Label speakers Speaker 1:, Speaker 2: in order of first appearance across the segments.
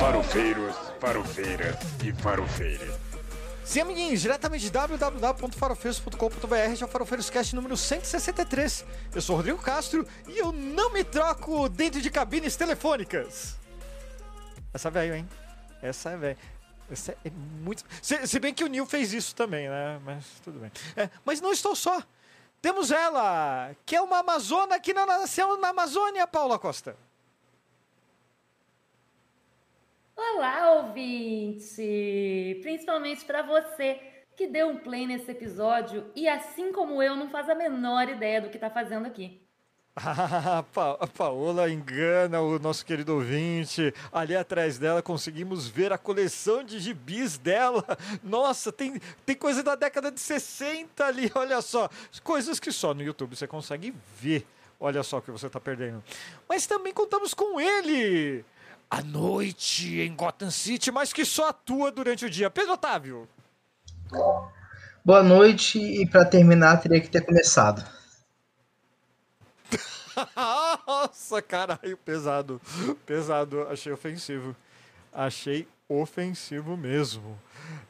Speaker 1: Farofeiros, farofeiras e farofeiras.
Speaker 2: Sim, amiguinhos, diretamente de www.farofeiros.com.br, já Farofeiros Cast número 163. Eu sou o Rodrigo Castro e eu não me troco dentro de cabines telefônicas. Essa é velho, hein? Essa é velho. Essa é muito. Se, se, bem que o Neil fez isso também, né? Mas tudo bem. É, mas não estou só. Temos ela, que é uma Amazona que não nasceu na Amazônia, Paula Costa.
Speaker 3: Olá, ouvinte! Principalmente para você que deu um play nesse episódio e, assim como eu, não faz a menor ideia do que está fazendo aqui.
Speaker 2: Ah, a Paola engana o nosso querido ouvinte. Ali atrás dela conseguimos ver a coleção de gibis dela. Nossa, tem, tem coisa da década de 60 ali, olha só. Coisas que só no YouTube você consegue ver. Olha só o que você está perdendo. Mas também contamos com ele. A noite em Gotham City, mas que só atua durante o dia. Pedro Otávio.
Speaker 4: Boa noite e para terminar teria que ter começado.
Speaker 2: Nossa, caralho, pesado. Pesado, achei ofensivo. Achei ofensivo mesmo.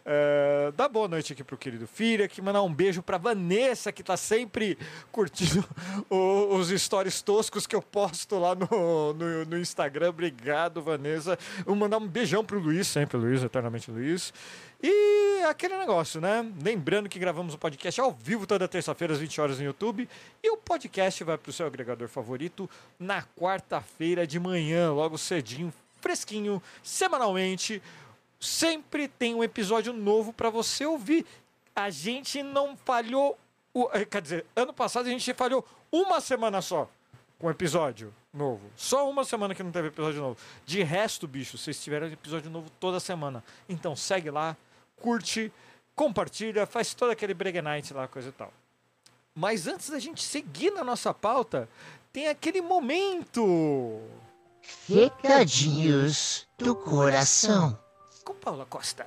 Speaker 2: É, dá boa noite aqui pro querido filho, aqui mandar um beijo pra Vanessa, que tá sempre curtindo o, os stories toscos que eu posto lá no, no, no, Instagram. Obrigado, Vanessa. Vou mandar um beijão pro Luiz, sempre Luiz, eternamente Luiz. E aquele negócio, né? Lembrando que gravamos o um podcast ao vivo toda terça-feira às 20 horas no YouTube. E o podcast vai pro seu agregador favorito na quarta-feira de manhã, logo cedinho, fresquinho, semanalmente sempre tem um episódio novo para você ouvir. A gente não falhou. Eh, quer dizer, ano passado a gente falhou uma semana só com episódio novo. Só uma semana que não teve episódio novo. De resto, bicho, vocês tiveram episódio novo toda semana. Então segue lá, curte, compartilha, faz todo aquele Brega Night lá, coisa e tal. Mas antes da gente seguir na nossa pauta, tem aquele momento.
Speaker 5: Recadinhos do coração
Speaker 2: com Paula Costa.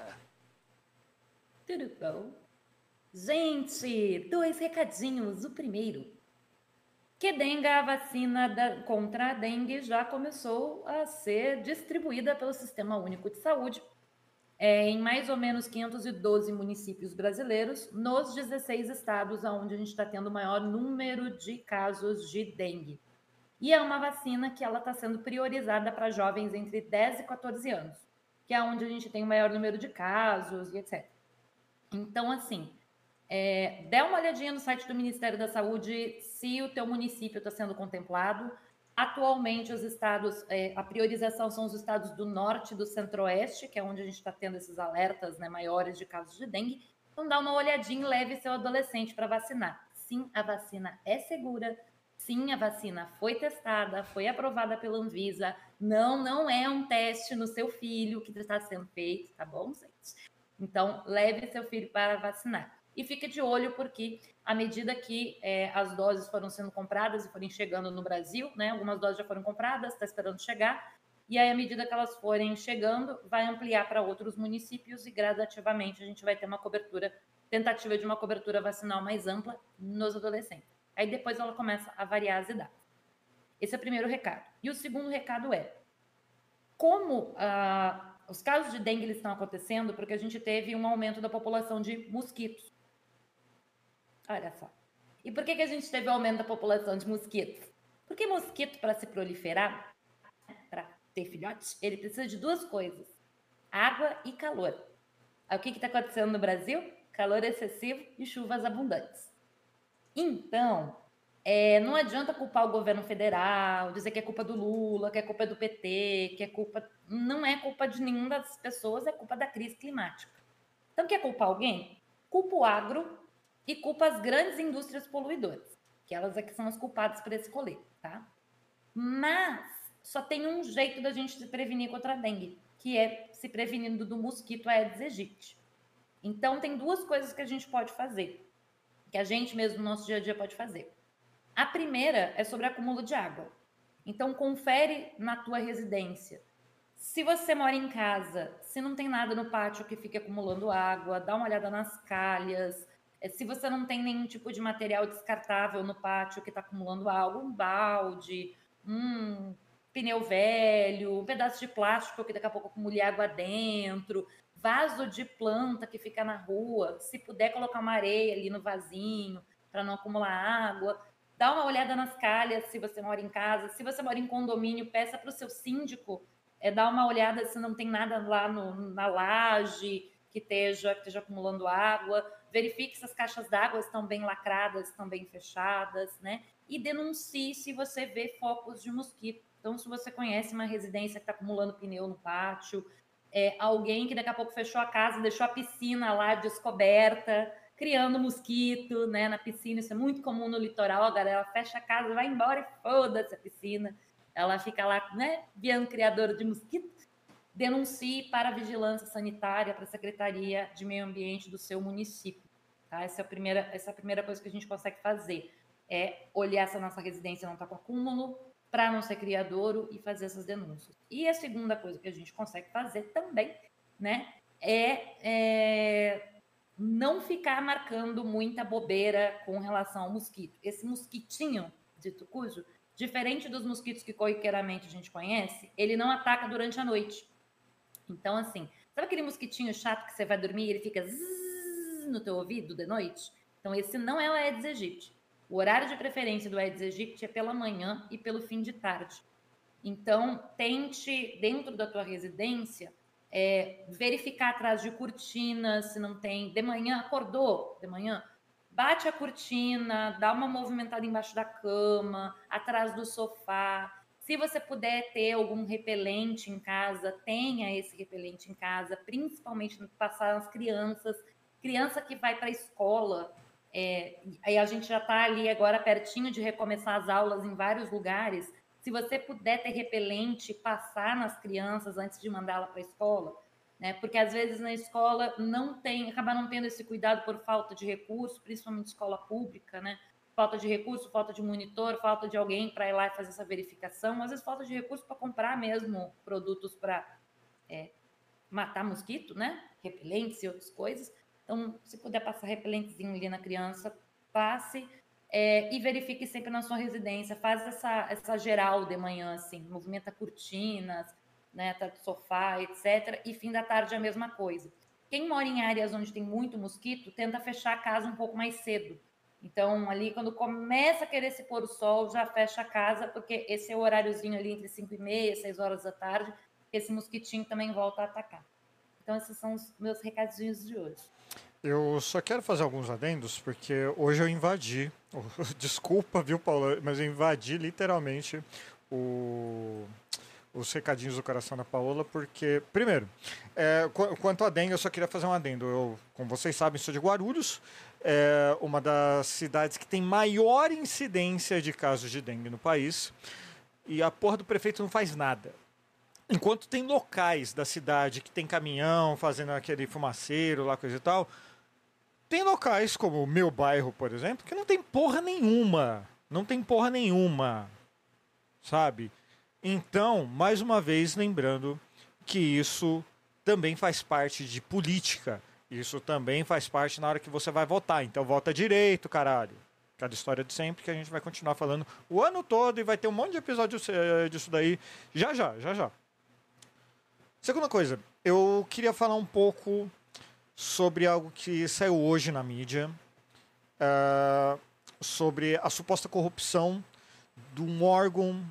Speaker 3: Tudo bom? Gente, dois recadinhos. O primeiro, que dengue, a vacina da, contra a dengue já começou a ser distribuída pelo Sistema Único de Saúde é, em mais ou menos 512 municípios brasileiros, nos 16 estados onde a gente está tendo o maior número de casos de dengue. E é uma vacina que ela está sendo priorizada para jovens entre 10 e 14 anos que é onde a gente tem o maior número de casos e etc. Então, assim, é, dê uma olhadinha no site do Ministério da Saúde se o teu município está sendo contemplado. Atualmente, os estados, é, a priorização são os estados do norte e do centro-oeste, que é onde a gente está tendo esses alertas né, maiores de casos de dengue. Então, dá uma olhadinha e leve seu adolescente para vacinar. Sim, a vacina é segura, Sim, a vacina foi testada, foi aprovada pela Anvisa. Não, não é um teste no seu filho que está sendo feito, tá bom, gente? Então, leve seu filho para vacinar. E fique de olho, porque à medida que é, as doses foram sendo compradas e forem chegando no Brasil, né? Algumas doses já foram compradas, está esperando chegar. E aí, à medida que elas forem chegando, vai ampliar para outros municípios e gradativamente a gente vai ter uma cobertura, tentativa de uma cobertura vacinal mais ampla nos adolescentes. Aí depois ela começa a variar as idades. Esse é o primeiro recado. E o segundo recado é: como ah, os casos de dengue estão acontecendo porque a gente teve um aumento da população de mosquitos. Olha só. E por que, que a gente teve um aumento da população de mosquitos? Porque mosquito, para se proliferar, para ter filhotes, ele precisa de duas coisas: água e calor. O que está acontecendo no Brasil? Calor excessivo e chuvas abundantes. Então, é, não adianta culpar o governo federal, dizer que é culpa do Lula, que é culpa do PT, que é culpa. Não é culpa de nenhuma das pessoas, é culpa da crise climática. Então, quer culpar alguém? Culpa o agro e culpa as grandes indústrias poluidoras, que elas é que são as culpadas por esse rolê, tá? Mas só tem um jeito da gente se prevenir contra a dengue, que é se prevenindo do mosquito Aedes aegypti. Então, tem duas coisas que a gente pode fazer que a gente mesmo no nosso dia a dia pode fazer. A primeira é sobre acúmulo de água. Então, confere na tua residência. Se você mora em casa, se não tem nada no pátio que fique acumulando água, dá uma olhada nas calhas. É, se você não tem nenhum tipo de material descartável no pátio que está acumulando algo, um balde, um pneu velho, um pedaço de plástico que daqui a pouco acumule água dentro, vaso de planta que fica na rua, se puder colocar uma areia ali no vasinho para não acumular água. Dá uma olhada nas calhas se você mora em casa. Se você mora em condomínio, peça para o seu síndico é, dar uma olhada se não tem nada lá no, na laje que esteja, que esteja acumulando água. Verifique se as caixas d'água estão bem lacradas, estão bem fechadas, né? E denuncie se você vê focos de mosquito. Então, se você conhece uma residência que está acumulando pneu no pátio, é, alguém que daqui a pouco fechou a casa, deixou a piscina lá descoberta, criando mosquito, né, na piscina. Isso é muito comum no litoral, a galera fecha a casa, vai embora e foda-se a piscina. Ela fica lá, né, virando criadora de mosquito. Denuncie para a vigilância sanitária, para a Secretaria de Meio Ambiente do seu município. Tá? Essa, é a primeira, essa é a primeira coisa que a gente consegue fazer. É olhar se a nossa residência não está com acúmulo, para não ser criadouro e fazer essas denúncias. E a segunda coisa que a gente consegue fazer também, né, é, é não ficar marcando muita bobeira com relação ao mosquito. Esse mosquitinho, dito cujo, diferente dos mosquitos que corriqueiramente a gente conhece, ele não ataca durante a noite. Então, assim, sabe aquele mosquitinho chato que você vai dormir e ele fica no teu ouvido de noite? Então, esse não é o Aedes aegypti. O horário de preferência do Aedes aegypti é pela manhã e pelo fim de tarde. Então, tente, dentro da tua residência, é, verificar atrás de cortinas, se não tem. De manhã, acordou de manhã, bate a cortina, dá uma movimentada embaixo da cama, atrás do sofá. Se você puder ter algum repelente em casa, tenha esse repelente em casa, principalmente passar nas crianças. Criança que vai para a escola, é, aí a gente já está ali agora pertinho de recomeçar as aulas em vários lugares. Se você puder ter repelente, passar nas crianças antes de mandá-la para a escola, né? Porque às vezes na escola não tem, acaba não tendo esse cuidado por falta de recurso, principalmente escola pública, né? Falta de recurso, falta de monitor, falta de alguém para ir lá e fazer essa verificação, às vezes falta de recurso para comprar mesmo produtos para é, matar mosquito, né? Repelentes e outras coisas. Então, se puder passar repelentezinho ali na criança, passe é, e verifique sempre na sua residência. Faz essa, essa geral de manhã, assim, movimenta cortinas, né, tá sofá, etc. E fim da tarde a mesma coisa. Quem mora em áreas onde tem muito mosquito, tenta fechar a casa um pouco mais cedo. Então, ali, quando começa a querer se pôr o sol, já fecha a casa, porque esse é o horáriozinho ali entre 5 e meia, 6 horas da tarde, esse mosquitinho também volta a atacar. Então, esses são os meus recadinhos de hoje.
Speaker 2: Eu só quero fazer alguns adendos, porque hoje eu invadi. Desculpa, viu, Paula? Mas eu invadi literalmente o, os recadinhos do coração da Paola, porque, primeiro, é, quanto a dengue, eu só queria fazer um adendo. Eu, como vocês sabem, sou de Guarulhos, é uma das cidades que tem maior incidência de casos de dengue no país, e a porra do prefeito não faz nada. Enquanto tem locais da cidade que tem caminhão fazendo aquele fumaceiro lá, coisa e tal, tem locais como o meu bairro, por exemplo, que não tem porra nenhuma. Não tem porra nenhuma. Sabe? Então, mais uma vez, lembrando que isso também faz parte de política. Isso também faz parte na hora que você vai votar. Então, vota direito, caralho. Cada história de sempre que a gente vai continuar falando o ano todo e vai ter um monte de episódios eh, disso daí já já, já já. Segunda coisa, eu queria falar um pouco sobre algo que saiu hoje na mídia, uh, sobre a suposta corrupção de um órgão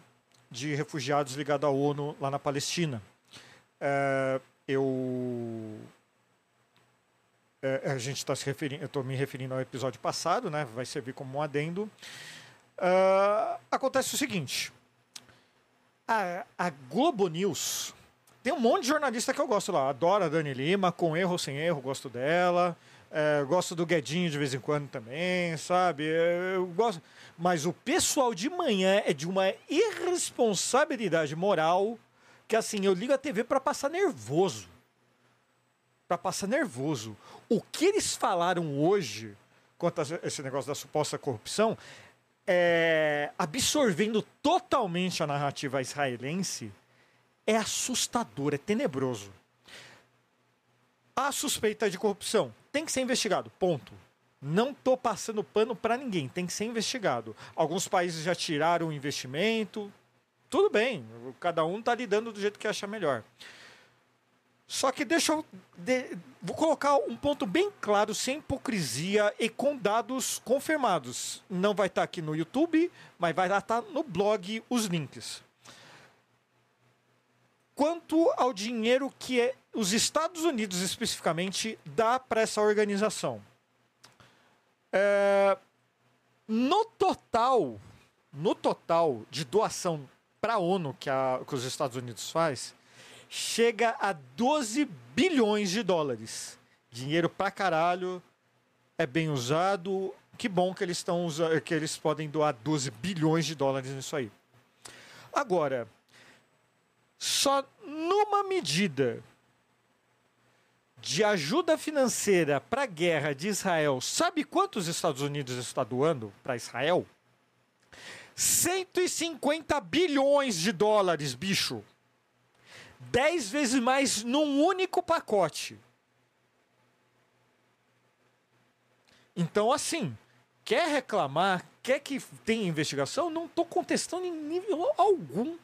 Speaker 2: de refugiados ligado à ONU lá na Palestina. Uh, eu uh, a gente está se referindo, eu estou me referindo ao episódio passado, né? Vai servir como um adendo. acontece o seguinte: a, a Globo News tem um monte de jornalista que eu gosto lá. Adoro a Dani Lima, com erro ou sem erro, gosto dela. É, gosto do Guedinho de vez em quando também, sabe? É, eu gosto. Mas o pessoal de manhã é de uma irresponsabilidade moral que assim, eu ligo a TV para passar nervoso. Para passar nervoso. O que eles falaram hoje quanto a esse negócio da suposta corrupção é absorvendo totalmente a narrativa israelense é assustador, é tenebroso. A suspeita de corrupção tem que ser investigado, ponto. Não estou passando pano para ninguém, tem que ser investigado. Alguns países já tiraram o investimento, tudo bem, cada um tá lidando do jeito que acha melhor. Só que deixa eu. de- vou colocar um ponto bem claro, sem hipocrisia e com dados confirmados. Não vai estar aqui no YouTube, mas vai estar no blog os links. Quanto ao dinheiro que é, os Estados Unidos especificamente dá para essa organização. É, no total, no total de doação para a ONU que, os Estados Unidos faz, chega a 12 bilhões de dólares. Dinheiro pra caralho, é bem usado. Que bom que eles estão que eles podem doar 12 bilhões de dólares nisso aí. Agora, só numa medida de ajuda financeira para a guerra de Israel, sabe quantos os Estados Unidos está doando para Israel? 150 bilhões de dólares, bicho. 10 vezes mais num único pacote. Então, assim, quer reclamar, quer que tenha investigação, não estou contestando em nível algum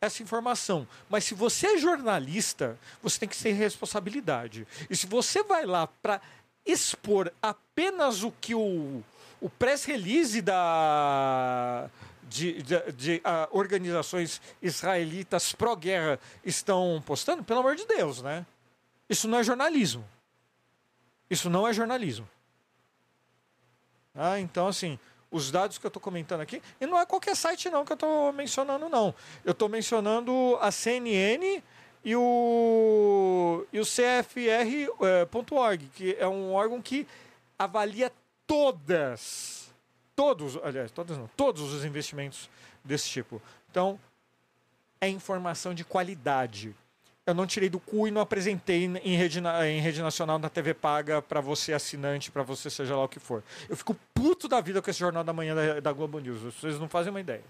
Speaker 2: essa informação. Mas se você é jornalista, você tem que ter responsabilidade. E se você vai lá para expor apenas o que o, o press release da de, de, de, ah, organizações israelitas pró-guerra estão postando, pelo amor de Deus, né? Isso não é jornalismo. Isso não é jornalismo. Ah, então, assim, os dados que eu estou comentando aqui, e não é qualquer site não que eu estou mencionando, não. Eu estou mencionando a CNN e o, e o CFR.org, que é um órgão que avalia todas, todos, aliás, todas não, todos os investimentos desse tipo. Então, é informação de qualidade. Eu não tirei do cu e não apresentei em rede, em rede nacional na TV paga para você assinante, para você seja lá o que for. Eu fico puto da vida com esse Jornal da Manhã da, da Globo News. Vocês não fazem uma ideia.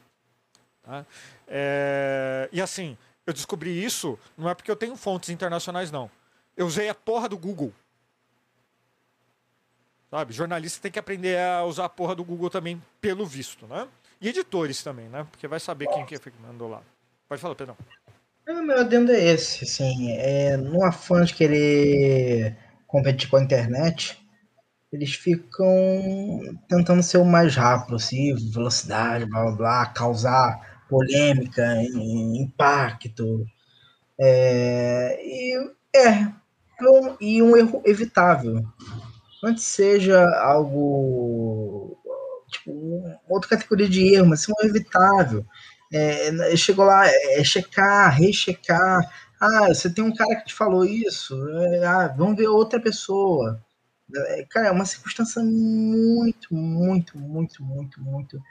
Speaker 2: tá? É, e assim, eu descobri isso não é porque eu tenho fontes internacionais, não. Eu usei a porra do Google. Sabe? Jornalista tem que aprender a usar a porra do Google também, pelo visto, né? E editores também, né? Porque vai saber quem que mandou lá. Pode falar, Pedrão.
Speaker 4: O meu adendo é esse, assim, é, no afã de querer competir com a internet, eles ficam tentando ser o mais rápido possível, velocidade, blá blá blá, causar polêmica, im- impacto. É, e é, um- e um erro evitável. Antes seja algo tipo outra categoria de erro, mas é um evitável. É, chegou lá, é checar, rechecar. Ah, você tem um cara que te falou isso. É, ah, vamos ver outra pessoa. É, cara, é uma circunstância muito, muito, muito, muito, muito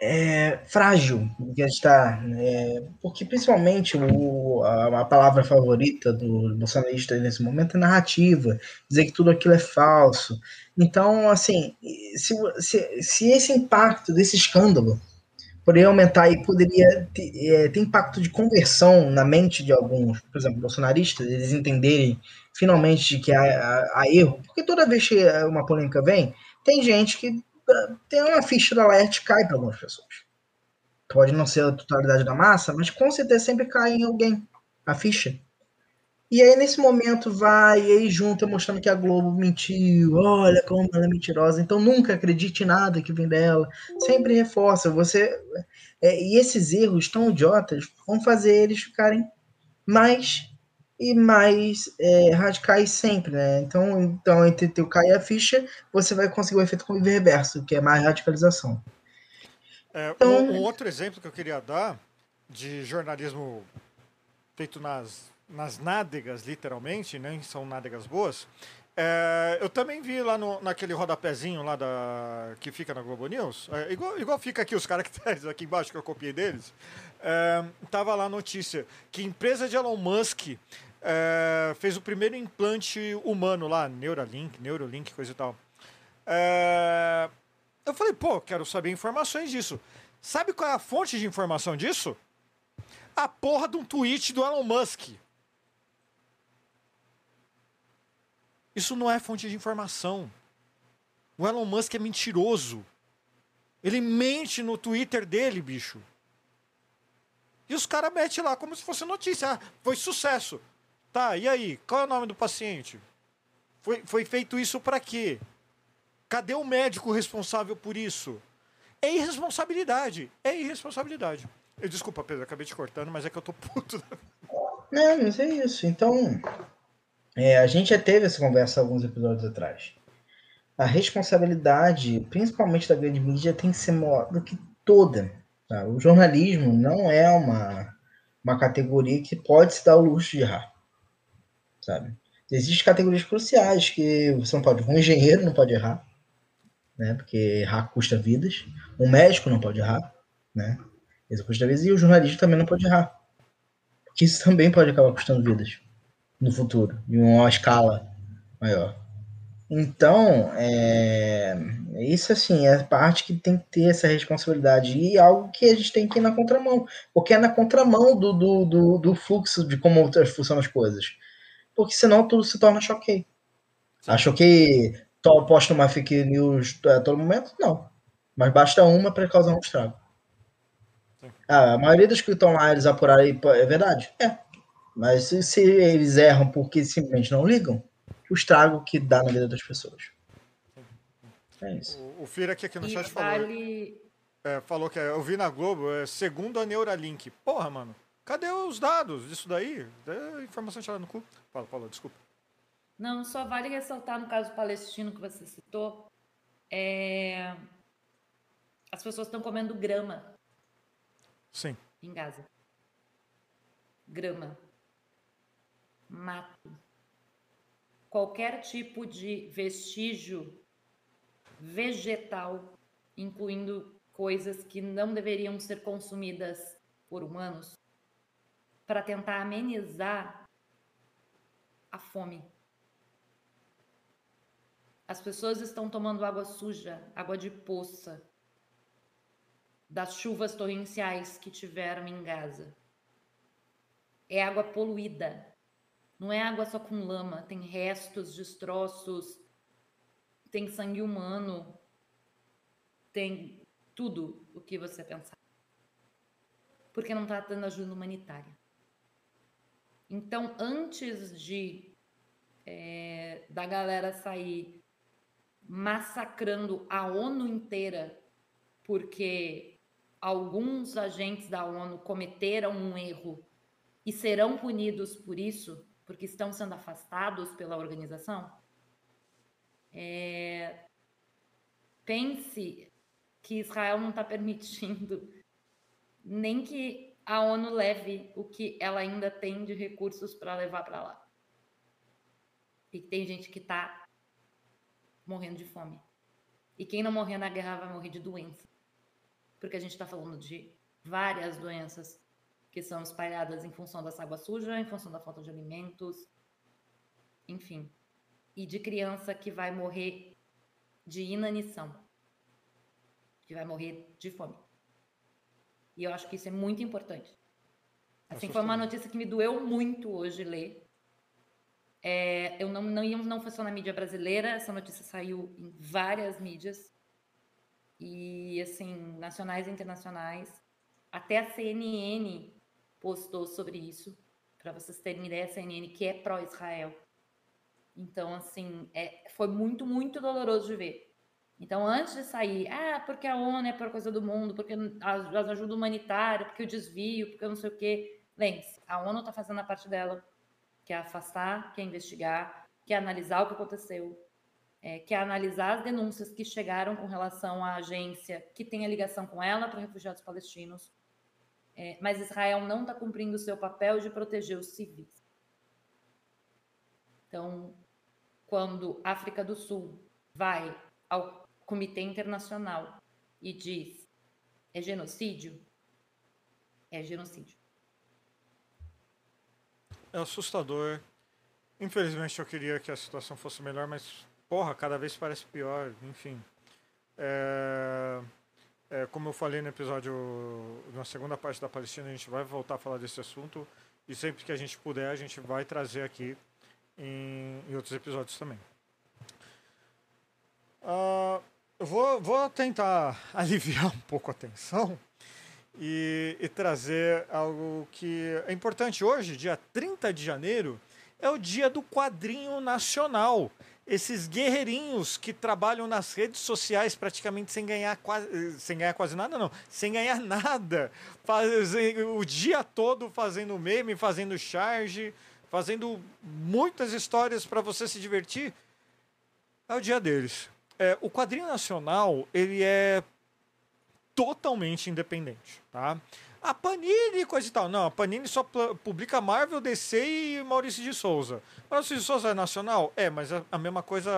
Speaker 4: é, frágil que a gente está. É, porque, principalmente, o, a, a palavra favorita do bolsonarista nesse momento é narrativa dizer que tudo aquilo é falso. Então, assim, se, se, se esse impacto desse escândalo poderia aumentar e poderia ter, é, ter impacto de conversão na mente de alguns, por exemplo, bolsonaristas, eles entenderem finalmente que há, há, há erro, porque toda vez que uma polêmica vem, tem gente que ah, tem uma ficha do alerta e cai para algumas pessoas. Pode não ser a totalidade da massa, mas com certeza sempre cai em alguém a ficha. E aí, nesse momento, vai e aí junta mostrando que a Globo mentiu, olha como ela é mentirosa. Então, nunca acredite em nada que vem dela. Sempre reforça. Você é, E esses erros tão idiotas vão fazer eles ficarem mais e mais é, radicais sempre, né? Então, então, entre teu cair a ficha, você vai conseguir o efeito reverso, que é mais radicalização.
Speaker 2: É,
Speaker 4: Então-
Speaker 2: um, um outro exemplo que eu queria dar de jornalismo feito nas, nas nádegas, literalmente, né? São nádegas boas. É, eu também vi lá no, naquele rodapézinho lá da, que fica na Globo News, é, igual, igual fica aqui os caracteres aqui embaixo que eu copiei deles, é, tava lá a notícia que empresa de Elon Musk é, fez o primeiro implante humano lá, Neuralink, Neuralink, coisa e tal. É, eu falei, pô, quero saber informações disso. Sabe qual é a fonte de informação disso? A porra de um tweet do Elon Musk. Isso não é fonte de informação. O Elon Musk é mentiroso. Ele mente no Twitter dele, bicho. E os caras metem lá como se fosse notícia. Ah, foi sucesso. Tá, e aí? Qual é o nome do paciente? Foi, foi feito isso para quê? Cadê o médico responsável por isso? É irresponsabilidade. É irresponsabilidade. Eu, desculpa, Pedro, acabei te cortando, mas é que eu tô puto.
Speaker 4: Não, mas é isso. Então, é, a gente já teve essa conversa alguns episódios atrás. A responsabilidade, principalmente da grande mídia, tem que ser maior do que toda. Tá? O jornalismo não é uma, uma categoria que pode se dar o luxo de errar. Sabe? Existem categorias cruciais que você não pode. Um engenheiro não pode errar, né? Porque errar custa vidas. Um médico não pode errar, né? Isso custa vidas. E o jornalista também não pode errar. Porque isso também pode acabar custando vidas no futuro, em uma escala maior. Então, é, isso assim, é parte que tem que ter essa responsabilidade e algo que a gente tem que ir na contramão, porque é na contramão do, do, do, do fluxo de como funcionam as coisas porque senão tudo se torna choquei. Que posta uma fake news a todo momento? Não. Mas basta uma para causar um estrago. Ah, a maioria dos que estão lá, eles apuraram aí, é verdade? É. Mas se, eles erram porque simplesmente não ligam, o estrago que dá na vida das pessoas. É isso.
Speaker 2: O, o Fira aqui, aqui no chat falou. É, falou que é, eu vi na Globo, é, segundo a Neuralink. Porra, mano. Cadê os dados disso daí? É informação tirada no cu. Fala, fala, desculpa.
Speaker 3: Não, só vale ressaltar no caso palestino que você citou, é... as pessoas estão comendo grama.
Speaker 2: Sim.
Speaker 3: Em Gaza. Grama. Mato. Qualquer tipo de vestígio vegetal, incluindo coisas que não deveriam ser consumidas por humanos, para tentar amenizar a fome. As pessoas estão tomando água suja, água de poça, das chuvas torrenciais que tiveram em Gaza. É água poluída. Não é água só com lama, tem restos, destroços, tem sangue humano, tem tudo o que você pensar. Porque não está dando ajuda humanitária. Então, antes de é, da galera sair massacrando a ONU inteira, porque alguns agentes da ONU cometeram um erro e serão punidos por isso, porque estão sendo afastados pela organização, é, pense que Israel não está permitindo nem que a ONU leve o que ela ainda tem de recursos para levar para lá. E tem gente que está morrendo de fome. E quem não morrer na guerra vai morrer de doença. Porque a gente está falando de várias doenças que são espalhadas em função dessa água suja, em função da falta de alimentos, enfim. E de criança que vai morrer de inanição, que vai morrer de fome. E eu acho que isso é muito importante. Assim, foi uma notícia que me doeu muito hoje ler. É, eu não, não, não foi só na mídia brasileira, essa notícia saiu em várias mídias. E, assim, nacionais e internacionais. Até a CNN postou sobre isso. Para vocês terem ideia, a CNN que é pró-Israel. Então, assim, é, foi muito, muito doloroso de ver. Então, antes de sair, ah, porque a ONU é por coisa do mundo, porque as ajuda humanitária, porque o desvio, porque não sei o quê. Lembre-se, a ONU está fazendo a parte dela, que é afastar, que é investigar, que é analisar o que aconteceu, é, que é analisar as denúncias que chegaram com relação à agência que tem a ligação com ela para refugiados palestinos. É, mas Israel não está cumprindo o seu papel de proteger os civis. Então, quando a África do Sul vai ao Comitê Internacional e diz é genocídio, é genocídio.
Speaker 2: É assustador. Infelizmente eu queria que a situação fosse melhor, mas porra, cada vez parece pior. Enfim. É... É, como eu falei no episódio, na segunda parte da Palestina, a gente vai voltar a falar desse assunto. E sempre que a gente puder, a gente vai trazer aqui em, em outros episódios também. Uh, eu vou, vou tentar aliviar um pouco a tensão e, e trazer algo que é importante hoje, dia 30 de janeiro, é o dia do quadrinho nacional. Esses guerreirinhos que trabalham nas redes sociais praticamente sem ganhar quase, sem ganhar quase nada, não, sem ganhar nada, fazem o dia todo fazendo meme, fazendo charge, fazendo muitas histórias para você se divertir. É o dia deles. É, o quadrinho nacional ele é totalmente independente, tá? A Panini e coisa e tal. Não, a Panini só publica Marvel, DC e Maurício de Souza. Maurício de Souza é nacional? É, mas é a mesma coisa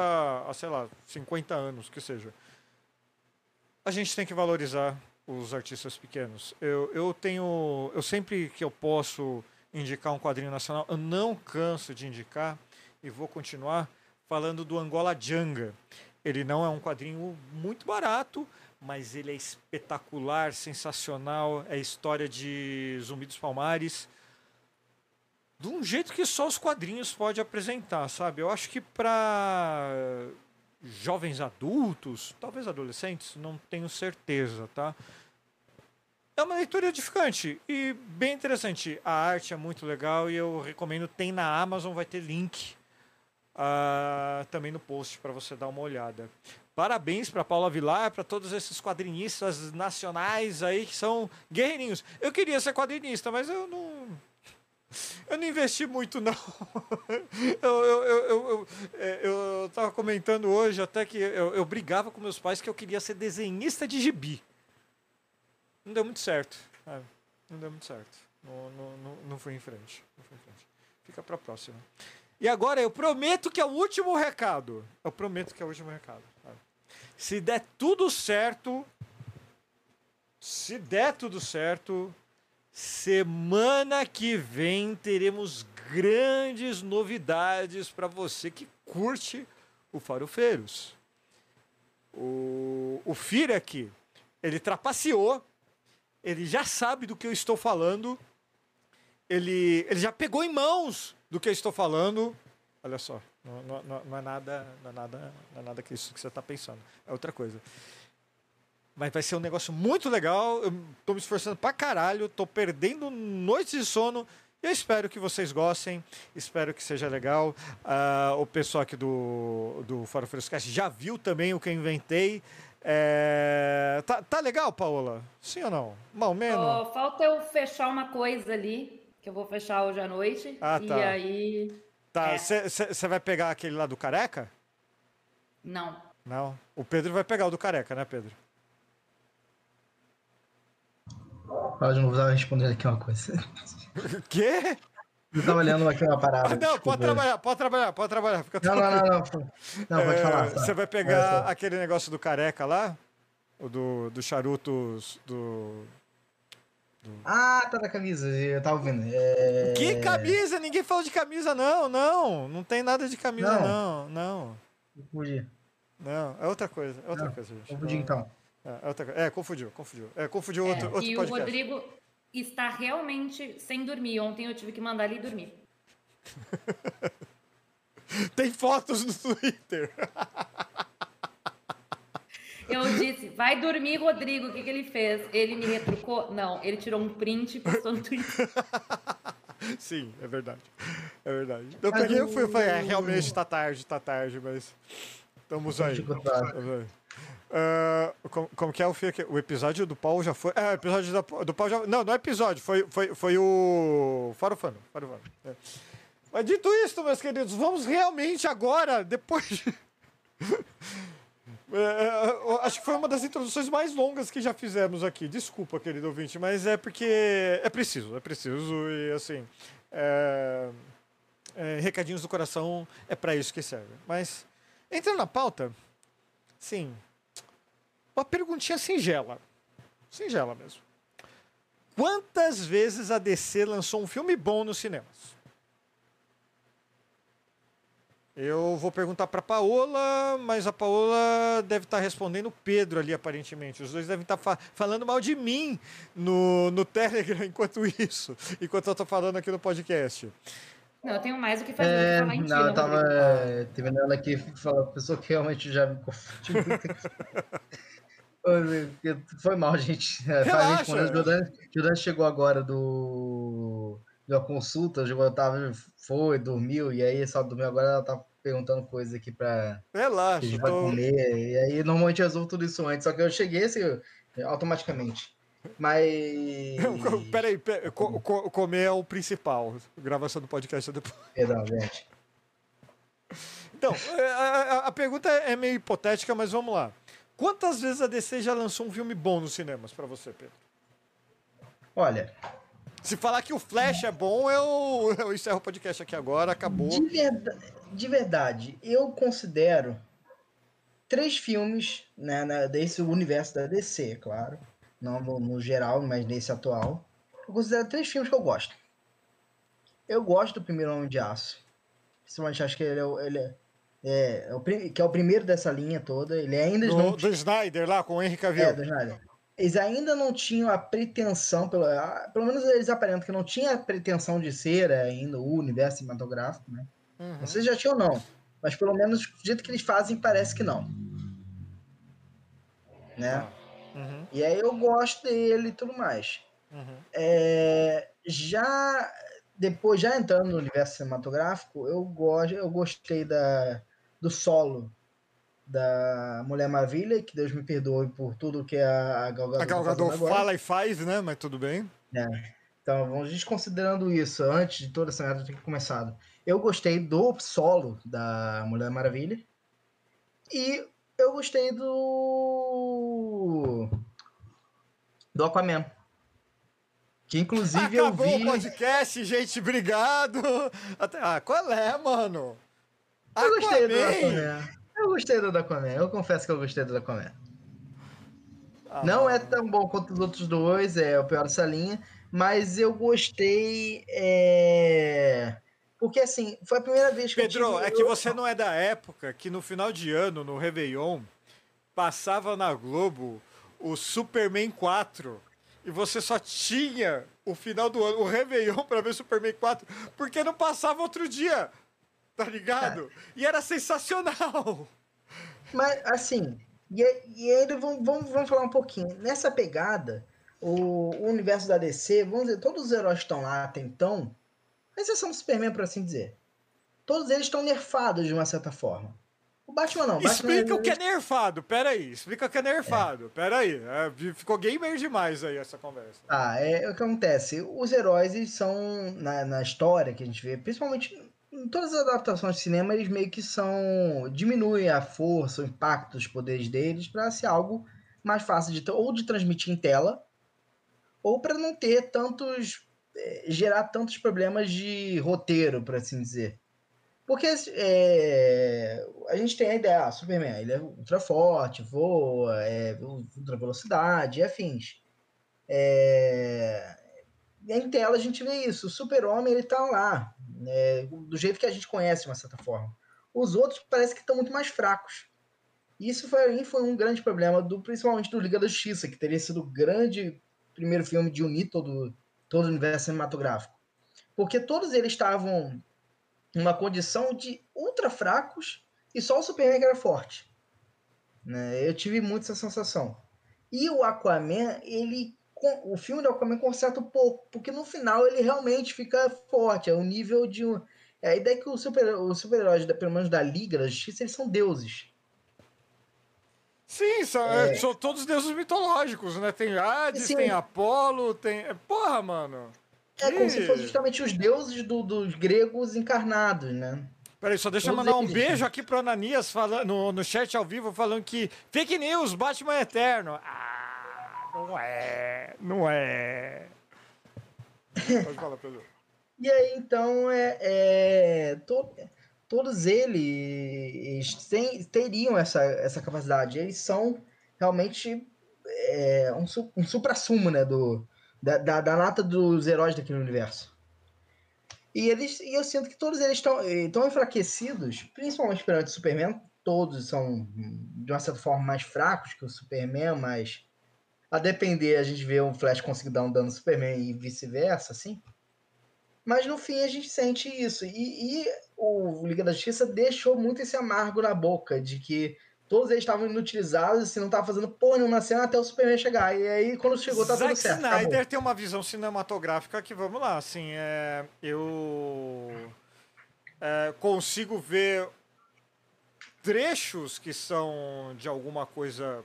Speaker 2: há, sei lá, 50 anos, que seja. A gente tem que valorizar os artistas pequenos. Eu, eu tenho. Eu sempre que eu posso indicar um quadrinho nacional, eu não canso de indicar e vou continuar falando do Angola Janga. Ele não é um quadrinho muito barato, mas ele é espetacular, sensacional. É a história de Zumbi dos Palmares. De um jeito que só os quadrinhos podem apresentar, sabe? Eu acho que para jovens adultos, talvez adolescentes, não tenho certeza, tá? É uma leitura edificante e bem interessante. A arte é muito legal e eu recomendo. Tem na Amazon, vai ter link uh, também no post para você dar uma olhada. Parabéns para Paula Vilar, para todos esses quadrinistas nacionais aí que são guerreirinhos. Eu queria ser quadrinista, mas eu não. Eu não investi muito, não. Eu, eu, eu, eu, eu, tava comentando hoje até que eu, eu brigava com meus pais que eu queria ser desenhista de gibi. Não deu muito certo. Não deu muito certo. Não, não, não, não fui em frente. Não fui em frente. Fica para a próxima. E agora eu prometo que é o último recado. Eu prometo que é o último recado. Se der tudo certo, se der tudo certo, semana que vem teremos grandes novidades para você que curte o Farofeiros. O, o Fira aqui, ele trapaceou, ele já sabe do que eu estou falando, ele, ele já pegou em mãos do que eu estou falando. Olha só, não, não, não é nada, não é nada, não é nada que isso que você está pensando. É outra coisa. Mas vai ser um negócio muito legal. Eu estou me esforçando pra caralho, estou perdendo noites de sono. Eu espero que vocês gostem, espero que seja legal. Uh, o pessoal aqui do, do Fora Frescast já viu também o que eu inventei. É... Tá, tá legal, Paola? Sim ou não? Mal menos? Oh,
Speaker 3: falta eu fechar uma coisa ali que eu vou fechar hoje à noite. Ah, e tá. aí.
Speaker 2: Tá, você é. vai pegar aquele lá do careca?
Speaker 3: Não.
Speaker 2: Não. O Pedro vai pegar o do careca, né, Pedro?
Speaker 4: Fala de novo, vou responder aqui uma coisa.
Speaker 2: O quê?
Speaker 4: Eu tava olhando aqui uma parada.
Speaker 2: Ah, não, pode trabalhar, pode trabalhar, pode trabalhar. Fica
Speaker 4: não, não, não, não, não. pode é, falar.
Speaker 2: Você vai pegar aquele negócio do careca lá? O do, do charutos do
Speaker 4: ah, tá da camisa, eu tava vendo. É...
Speaker 2: Que camisa? Ninguém falou de camisa, não, não. Não tem nada de camisa, não, não.
Speaker 4: Confundi.
Speaker 2: Não, é outra coisa, é outra não, coisa, gente.
Speaker 4: Confundi então.
Speaker 2: É, é, outra, é, confundiu, confundiu. É, confundiu outro, é, outro
Speaker 3: e
Speaker 2: podcast.
Speaker 3: o Rodrigo está realmente sem dormir. Ontem eu tive que mandar ele dormir.
Speaker 2: tem fotos no Twitter.
Speaker 3: Eu disse, vai dormir, Rodrigo. O que, que ele fez? Ele me retrucou? Não, ele tirou um print e postou no Twitter.
Speaker 2: Sim, é verdade. É verdade. Eu peguei e fui, falei, é, realmente tá tarde, tá tarde, mas estamos aí. Uh, como, como, que é o O episódio do Paulo já foi. É, o episódio do, do Paulo já. Não, não é episódio, foi, foi, foi o. Farofano. Farofano. É. Mas dito isso, meus queridos, vamos realmente agora, depois. É, é acho que foi uma das introduções mais longas que já fizemos aqui. Desculpa, querido ouvinte, mas é porque é preciso, é preciso e assim. É, é, recadinhos do coração é para isso que serve. Mas, entrando na pauta, sim, uma perguntinha singela. Singela mesmo. Quantas vezes a DC lançou um filme bom nos cinemas? Eu vou perguntar para Paola, mas a Paola deve estar tá respondendo o Pedro ali, aparentemente. Os dois devem estar tá fa falando mal de mim no, no Telegram enquanto isso, enquanto eu estou falando aqui no podcast.
Speaker 3: Não, eu tenho mais o que fazer do
Speaker 4: É,
Speaker 3: que falar em ti,
Speaker 4: não, eu
Speaker 3: não,
Speaker 4: tava
Speaker 3: Rodrigo.
Speaker 4: é, terminando aqui, falando pessoa que realmente já me confundiu. Foi- Foi mal, gente. Faz
Speaker 2: Relaxa.
Speaker 4: respondendo. O Jordan chegou agora do da consulta, eu tava, foi, dormiu, e aí só dormiu agora, ela tá perguntando coisas aqui pra
Speaker 2: Relaxa. tô-
Speaker 4: comer, e aí normalmente eu resolvo tudo isso antes, só que eu cheguei assim, automaticamente. Mas.
Speaker 2: Peraí, peraí co- co- comer é o principal. Gravação do podcast é depois.
Speaker 4: Perdão, gente.
Speaker 2: Então, é, a, a- a pergunta é meio hipotética, mas vamos lá. Quantas vezes a DC já lançou um filme bom nos cinemas pra você, Pedro?
Speaker 4: Olha,
Speaker 2: Se falar que o Flash é bom, eu, eu encerro o podcast aqui agora, acabou.
Speaker 4: De, verda- de verdade, eu considero três filmes né, na- desse universo da DC, claro. Não no, no geral, mas nesse atual. Eu considero três filmes que eu gosto. Eu gosto do primeiro Homem de Aço. Principalmente acho que ele é, o- ele é, é, é o, que é o primeiro dessa linha toda. Ele ainda não
Speaker 2: Do, do Snyder lá com o Henry Cavill.
Speaker 4: é, do Snyder. Eles ainda não tinham a pretensão, pelo, ah, pelo menos eles aparentam que não tinha a pretensão de ser ainda o universo cinematográfico, né?
Speaker 2: Uhum.
Speaker 4: Não sei se já tinham ou não, mas pelo menos do jeito que eles fazem parece que não. Né?
Speaker 2: Uhum,
Speaker 4: E aí eu gosto dele e tudo mais.
Speaker 2: uhum.
Speaker 4: É, já depois, já entrando no universo cinematográfico, eu gosto, eu gostei da, do solo da Mulher Maravilha, que Deus me perdoe por tudo que a Gal Gadot
Speaker 2: A Gal
Speaker 4: tá
Speaker 2: Gadot fala e faz, né? Mas tudo bem.
Speaker 4: Então, vamos desconsiderando isso, antes de toda essa merda ter começado. Eu gostei do solo da Mulher Maravilha. E eu gostei do. Do Aquaman. Que inclusive
Speaker 2: Acabou
Speaker 4: eu
Speaker 2: o
Speaker 4: vi.
Speaker 2: podcast, gente. Obrigado. Até... Ah, qual é, mano?
Speaker 4: Eu gostei do
Speaker 2: Aquaman.
Speaker 4: Gostei do Aquaman. Eu confesso que eu gostei do Aquaman.
Speaker 2: Ah,
Speaker 4: Não é tão bom quanto os outros dois, é o pior dessa linha, mas eu gostei. é, Porque assim, foi a primeira vez que
Speaker 2: Pedro,
Speaker 4: eu tive...
Speaker 2: é que você não é da época que no final de ano, no Réveillon, passava na Globo o Superman 4 e você só tinha o final do ano, o Réveillon pra ver Superman 4, porque não passava outro dia, tá ligado? E era sensacional.
Speaker 4: Mas assim, e, e ainda vamos, vamos, vamos falar um pouquinho. Nessa pegada, o, o universo da DC, vamos dizer, todos os heróis que estão lá até então, a exceção do Superman, por assim dizer, todos eles estão nerfados de uma certa forma. O Batman não. o Batman,
Speaker 2: Explica o que é nerfado, peraí. Explica o que é nerfado, peraí. É, ficou gamer demais aí essa conversa.
Speaker 4: Ah, é o que acontece. Os heróis, eles são, na, na história que a gente vê, principalmente em todas as adaptações de cinema, eles meio que são. diminuem a força, o impacto dos poderes deles para ser algo mais fácil de ou de transmitir em tela, ou para não ter tantos. eh, gerar tantos problemas de roteiro, por assim dizer. Porque é, a gente tem a ideia, ah, Superman, ele é ultra forte, voa, é ultra velocidade afins. É, em tela a gente vê isso. O super-homem, ele tá lá, né, do jeito que a gente conhece, de uma certa forma. Os outros parece que estão muito mais fracos. Isso foi, foi um grande problema, do, principalmente do Liga da Justiça, que teria sido o grande primeiro filme de unir todo, todo o universo cinematográfico. Porque todos eles estavam numa condição de ultra fracos e só o Superman era forte. Né? Eu tive muito essa sensação. E o Aquaman, ele o filme do Aquaman conserta um pouco, porque no final ele realmente fica forte, é o nível de um é a ideia que os super, os super-heróis, da- pelo menos da Liga da Justiça, eles são deuses.
Speaker 2: Sim, são, é, são todos deuses mitológicos, né? Tem Hades,
Speaker 4: Sim.
Speaker 2: tem Apolo, tem. é, Porra, mano.
Speaker 4: É como se fossem justamente os deuses do- dos gregos encarnados, né?
Speaker 2: Peraí, só deixa eu mandar um
Speaker 4: eles.
Speaker 2: beijo aqui pro Ananias falando, no, no chat ao vivo falando que fake news, Batman é eterno. Ah, não é, não é. Pode falar, Pedro.
Speaker 4: E aí, então, é, é, to- todos eles têm- teriam essa, essa capacidade. Eles são realmente é, um, um supra-sumo né, do, da, da, da nata dos heróis daquele universo. E, eles, e eu sinto que todos eles estão tão enfraquecidos, principalmente perante o Superman. Todos são, de uma certa forma, mais fracos que o Superman, mas a depender, a gente vê o Flash conseguir dar um dano no Superman e vice-versa, assim. Mas no fim a gente sente isso. E, e o Liga da Justiça deixou muito esse amargo na boca de que todos eles estavam inutilizados e não tava fazendo porra nenhuma cena até o Superman chegar. E aí, quando chegou, tá
Speaker 2: Zack
Speaker 4: tudo certo.
Speaker 2: Snyder
Speaker 4: acabou.
Speaker 2: tem uma visão cinematográfica que, vamos lá, assim, é, eu é, consigo ver trechos que são de alguma coisa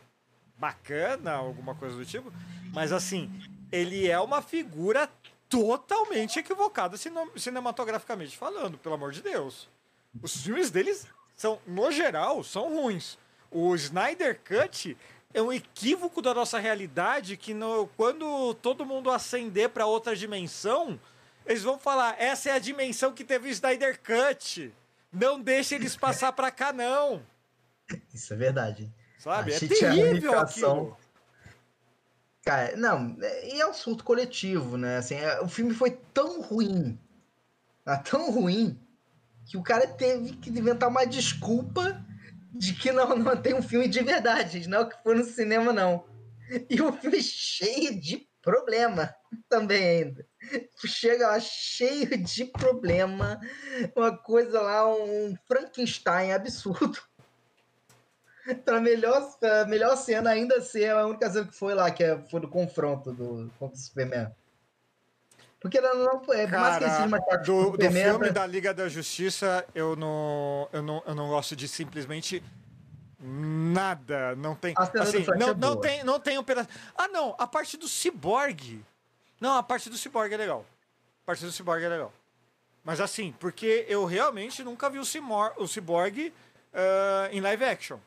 Speaker 2: bacana, alguma coisa do tipo, mas assim, ele é uma figura totalmente equivocada cine- cinematograficamente falando, pelo amor de Deus. Os filmes deles são, no geral, são ruins. O Snyder Cut é um equívoco da nossa realidade que no- quando todo mundo ascender para outra dimensão, eles vão falar: essa é a dimensão que teve o Snyder Cut. Não deixe eles passar para cá, não.
Speaker 4: Isso é verdade.
Speaker 2: Sabe?
Speaker 4: A
Speaker 2: É
Speaker 4: unificação-
Speaker 2: terrível aquilo.
Speaker 4: Cara, não, é- e é um surto coletivo, né? Assim, é- o filme foi tão ruim, tá tão ruim, que o cara teve que inventar uma desculpa de que não, não tem um filme de verdade, não é o que foi no cinema, não. E o filme é cheio de problema também ainda. Chega lá cheio de problema, uma coisa lá, um Frankenstein absurdo. Pra melhor, pra melhor cena ainda ser a única cena que foi lá, que é- foi do confronto do, contra o Superman. Porque não, não é mais que
Speaker 2: do, do
Speaker 4: Superman,
Speaker 2: filme
Speaker 4: né?
Speaker 2: da Liga da Justiça, eu não, eu não, eu não gosto de simplesmente nada. Não tem.
Speaker 4: Do
Speaker 2: Assim, não,
Speaker 4: é
Speaker 2: não, tem, não tem um pedaço. Ah, não, a parte do Cyborg. Não, a parte do Cyborg é legal. A parte do Cyborg é legal. Mas assim, porque eu realmente nunca vi o, Cimor, o Cyborg ah, em live action.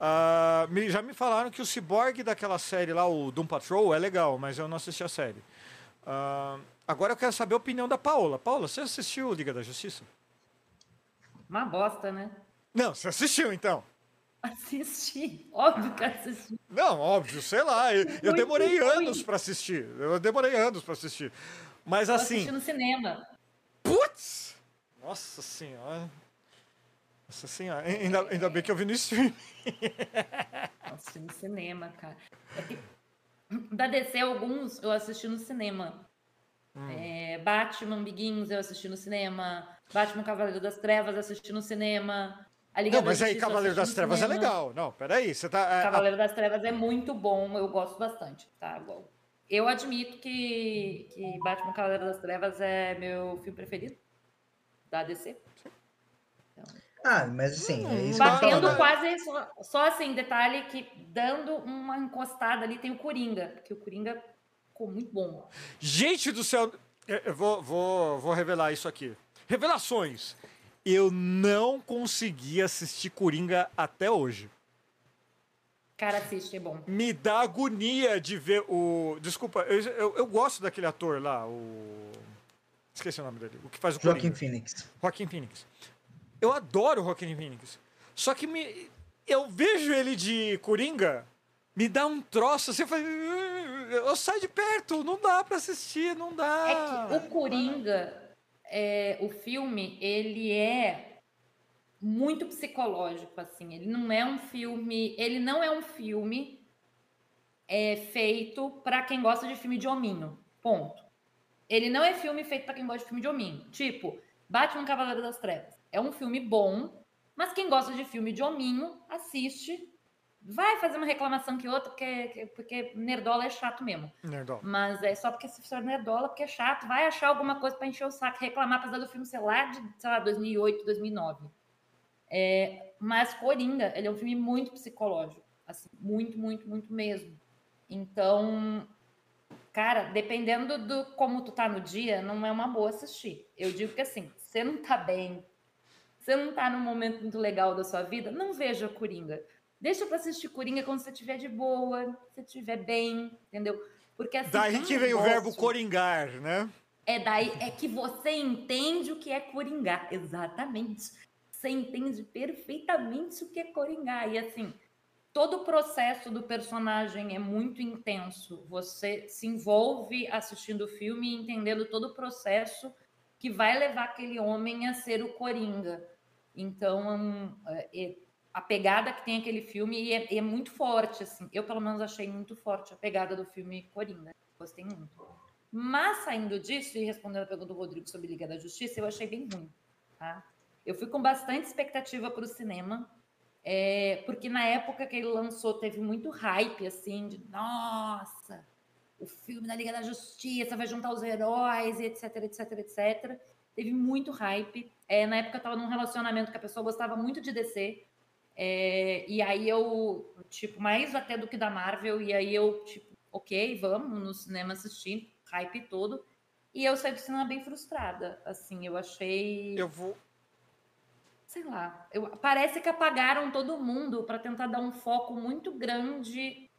Speaker 2: Ah, me- já me falaram que o Cyborg daquela série lá, o Doom Patrol, é legal, mas eu não assisti a série. Ah, agora eu quero saber a opinião da Paola. Paola, você assistiu Liga da Justiça?
Speaker 3: Uma bosta, né?
Speaker 2: Não, você assistiu então.
Speaker 3: Assisti. Óbvio que assisti.
Speaker 2: Não, óbvio, sei lá. Eu, eu demorei anos pra assistir. Eu demorei anos pra assistir. Mas
Speaker 3: Eu
Speaker 2: assim,
Speaker 3: assisti no cinema.
Speaker 2: putz! Nossa senhora. Nossa senhora. Ainda, ainda bem que eu vi no stream.
Speaker 3: Assisti no cinema, cara. É que da DC, alguns eu assisti no cinema.
Speaker 2: Hum.
Speaker 3: É, Batman Begins eu assisti no cinema. Batman Cavaleiro das Trevas eu assisti no cinema. A Liga
Speaker 2: Não, mas aí
Speaker 3: Justiça,
Speaker 2: Cavaleiro das Trevas é
Speaker 3: cinema.
Speaker 2: legal. Não, peraí. Você tá. é, a-
Speaker 3: Cavaleiro das Trevas é muito bom, eu gosto bastante, tá? Bom, Eu admito que, que Batman Cavaleiro das Trevas é meu filme preferido da DC.
Speaker 4: Ah, mas assim, é isso que eu tô
Speaker 3: Batendo
Speaker 4: falando.
Speaker 3: quase só, só assim, detalhe que dando uma encostada ali tem o Coringa, porque o Coringa ficou muito bom.
Speaker 2: Gente do céu. Eu eu vou, vou, vou revelar isso aqui. Revelações. Eu não consegui assistir Coringa até hoje.
Speaker 3: Cara, assiste, é bom.
Speaker 2: Me dá agonia de ver o. Desculpa, eu, eu, eu gosto daquele ator lá, o. Esqueci o nome dele. O que faz o
Speaker 4: Joaquim
Speaker 2: Coringa.
Speaker 4: Phoenix.
Speaker 2: Joaquim Phoenix. Eu adoro o Joaquim Phoenix. Só que me, eu vejo ele de Coringa, me dá um troço assim, eu, falo, "Uh, eu saio de perto, não dá pra assistir, não dá.
Speaker 3: É que o Coringa, é, o filme, ele é muito psicológico, assim. Ele não é um filme. Ele não é um filme é, feito para quem gosta de filme de hominho. Ponto. Ele não é filme feito para quem gosta de filme de hominho. Tipo, Batman Cavaleiro das Trevas. É um filme bom, mas quem gosta de filme de hominho, assiste. Vai fazer uma reclamação que outra, porque, porque Nerdola é chato mesmo.
Speaker 2: Nerdão.
Speaker 3: Mas é só porque se for nerdola, porque é chato, vai achar alguma coisa pra encher o saco, reclamar, apesar do filme, sei lá, de, sei lá, 2008, 2009. É, mas Coringa, ele é um filme muito psicológico, assim, muito, muito, muito mesmo. Então, cara, dependendo do como tu tá no dia, não é uma boa assistir. Eu digo que assim, você não tá bem, você não tá num momento muito legal da sua vida, não veja Coringa. Deixa pra assistir Coringa quando você estiver de boa, você estiver bem, entendeu? Porque assim,
Speaker 2: Daí que vem o verbo coringar, né?
Speaker 3: É daí é que você entende o que é coringar, exatamente. Você entende perfeitamente o que é coringar e assim, todo o processo do personagem é muito intenso. Você se envolve assistindo o filme e entendendo todo o processo que vai levar aquele homem a ser o coringa. Então, é, é, a pegada que tem aquele filme é, é muito forte, assim. Eu, pelo menos, achei muito forte a pegada do filme Coringa. Gostei muito. Mas saindo disso e respondendo a pergunta do Rodrigo sobre Liga da Justiça, eu achei bem ruim. Tá? Eu fui com bastante expectativa para o cinema, é, porque na época que ele lançou teve muito hype, assim, de nossa, o filme da Liga da Justiça vai juntar os heróis, etc, etc, etc. Teve muito hype. É, na época eu estava num relacionamento que a pessoa gostava muito de DC. É, e aí eu, tipo, mais até do que da Marvel, e aí eu, tipo, ok, vamos no cinema assistir, hype todo. E eu saí do cinema bem frustrada. Assim, eu achei.
Speaker 2: Eu vou.
Speaker 3: Sei lá. Eu, parece que apagaram todo mundo para tentar dar um foco muito grande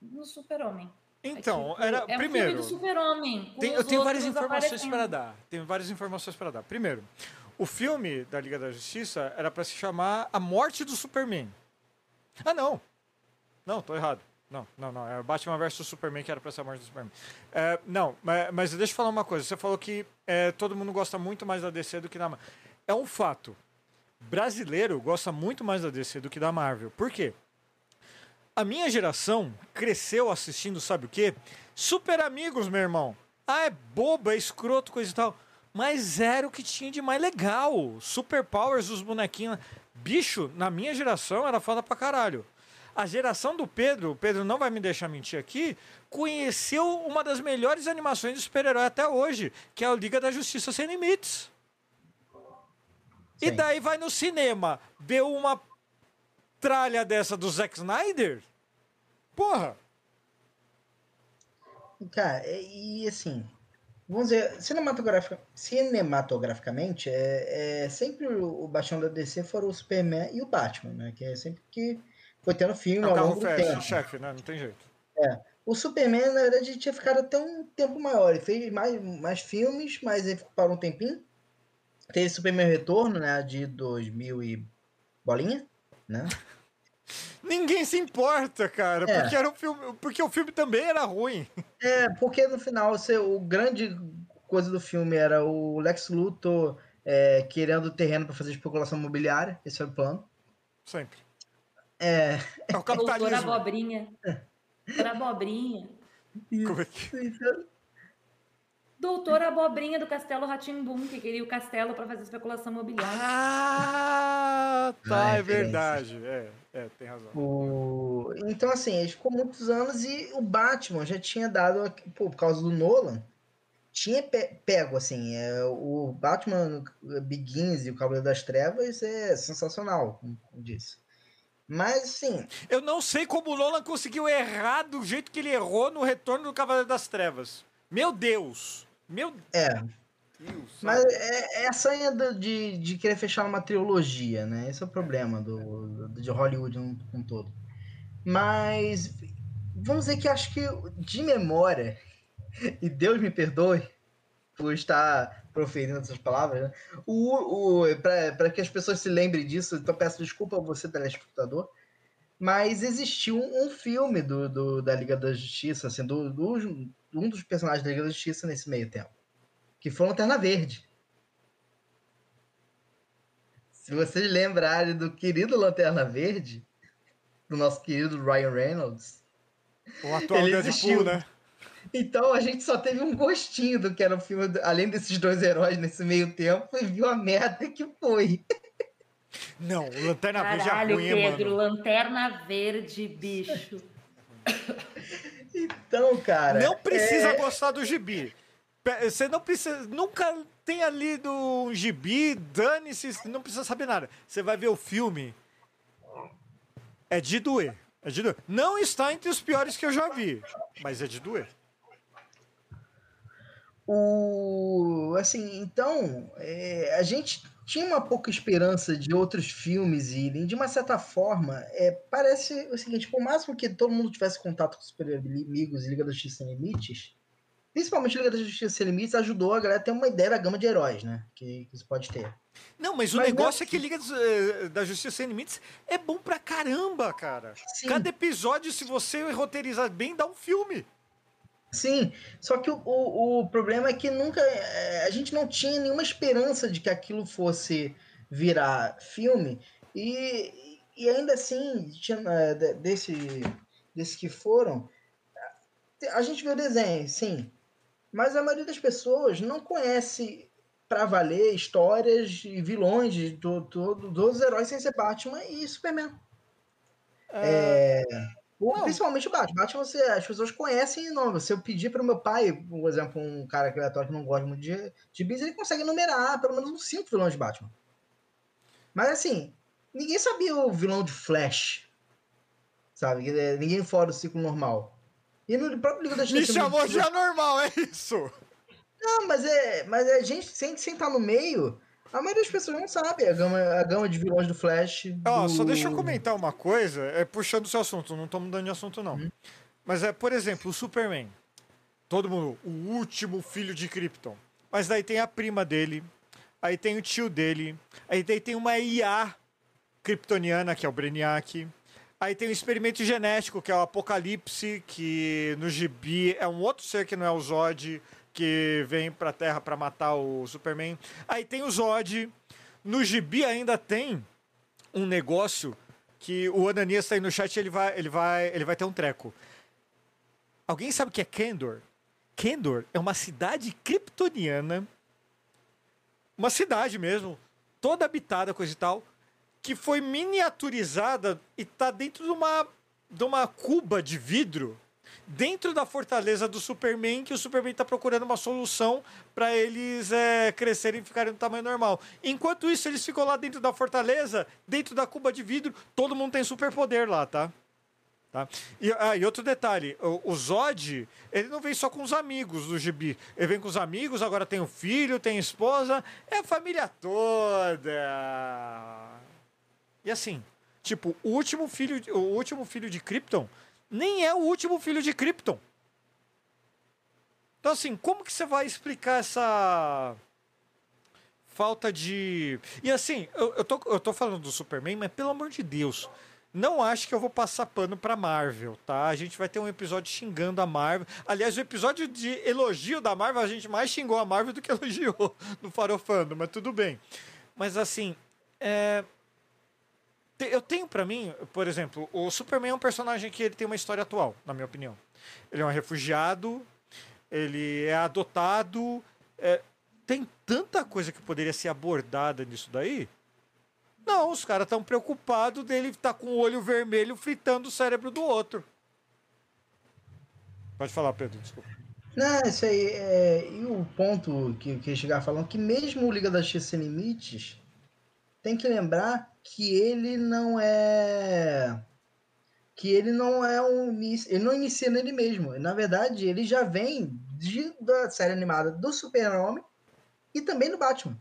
Speaker 3: no Super-Homem.
Speaker 2: Então,
Speaker 3: é, tipo,
Speaker 2: era.
Speaker 3: é
Speaker 2: primeiro.
Speaker 3: Um Super-Homem.
Speaker 2: eu tenho várias informações para dar. Tenho várias informações para dar. Primeiro, o filme da Liga da Justiça era para se chamar A Morte do Superman. Ah, não. Não, tô errado. Não, não, não. É Batman vs Superman que era para ser a morte do Superman. É, não, mas, mas deixa eu falar uma coisa. Você falou que é, todo mundo gosta muito mais da DC do que da Marvel. É um fato. Brasileiro gosta muito mais da DC do que da Marvel. Por quê? A minha geração cresceu assistindo, sabe o quê? Super Amigos, meu irmão. Ah, é boba, é escroto, coisa e tal. Mas era o que tinha de mais legal. Super Powers, os bonequinhos. Bicho, na minha geração era foda pra caralho. A geração do Pedro, o Pedro não vai me deixar mentir aqui, conheceu uma das melhores animações de super-herói até hoje, que é a Liga da Justiça Sem Limites. E
Speaker 4: Sim.
Speaker 2: daí vai no cinema, vê uma tralha dessa do Zack Snyder? Porra!
Speaker 4: Cara, e e, assim, vamos dizer, cinematografica, cinematograficamente, é, é sempre o, o baixão da DC foram o Superman e o Batman, né? Que é sempre que foi tendo filme
Speaker 2: É o
Speaker 4: ao longo do
Speaker 2: fecha,
Speaker 4: tempo.
Speaker 2: chefe, né? Não tem jeito.
Speaker 4: O Superman, na verdade, tinha ficado até um tempo maior. Ele fez mais, mais filmes, mas ele parou um tempinho. Teve Superman Retorno, né? De 2000 e bolinha, né?
Speaker 2: Ninguém se importa, cara,
Speaker 4: É.
Speaker 2: porque, era um filme, porque o filme também era ruim.
Speaker 4: É, porque no final você, o grande coisa do filme era o Lex Luthor é, querendo terreno para fazer especulação imobiliária. Esse era o plano.
Speaker 2: Sempre.
Speaker 4: É,
Speaker 2: É o
Speaker 3: Doutor
Speaker 2: capitalismo.
Speaker 3: Abobrinha. Doutor Abobrinha.
Speaker 2: Como é que-
Speaker 3: Doutor Abobrinha do Castelo Ratimbum, que queria o castelo para fazer especulação imobiliária.
Speaker 2: Ah, tá,
Speaker 4: Ah,
Speaker 2: é verdade. É, é, tem razão.
Speaker 4: O... Então, assim, ele ficou muitos anos e o Batman já tinha dado, pô, por causa do Nolan, tinha pe- pego, assim, é, o Batman Begins e o Cavaleiro das Trevas é sensacional, como como disse. Mas, assim,
Speaker 2: Eu não sei como o Nolan conseguiu errar do jeito que ele errou no Retorno do Cavaleiro das Trevas. Meu Deus! Meu
Speaker 4: é,
Speaker 2: Deus!
Speaker 4: mas é, é a sanha do- de, de querer fechar uma trilogia, né? Esse é o problema do, do- de Hollywood um, um todo. Mas, vamos dizer que acho que de memória, e Deus me perdoe por estar proferindo essas palavras, né? o, o, para que as pessoas se lembrem disso, então peço desculpa a você, telespectador, mas existiu um, um filme do, do- da Liga da Justiça, assim, do, do- um dos personagens da Liga da Justiça nesse meio tempo, que foi Lanterna Verde. Se vocês lembrarem do querido Lanterna Verde, do nosso querido Ryan Reynolds,
Speaker 2: O atual
Speaker 4: ele
Speaker 2: Deadpool,
Speaker 4: existiu.
Speaker 2: né?
Speaker 4: então a gente só teve um gostinho do que era o filme, do- além desses dois heróis nesse meio tempo, e viu a merda que foi.
Speaker 2: Não, o Lanterna Verde é
Speaker 3: Caralho,
Speaker 2: ruim,
Speaker 3: Pedro,
Speaker 2: mano.
Speaker 3: Lanterna Verde, bicho.
Speaker 4: Então, cara.
Speaker 2: Não precisa
Speaker 4: é-
Speaker 2: gostar do gibi. Você não precisa. Nunca tenha lido um gibi, dane-se, não precisa saber nada. Você vai ver o filme. É de doer. É de doer. Não está entre os piores que eu já vi, mas é de doer.
Speaker 4: O, assim, então, é, a gente tinha uma pouca esperança de outros filmes irem, de uma certa forma, é, parece o seguinte, por máximo que todo mundo tivesse contato com super amigos e Liga da Justiça Sem Limites, principalmente Liga da Justiça Sem Limites ajudou a galera a ter uma ideia da gama de heróis, né, que, que você pode ter.
Speaker 2: Não, mas o
Speaker 4: Mas
Speaker 2: negócio
Speaker 4: não-
Speaker 2: é que Liga dos, eh, da Justiça Sem Limites é bom pra caramba, cara.
Speaker 4: Sim.
Speaker 2: Cada episódio, se você roteirizar bem, dá um filme.
Speaker 4: Sim, só que o, o, o problema é que nunca. é, A gente não tinha nenhuma esperança de que aquilo fosse virar filme, e, e ainda assim, tinha, é, de- desse, desses que foram, a gente viu o desenho, sim. Mas a maioria das pessoas não conhece pra valer histórias e vilões de to- to- todos os heróis sem ser Batman e Superman. É, o-
Speaker 2: Não.
Speaker 4: principalmente o Batman. Batman você, as pessoas conhecem e não. Se eu pedir para o meu pai, por exemplo, um cara que é aleatório que não gosta muito de, de bis, ele consegue numerar pelo menos uns cinco vilões de Batman. Mas assim, ninguém sabia o vilão de Flash. Sabe? Que, Ninguém fora do ciclo normal. E no próprio Liga da
Speaker 2: Me
Speaker 4: Justiça.
Speaker 2: chamou de anormal, é isso.
Speaker 4: Não, mas é, mas é gente sem, sem estar no meio. A maioria das pessoas não sabe a gama, a gama de vilões do Flash.
Speaker 2: Ó,
Speaker 4: do...
Speaker 2: só deixa eu comentar uma coisa, é puxando o seu assunto, não tô mudando de assunto não. Mas é, por exemplo, o Superman. Todo mundo, o último filho de Krypton. Mas daí tem a prima dele, aí tem o tio dele, aí daí tem uma IA kryptoniana, que é o Brainiac. Aí tem o experimento genético, que é o Apocalipse, que no gibi é um outro ser que não é o Zod, que vem pra Terra pra matar o Superman. Aí tem o Zod. No gibi ainda tem um negócio que o Ananias tá aí no chat, ele vai, ele vai, ele vai ter um treco. Alguém sabe o que é Kendor? Kendor é uma cidade kryptoniana, uma cidade mesmo, toda habitada, coisa e tal, que foi miniaturizada e tá dentro de uma, de uma cuba de vidro dentro da fortaleza do Superman, que o Superman tá procurando uma solução para eles é, crescerem e ficarem no tamanho normal. Enquanto isso, eles ficam lá dentro da fortaleza, dentro da cuba de vidro, todo mundo tem superpoder lá, tá? Tá? E, ah, e outro detalhe, o, o Zod, ele não vem só com os amigos do Gibi. Ele vem com os amigos, agora tem o filho, tem a esposa, é a família toda. E assim, tipo, o último filho, o último filho de Krypton nem é o último filho de Krypton. Então assim, como que você vai explicar essa falta de... E assim, eu, eu, tô, eu tô falando do Superman, mas pelo amor de Deus, não acho que eu vou passar pano pra Marvel, tá? A gente vai ter um episódio xingando a Marvel. Aliás, o episódio de elogio da Marvel, a gente mais xingou a Marvel do que elogiou no Farofando, mas tudo bem. Mas assim, é... eu tenho pra mim, por exemplo, o Superman é um personagem que ele tem uma história atual, na minha opinião. Ele é um refugiado, ele é adotado, é, tem tanta coisa que poderia ser abordada nisso daí. Não, os caras estão preocupados dele estar com o olho vermelho fritando o cérebro do outro. Pode falar, Pedro, desculpa.
Speaker 4: Não, isso aí. É... E o ponto que queria chegar falando que mesmo o Liga da Justiça Sem Limites tem que lembrar que ele não é. Que ele não é um. Ele não inicia nele mesmo. Na verdade, ele já vem de, da série animada do Super-Homem e também do Batman.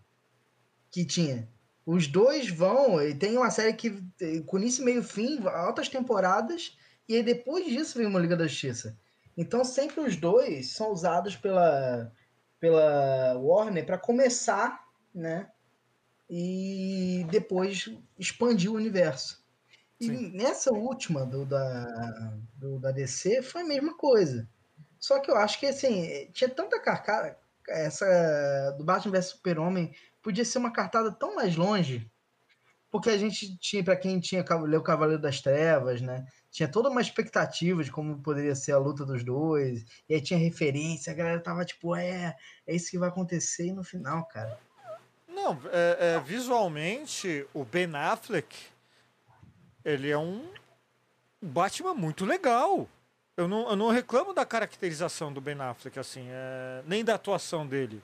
Speaker 4: Que tinha. Os dois vão. E tem uma série que com início, meio fim, altas temporadas. E aí depois disso vem uma Liga da Justiça. Então sempre os dois são usados pela, pela Warner para começar, né? E depois expandir o universo. E
Speaker 2: Sim.
Speaker 4: nessa última do da, do da DC foi a mesma coisa. Só que eu acho que assim, tinha tanta carcada. Essa do Batman vs Super-Homem podia ser uma cartada tão mais longe. Porque a gente tinha, para quem tinha leu Cavaleiro das Trevas, né? Tinha toda uma expectativa de como poderia ser a luta dos dois. E aí tinha referência, a galera tava tipo, é, é isso que vai acontecer e no final, cara.
Speaker 2: Não, é, é, visualmente, o Ben Affleck, ele é um Batman muito legal. Eu não, eu não reclamo da caracterização do Ben Affleck, assim, é, nem da atuação dele.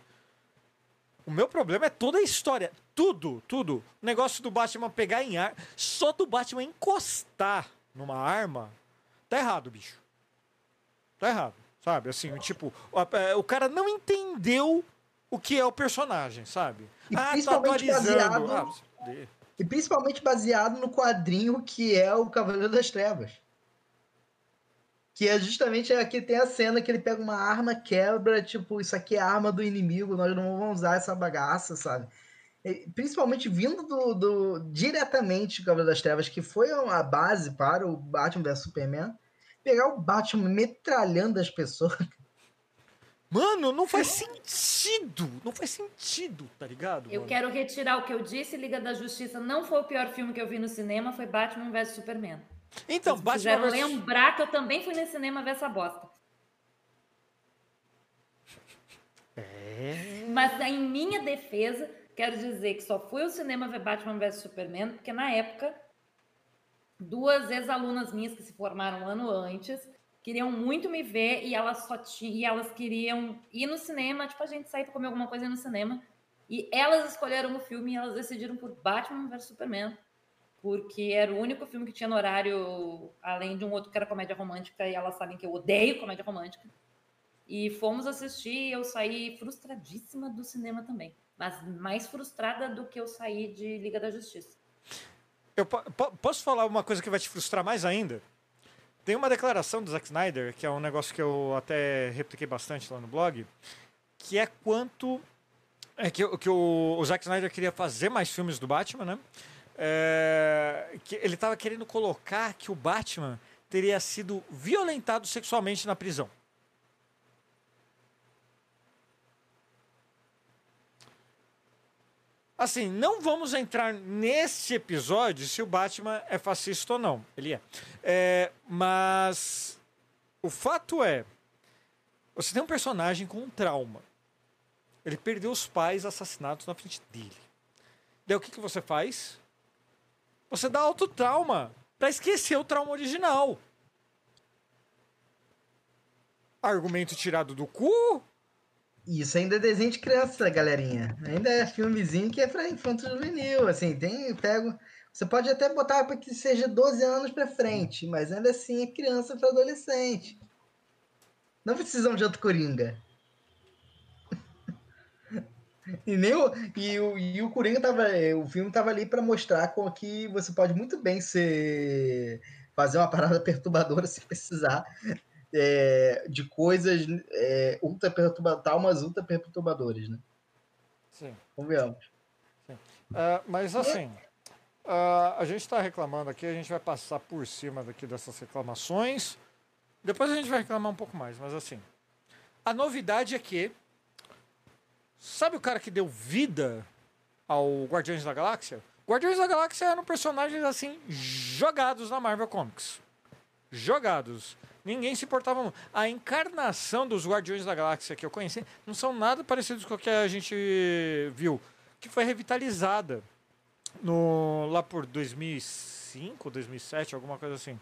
Speaker 2: O meu problema é toda a história. Tudo, tudo. O negócio do Batman pegar em ar. Só do Batman encostar numa arma. Tá errado, bicho. Tá errado. Sabe? Assim, tipo, o, é, o cara não entendeu o que é o personagem, sabe?
Speaker 4: E
Speaker 2: ah, tô
Speaker 4: principalmente
Speaker 2: atualizando.
Speaker 4: baseado-
Speaker 2: Ah.
Speaker 4: E principalmente baseado no quadrinho que é o Cavaleiro das Trevas. Que é justamente aqui tem a cena que ele pega uma arma, quebra, tipo, isso aqui é a arma do inimigo, nós não vamos usar essa bagaça, sabe? E, principalmente vindo do, do diretamente do Cavaleiro das Trevas, que foi a base para o Batman vs Superman, pegar o Batman metralhando as pessoas.
Speaker 2: Mano, não faz sentido. Não faz sentido, tá ligado?
Speaker 3: Eu
Speaker 2: mano?
Speaker 3: quero retirar o que eu disse. Liga da Justiça não foi o pior filme que eu vi no cinema, foi Batman vs Superman.
Speaker 2: Então,
Speaker 3: Vocês
Speaker 2: Batman vs...
Speaker 3: lembrar que eu também fui no cinema ver essa bosta.
Speaker 2: É.
Speaker 3: Mas em minha defesa, quero dizer que só fui ao cinema ver Batman vs Superman, porque na época, duas ex-alunas minhas que se formaram um ano antes queriam muito me ver e elas só tinham, e elas queriam ir no cinema, tipo a gente sair para comer alguma coisa no cinema. E elas escolheram o filme e elas decidiram por Batman vs Superman, porque era o único filme que tinha no horário, além de um outro que era comédia romântica, e elas sabem que eu odeio comédia romântica. E fomos assistir eu saí frustradíssima do cinema também. Mas mais frustrada do que eu saí de Liga da Justiça.
Speaker 2: Eu po- posso falar uma coisa que vai te frustrar mais ainda? Tem uma declaração do Zack Snyder, que é um negócio que eu até repliquei bastante lá no blog, que é quanto. É que, o- que o, o Zack Snyder queria fazer mais filmes do Batman, né? É, que ele estava querendo colocar que o Batman teria sido violentado sexualmente na prisão. Assim, não vamos entrar nesse episódio se o Batman é fascista ou não. Ele é. É, mas o fato é, você tem um personagem com um trauma. Ele perdeu os pais assassinados na frente dele. Daí o que, que você faz? Você dá autotrauma para esquecer o trauma original. Argumento tirado do cu?
Speaker 4: Isso ainda é desenho de criança, galerinha. Ainda é filmezinho que é pra infanto juvenil. Assim, tem. Pego. Você pode até botar para que seja 12 anos pra frente, mas ainda assim é criança para adolescente. Não precisam de outro Coringa. E nem o, e o, e o Coringa tava. O filme tava ali para mostrar com que você pode muito bem ser. fazer uma parada perturbadora se precisar é, de coisas é, ultra perturba, traumas ultra perturbadores, né?
Speaker 2: Sim.
Speaker 4: Convenhamos.
Speaker 2: Ah, mas assim, ah, a gente está reclamando aqui, a gente vai passar por cima daqui dessas reclamações. Depois a gente vai reclamar um pouco mais, mas assim. A novidade é que. Sabe o cara que deu vida ao Guardiões da Galáxia? Guardiões da Galáxia eram personagens assim, jogados na Marvel Comics. Jogados. Ninguém se importava muito. A encarnação dos Guardiões da Galáxia que eu conheci não são nada parecidos com o que a gente viu. Que foi revitalizada no, lá por 2005, 2007, alguma coisa assim.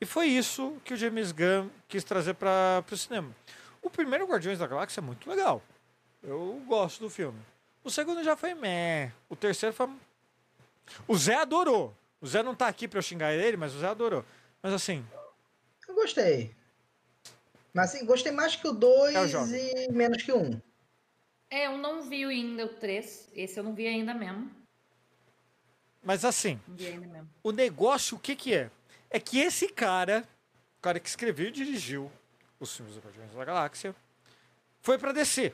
Speaker 2: E foi isso que o James Gunn quis trazer para o cinema. O primeiro Guardiões da Galáxia é muito legal. Eu gosto do filme. O segundo já foi meh. O terceiro foi. O Zé adorou. O Zé não tá aqui pra eu xingar ele, mas o Zé adorou. Mas assim,
Speaker 4: gostei. Mas assim, gostei mais que o 2
Speaker 2: É
Speaker 4: e menos que o 1. Um.
Speaker 3: É, eu não vi ainda o 3. Esse eu não vi ainda mesmo.
Speaker 2: mas assim,
Speaker 3: mesmo.
Speaker 2: o negócio, o que que é? É que esse cara, o cara que escreveu e dirigiu os filmes do Guardiões da Galáxia, foi pra DC.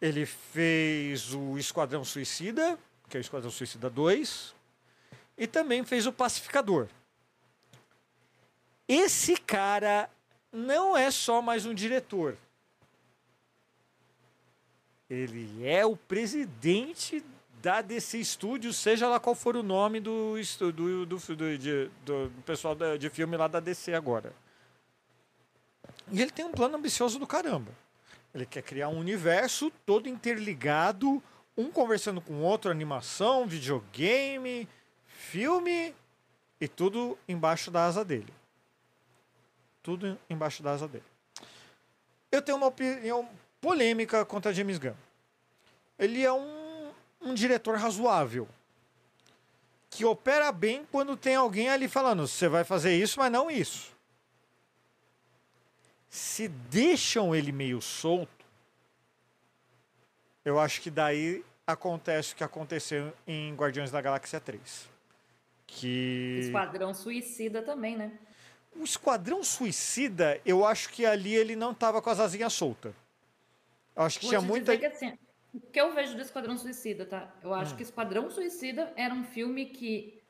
Speaker 2: Ele fez o Esquadrão Suicida, que é o Esquadrão Suicida 2, e também fez o Pacificador. Esse cara não é só mais um diretor. Ele é o presidente da DC Studios, seja lá qual for o nome do, do, do, do, de- do pessoal de filme lá da DC agora. E ele tem um plano ambicioso do caramba. Ele quer criar um universo todo interligado, um conversando com o outro, animação, videogame, filme e tudo embaixo da asa dele. Tudo embaixo da asa dele. Eu tenho uma opinião polêmica contra James Gunn. Ele é um, um diretor razoável. Que opera bem quando tem alguém ali falando: você vai fazer isso, mas não isso. Se deixam ele meio solto, eu acho que daí acontece o que aconteceu em Guardiões da Galáxia 3. Que.
Speaker 3: Esquadrão Suicida também, né?
Speaker 2: O Esquadrão Suicida, eu acho que ali ele não tava com as asinhas soltas. Eu acho que
Speaker 3: Vou
Speaker 2: tinha muita.
Speaker 3: que assim, o que eu vejo do Esquadrão Suicida, tá? Eu acho
Speaker 2: Hum.
Speaker 3: que Esquadrão Suicida era um filme que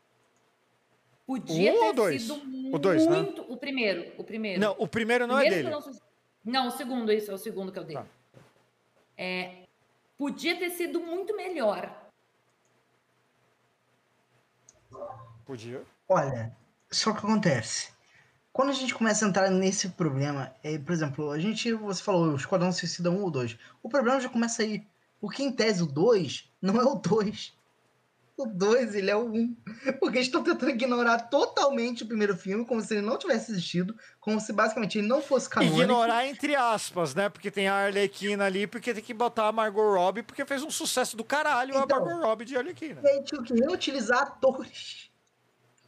Speaker 3: podia
Speaker 2: Um ou
Speaker 3: ter
Speaker 2: dois?
Speaker 3: sido
Speaker 2: O dois, né?
Speaker 3: muito. O primeiro, o primeiro.
Speaker 2: Não, o primeiro não é
Speaker 3: Primeiro
Speaker 2: dele.
Speaker 3: Esquadrão Suicida- Não, o segundo, isso é o segundo que eu dei.
Speaker 2: Tá.
Speaker 3: É, podia ter sido muito melhor.
Speaker 2: Podia.
Speaker 4: Olha, só que acontece. Quando a gente começa a entrar nesse problema, é, por exemplo, a gente, você falou, o Esquadrão Suicida 1 ou 2. O problema já começa aí. Porque em tese o 2 não é o 2. O 2, ele é o 1. Porque eles estão tentando ignorar totalmente o primeiro filme, como se ele não tivesse existido, como se basicamente ele não fosse canônico.
Speaker 2: Ignorar entre aspas, né? Porque tem a Arlequina ali, porque tem que botar a Margot Robbie, porque fez um sucesso do caralho
Speaker 4: Então,
Speaker 2: a Margot Robbie de Arlequina.
Speaker 4: E aí tinha que reutilizar atores.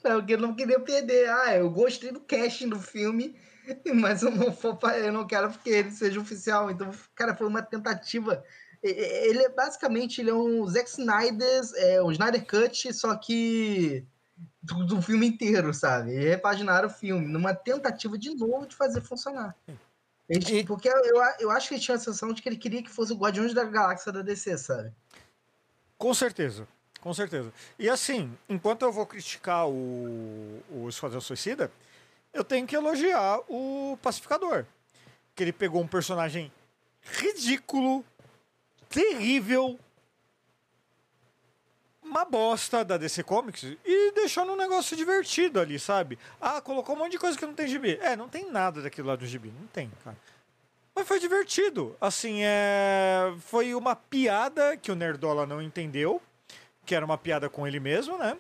Speaker 4: Porque eu não queria perder. Ah, eu gostei do casting do filme, mas eu não, for, eu não quero que ele seja oficial. Então, cara, foi uma tentativa. Ele é basicamente ele é um Zack Snyder, é, um Snyder Cut, só que do, do filme inteiro, sabe? E repaginaram o filme, numa tentativa de novo de fazer funcionar. Eles-
Speaker 2: E-
Speaker 4: Porque eu, eu acho que ele tinha a sensação de que ele queria que fosse o Guardiões da Galáxia da DC, sabe?
Speaker 2: Com certeza, com certeza. E assim, enquanto eu vou criticar o, o Esquadrão Suicida, eu tenho que elogiar o Pacificador. Que ele pegou um personagem ridículo, terrível, uma bosta da DC Comics e deixou num negócio divertido ali, sabe? Ah, colocou um monte de coisa que não tem gibi. É, não tem nada daquilo lá do gibi, não tem, cara. Mas foi divertido. Assim, é... foi uma piada que o Nerdola não entendeu, que era uma piada com ele mesmo, né?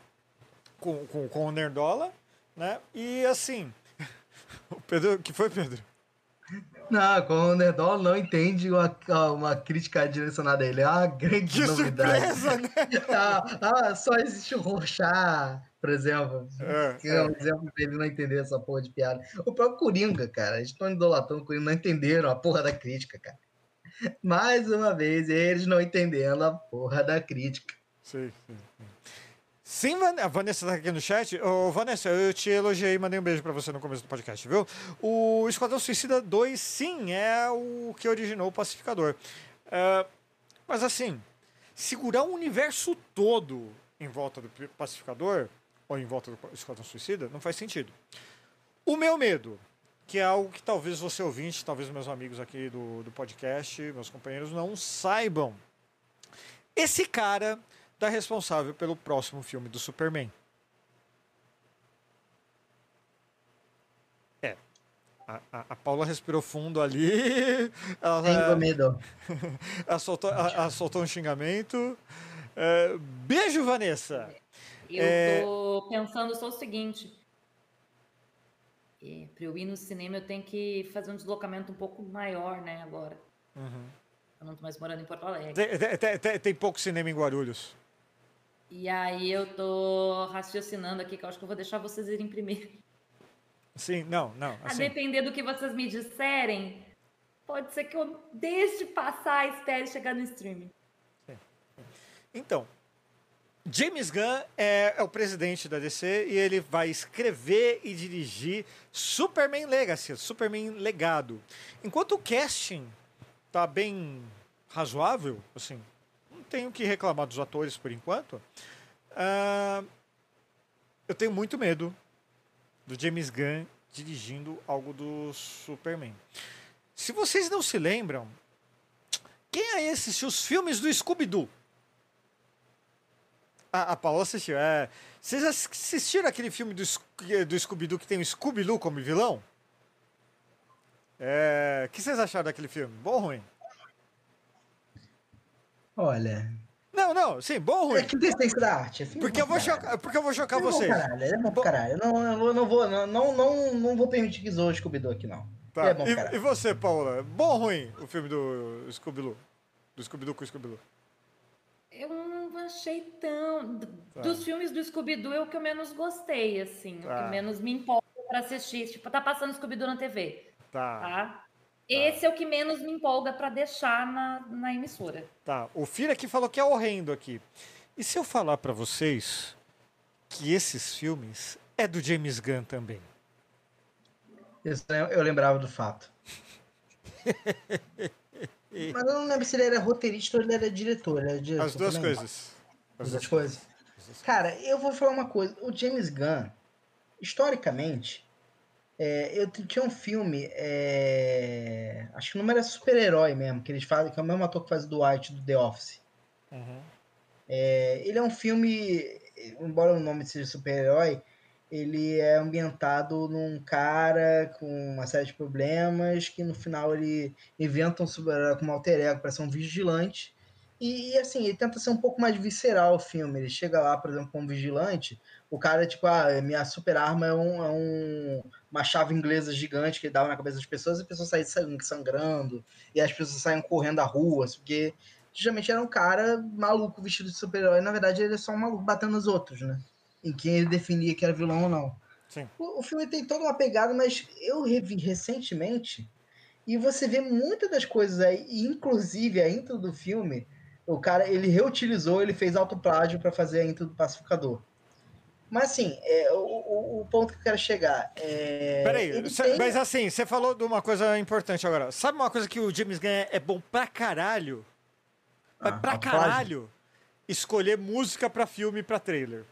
Speaker 2: Com, com, com o Nerdola, né? E assim. O Pedro. que foi, Pedro?
Speaker 4: Não, quando o Nerdola não entende uma, uma crítica direcionada a ele. É uma grande
Speaker 2: Que
Speaker 4: novidade.
Speaker 2: surpresa, né?
Speaker 4: Ah, ah, só existe o Rochar, por exemplo.
Speaker 2: É,
Speaker 4: Que é um exemplo pra ele não entender essa porra de piada. O próprio Coringa, cara. Eles estão idolatrando o Coringa, não entenderam a porra da crítica, cara. Mais uma vez, eles não entendendo a porra da crítica.
Speaker 2: Sim, sim. sim. A Vanessa tá aqui no chat. Ô, Vanessa, eu te elogiei mandei um beijo pra você no começo do podcast, viu? O Esquadrão Suicida 2, sim, é o que originou o Pacificador. É, mas assim, segurar o universo todo em volta do Pacificador, ou em volta do Esquadrão Suicida, não faz sentido. O meu medo, que é algo que talvez você ouvinte, talvez meus amigos aqui do, do podcast, meus companheiros, não saibam. Esse cara tá responsável pelo próximo filme do Superman. É. A, a, a Paula respirou fundo ali. Ela,
Speaker 4: Tenho medo.
Speaker 2: ela soltou, ela- ela soltou um xingamento. É, beijo, Vanessa.
Speaker 3: Eu
Speaker 2: É.
Speaker 3: tô pensando só o seguinte. É, para eu ir no cinema, eu tenho que fazer um deslocamento um pouco maior, né, agora. Eu não tô mais morando em Porto Alegre.
Speaker 2: Tem- tem- tem- tem pouco cinema em Guarulhos.
Speaker 3: E aí eu tô raciocinando aqui, que eu acho que eu vou deixar vocês irem primeiro.
Speaker 2: Sim, não, não.
Speaker 3: A
Speaker 2: Assim,
Speaker 3: depender do que vocês me disserem, pode ser que eu deixe passar e espere chegar no streaming.
Speaker 2: Então, James Gunn é, é o presidente da DC e ele vai escrever e dirigir Superman Legacy, Superman Legado. Enquanto o casting tá bem razoável, assim, tenho que reclamar dos atores por enquanto. ah, eu tenho muito medo do James Gunn dirigindo algo do Superman. Se vocês não se lembram, quem aí assistiu os filmes do Scooby-Doo? A, a Paola assistiu. É, vocês assistiram aquele filme do, do Scooby-Doo que tem o Scooby-Doo como vilão? É, o que vocês acharam daquele filme? Bom ou ruim?
Speaker 4: Olha.
Speaker 2: Não, não, sim, bom ou
Speaker 4: É
Speaker 2: ruim.
Speaker 4: que decência da arte. é filme
Speaker 2: Porque eu vou chocar, porque eu vou chocar
Speaker 4: É bom
Speaker 2: vocês.
Speaker 4: pra caralho, é bom pra caralho. Eu não, eu não vou, não, não, não, não vou permitir que zoe o Scooby-Doo aqui, não.
Speaker 2: Tá,
Speaker 4: É bom
Speaker 2: E, e você, Paula? Bom ou ruim o filme do Scooby-Doo? Do Scooby-Doo com o Scooby-Doo?
Speaker 3: Eu não achei tão.
Speaker 2: Tá.
Speaker 3: Dos filmes do Scooby-Doo é o que eu menos gostei, assim. O
Speaker 2: Tá.
Speaker 3: que menos me empolga pra assistir. Tipo, tá passando Scooby-Doo na TV,
Speaker 2: Tá,
Speaker 3: tá? Esse é o que menos me empolga pra deixar na, na emissora.
Speaker 2: tá. O Fira aqui falou que é horrendo aqui. E se eu falar pra vocês que esses filmes é do James Gunn também?
Speaker 4: Isso, eu eu lembrava do fato. Mas eu não lembro se ele era roteirista ou ele era diretor. Ele era diretor
Speaker 2: As duas coisas.
Speaker 4: As duas coisas. Cara, eu vou falar uma coisa. O James Gunn, historicamente, é, eu tinha um filme, é, acho que o nome era super-herói mesmo, que eles fazem, que é o mesmo ator que faz o Dwight do The Office.
Speaker 2: Uhum.
Speaker 4: É, ele é um filme, embora o nome seja super-herói, ele é ambientado num cara com uma série de problemas que no final ele inventa um super como alter ego para ser um vigilante. E, e, assim, ele tenta ser um pouco mais visceral o filme. Ele chega lá, por exemplo, como vigilante, o cara, tipo, ah, minha super arma é, um, é um, uma chave inglesa gigante que dava na cabeça das pessoas e as pessoas saem sangrando e as pessoas saem correndo da rua, porque justamente era um cara maluco vestido de super-herói. Na verdade, ele é só um maluco batendo nos outros, né? Em quem ele definia que era vilão ou não. O, o, filme tem toda uma pegada, mas eu revi recentemente e você vê muitas das coisas aí, inclusive a intro do filme, o cara ele reutilizou, ele fez autoplágio para fazer a intro do Pacificador. Mas assim, é, o, o, ponto que eu quero chegar é.
Speaker 2: Peraí, cê, tem... mas assim, você falou de uma coisa importante agora. Sabe uma coisa que o James Gunn é bom pra caralho? Ah, pra caralho escolher música pra filme e pra trailer.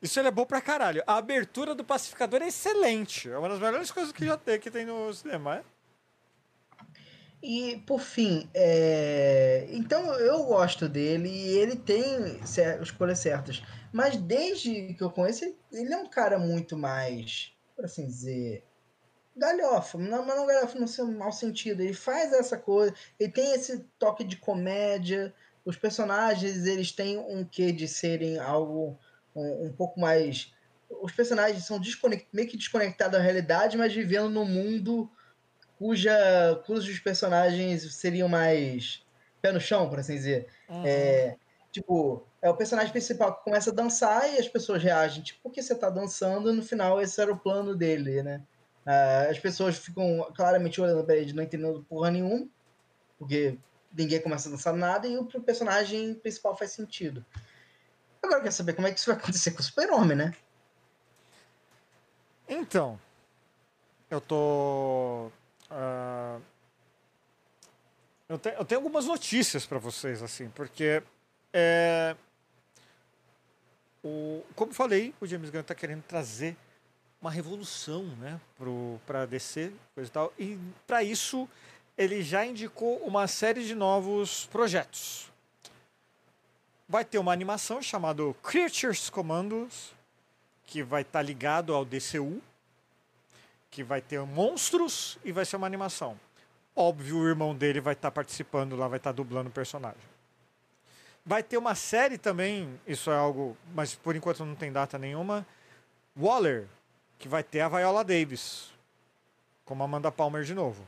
Speaker 2: Isso ele é bom pra caralho. A abertura do Pacificador é excelente. É uma das melhores coisas que já tem, que tem no cinema. É?
Speaker 4: E, por fim, é... então eu gosto dele e ele tem escolhas certas. Mas desde que eu conheço, ele é um cara muito mais, por assim dizer, galhofa. Não, mas não galhofa no seu mau sentido. Ele faz essa coisa, ele tem esse toque de comédia. Os personagens, eles têm um quê de serem algo um, um pouco mais... Os personagens são meio que desconectados da realidade, mas vivendo no mundo cuja, cujos personagens seriam mais pé no chão, por assim dizer. Uhum. É, tipo, é o personagem principal que começa a dançar e as pessoas reagem, tipo, por que você tá dançando? E no final, esse era o plano dele, né? Uh, as pessoas ficam claramente olhando pra ele, não entendendo porra nenhuma, porque ninguém começa a dançar nada e o personagem principal faz sentido. Agora eu quero saber como é que isso vai acontecer com o Super-Homem, né?
Speaker 2: Então, eu tô Uh, eu, te, eu, tenho algumas notícias para vocês, assim, porque é, o, como falei, o James Gunn está querendo trazer uma revolução né, para DC coisa e tal, e para isso ele já indicou uma série de novos projetos. Vai ter uma animação chamada Creatures Commandos, que vai estar tá ligado ao DCU, que vai ter monstros e vai ser uma animação. Óbvio, o irmão dele vai estar tá participando lá, vai estar tá dublando o personagem. Vai ter uma série também, isso é algo, mas por enquanto não tem data nenhuma. Waller, que vai ter a Viola Davis, como Amanda Palmer de novo.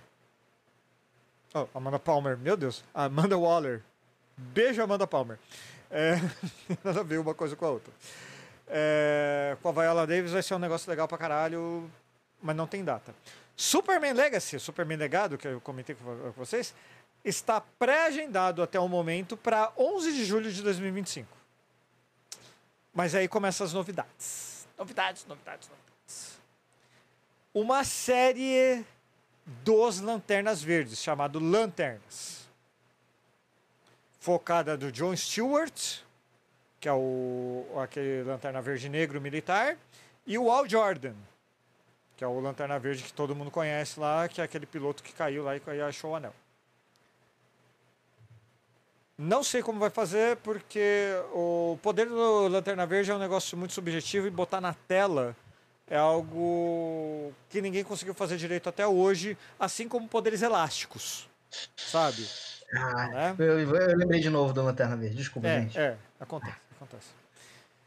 Speaker 2: Oh, Amanda Palmer, meu Deus. Amanda Waller. Beijo, Amanda Palmer. É, nada a ver uma coisa com a outra. É, com a Viola Davis vai ser um negócio legal pra caralho mas não tem data. Superman Legacy, Superman Legado, que eu comentei com vocês, está pré-agendado até o momento para 11 de julho de 2025. Mas aí começam as novidades. Novidades, novidades, novidades. Uma série dos Lanternas Verdes, chamado Lanternas. Focada do John Stewart, que é o aquele Lanterna Verde Negro militar, e o Al Jordan, que é o Lanterna Verde que todo mundo conhece lá, que é aquele piloto que caiu lá e achou o anel. Não sei como vai fazer, porque o poder do Lanterna Verde é um negócio muito subjetivo e botar na tela é algo que ninguém conseguiu fazer direito até hoje, assim como poderes elásticos, sabe?
Speaker 4: Ah, né? eu, eu, lembrei de novo do Lanterna Verde, desculpa,
Speaker 2: é,
Speaker 4: gente.
Speaker 2: É, acontece, acontece.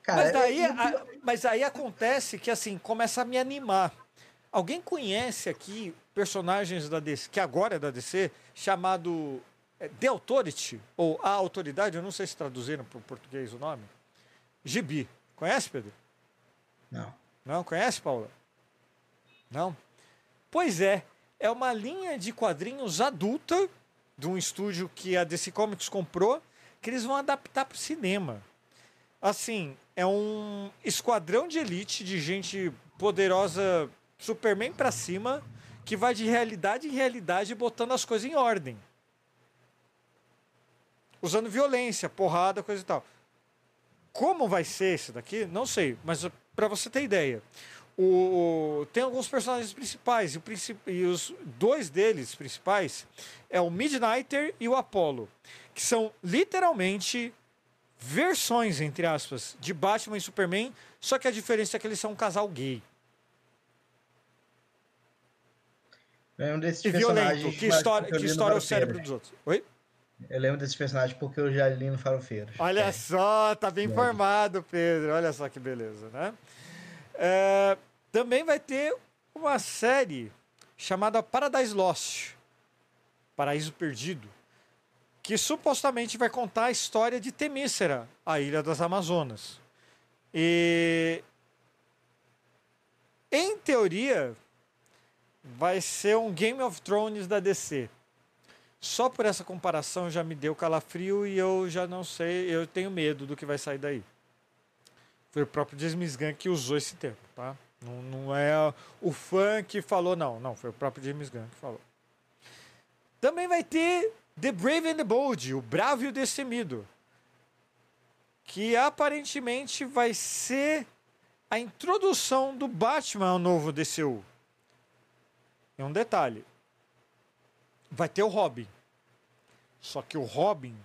Speaker 2: Cara, mas, daí, eu... a, mas aí acontece que assim, começa a me animar. Alguém conhece aqui personagens da DC, que agora é da DC, chamado é, The Authority, ou A Autoridade, eu não sei se traduziram para o português o nome. Gibi. Conhece, Pedro?
Speaker 4: Não.
Speaker 2: Não? Conhece, Paula? Não? Pois é, é uma linha de quadrinhos adulta de um estúdio que a DC Comics comprou, que eles vão adaptar para o cinema. Assim, é um esquadrão de elite de gente poderosa Superman pra cima, que vai de realidade em realidade botando as coisas em ordem. Usando violência, porrada, coisa e tal. Como vai ser esse daqui? Não sei, mas para você ter ideia. O, tem alguns personagens principais, e, e os dois deles principais é o Midnighter e o Apollo, que são literalmente versões, entre aspas, de Batman e Superman, só que a diferença é que eles são um casal gay.
Speaker 4: É um desses
Speaker 2: E
Speaker 4: personagens.
Speaker 2: violento, que
Speaker 4: eu
Speaker 2: que
Speaker 4: no
Speaker 2: estoura o cérebro dos outros. Oi?
Speaker 4: Eu lembro desses personagens porque eu já li no Farofeiros.
Speaker 2: Olha
Speaker 4: É.
Speaker 2: só, tá bem
Speaker 4: Verdade.
Speaker 2: informado, Pedro. Olha só que beleza, né? É, também vai ter uma série chamada Paradise Lost Paraíso Perdido que supostamente vai contar a história de Temícera, a ilha das Amazonas. E em teoria vai ser um Game of Thrones da DC. Só por essa comparação já me deu calafrio e eu já não sei, eu tenho medo do que vai sair daí. Foi o próprio James Gunn que usou esse termo, tá? Não, não é o fã que falou, não. Não, foi o próprio James Gunn que falou. Também vai ter The Brave and the Bold, o Bravo e o Destemido. Que aparentemente vai ser a introdução do Batman ao novo DCU. E um detalhe: vai ter o Robin. Só que o Robin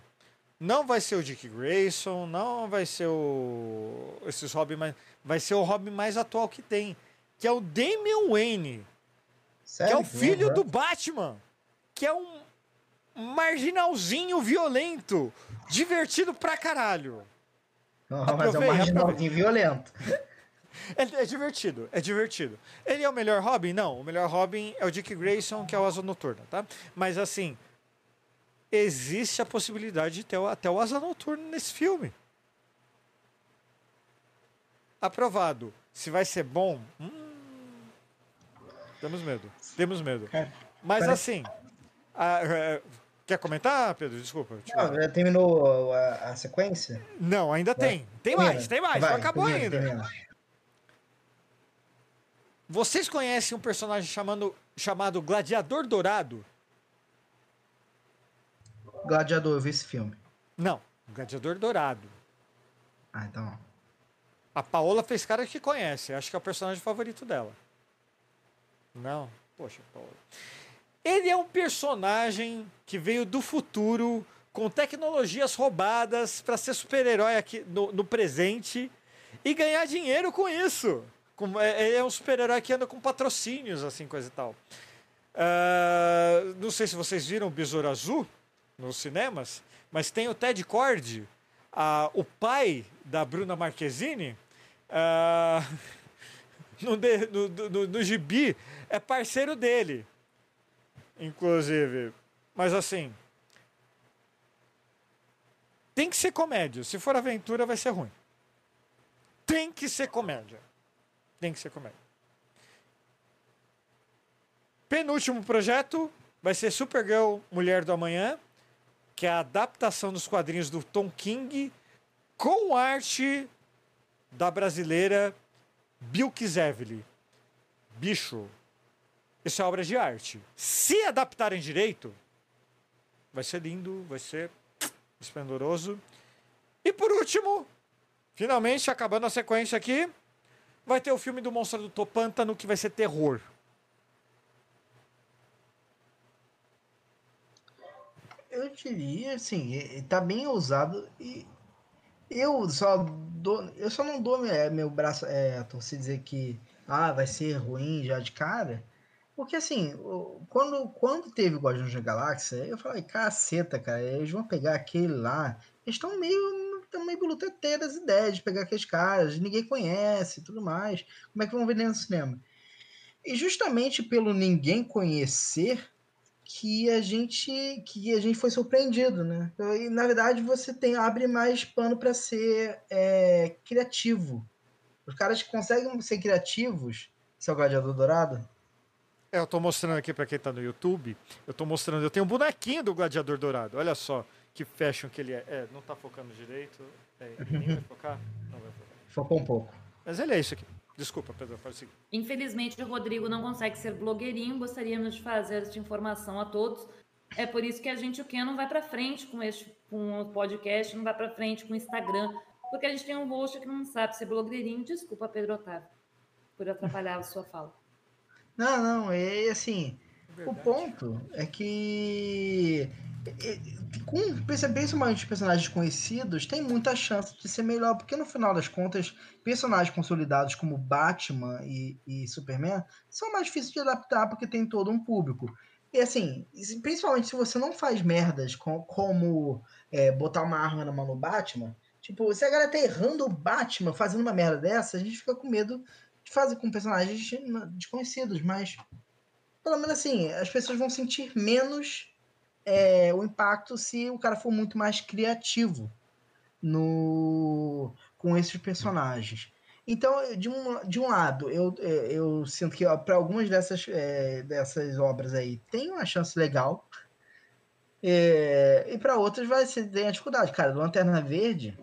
Speaker 2: não vai ser o Dick Grayson, não vai ser o esses Robin mais, vai ser o Robin mais atual que tem, que é o Damian Wayne, que
Speaker 4: Sério?
Speaker 2: é o
Speaker 4: Que
Speaker 2: filho
Speaker 4: loucura.
Speaker 2: do Batman, que é um marginalzinho violento, divertido pra caralho.
Speaker 4: Não, mas é um marginalzinho violento.
Speaker 2: É, é divertido, é divertido. Ele é o melhor Robin? Não, o melhor Robin é o Dick Grayson, que é o Asa Noturna, tá? Mas assim, existe a possibilidade de ter até o Asa Noturno nesse filme. Aprovado. Se vai ser bom, hum, temos medo, temos medo. Mas assim, a- é, quer comentar, Pedro? Desculpa.
Speaker 4: Não, já terminou a, a sequência?
Speaker 2: Não, ainda tem. Tem mais, tem mais,
Speaker 4: Vai,
Speaker 2: não acabou ainda. Vocês conhecem um personagem chamando, chamado Gladiador Dourado?
Speaker 4: Gladiador, eu vi esse filme.
Speaker 2: Não, Gladiador Dourado.
Speaker 4: Ah, então.
Speaker 2: A Paola fez cara que conhece. Acho que é o personagem favorito dela. Não? Poxa, Paola. Ele é um personagem que veio do futuro com tecnologias roubadas para ser super-herói aqui no, no presente e ganhar dinheiro com isso. Com- é, ele é um super-herói que anda com patrocínios, assim, coisa e tal. Ah, não sei se vocês viram o Besouro Azul nos cinemas, mas tem o Ted Cord, ah, o pai da Bruna Marquezine, ah, no, de- no, no, no gibi, é parceiro dele, inclusive. Mas assim, tem que ser comédia. Se for aventura, vai ser ruim. Tem que ser comédia. Tem que ser comédia. Penúltimo projeto vai ser Supergirl Mulher do Amanhã, que é a adaptação dos quadrinhos do Tom King com arte da brasileira Bilk Zevely. Bicho, isso é obra de arte. Se adaptarem direito, vai ser lindo, vai ser esplendoroso. E por último, finalmente, acabando a sequência aqui, vai ter o filme do Monstro do Topântano, que vai ser terror.
Speaker 4: Eu diria, assim, tá bem ousado e eu só dou, eu só não dou meu, meu braço é, a torcer dizer que ah, vai ser ruim já de cara, porque assim, quando, quando teve o Guardiões da Galáxia, eu falei, caceta, cara, eles vão pegar aquele lá, eles estão meio, estão meio buluteteiro das ideias de pegar aqueles caras, ninguém conhece tudo mais, como é que vão vender no cinema? E justamente pelo ninguém conhecer, que a gente que a gente foi surpreendido, né? E, na verdade você tem abre mais pano para ser é, criativo. Os caras conseguem ser criativos, seu Gladiador Dourado,
Speaker 2: É, eu tô mostrando aqui pra quem tá no YouTube. Eu tô mostrando, eu tenho um bonequinho do Gladiador Dourado. Olha só que fashion que ele é. É, não tá focando direito. É, nem vai focar? Não vai focar.
Speaker 4: focou um pouco.
Speaker 2: Mas ele é isso aqui. Desculpa, Pedro, pode seguir.
Speaker 3: Infelizmente, o Rodrigo não consegue ser blogueirinho. Gostaríamos de fazer esta informação a todos. É por isso que a gente, o Ken, não vai para frente com este com o podcast, não vai para frente com o Instagram, porque a gente tem um host que não sabe ser blogueirinho. Desculpa, Pedro Otávio, por atrapalhar a sua fala.
Speaker 4: Não, não, é assim, o ponto é que com principalmente personagens conhecidos, tem muita chance de ser melhor, porque no final das contas, personagens consolidados como Batman e, e Superman são mais difíceis de adaptar porque tem todo um público. E assim, principalmente se você não faz merdas com, como é, botar uma arma na mão do Batman, tipo, se a galera tá errando o Batman fazendo uma merda dessa, a gente fica com medo de fazer com personagens desconhecidos, mas pelo menos assim, as pessoas vão sentir menos é, o impacto se o cara for muito mais criativo no com esses personagens. Então, de um, de um lado, eu, eu sinto que para algumas dessas, é, dessas obras aí tem uma chance legal. É, e para outras vai ser tem a dificuldade. Cara, do Lanterna Verde,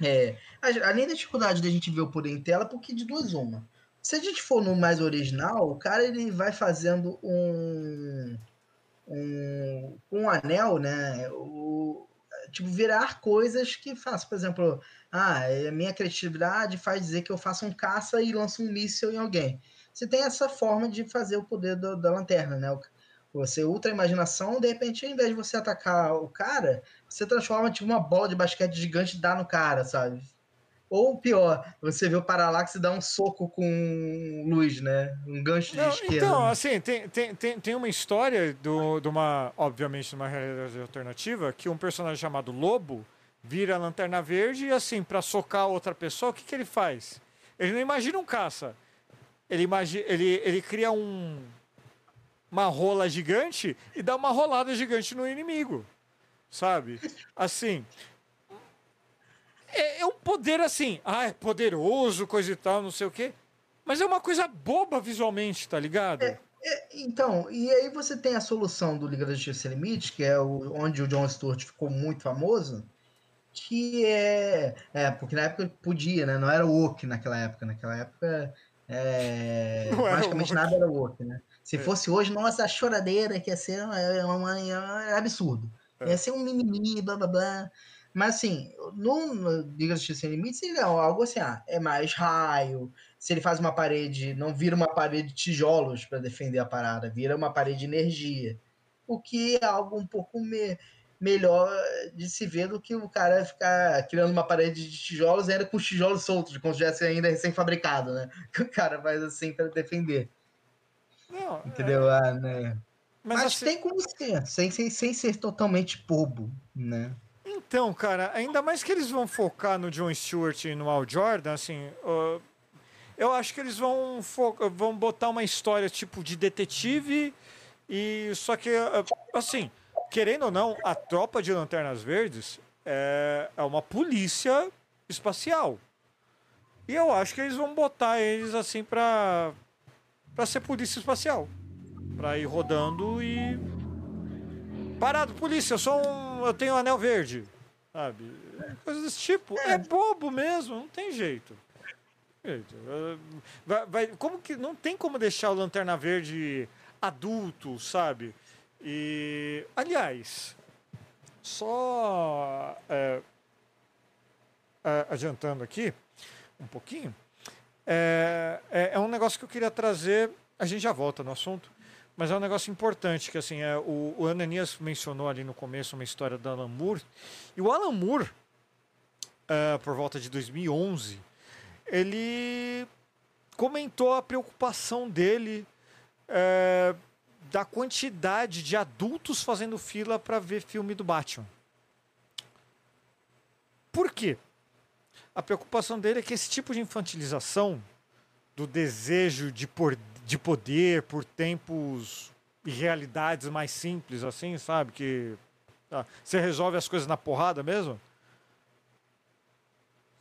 Speaker 4: é, além da dificuldade da gente ver o poder em tela, porque de duas uma. Se a gente for no mais original, o cara ele vai fazendo um um, um anel, né? O, tipo, virar coisas que faço. Por exemplo, ah, a minha criatividade faz dizer que eu faço um caça e lanço um míssil em alguém. Você tem essa forma de fazer o poder do, da lanterna, né? Você ultra imaginação, de repente, ao invés de você atacar o cara, você transforma tipo uma bola de basquete gigante e dá no cara, sabe? Ou pior, você vê o Parallax dar um soco com luz, né? Um gancho
Speaker 2: Não,
Speaker 4: de esquerda.
Speaker 2: Então, assim, tem, tem, tem, tem uma história do, de uma, obviamente, uma realidade alternativa, que um personagem chamado Lobo vira a lanterna verde e, assim, para socar outra pessoa, o que, que ele faz? Ele não imagina um caça. Ele, imagina, ele, ele cria um, uma rola gigante e dá uma rolada gigante no inimigo. Sabe? Assim, é, é um poder assim, ah, é poderoso, coisa e tal, não sei o quê. Mas é uma coisa boba visualmente, tá ligado?
Speaker 4: É, é, então, e aí você tem a solução do Liga da Justiça Limite, que é o, onde o John Stewart ficou muito famoso, que é. É, porque na época podia, né? Não era o Oak naquela época. Naquela época. É, praticamente nada era woke, né? Se é. fosse hoje, nossa, a choradeira que ia ser é, uma, é absurdo. É. Ia ser um mimimi, blá blá blá. Mas assim, no Liga Justiça Sem Limites, ele é algo assim, ah, é mais raio. Se ele faz uma parede, não vira uma parede de tijolos para defender a parada, vira uma parede de energia. O que é algo um pouco me, melhor de se ver do que o cara ficar criando uma parede de tijolos ainda com os tijolos soltos, como se tivesse ainda recém-fabricado, né? Que o cara faz assim para defender. Não, Entendeu? É... Ah, né? Mas, Mas assim... tem como ser, sem, sem, sem ser totalmente bobo, né?
Speaker 2: Então, cara, ainda mais que eles vão focar no John Stewart e no Al Jordan, assim, uh, eu acho que eles vão, vão botar uma história tipo de detetive e só que, uh, assim, querendo ou não, a tropa de Lanternas Verdes é, é uma polícia espacial. E eu acho que eles vão botar eles assim pra, pra ser polícia espacial. Pra ir rodando e Parado, polícia, eu sou um. Eu tenho um anel verde. Sabe? Coisas desse tipo. É. é bobo mesmo, não tem jeito. Vai, vai, como que. Não tem como deixar o Lanterna Verde adulto, sabe? E. Aliás, só. É, é, adiantando aqui um pouquinho. É, é, é um negócio que eu queria trazer. A gente já volta no assunto. Mas é um negócio importante, que assim, é, o, o Ananias mencionou ali no começo uma história do Alan Moore. E o Alan Moore, uh, por volta de 2011, ele comentou a preocupação dele uh, da quantidade de adultos fazendo fila para ver filme do Batman. Por quê? A preocupação dele é que esse tipo de infantilização do desejo de por de poder por tempos e realidades mais simples, assim, sabe? Que tá, você resolve as coisas na porrada mesmo.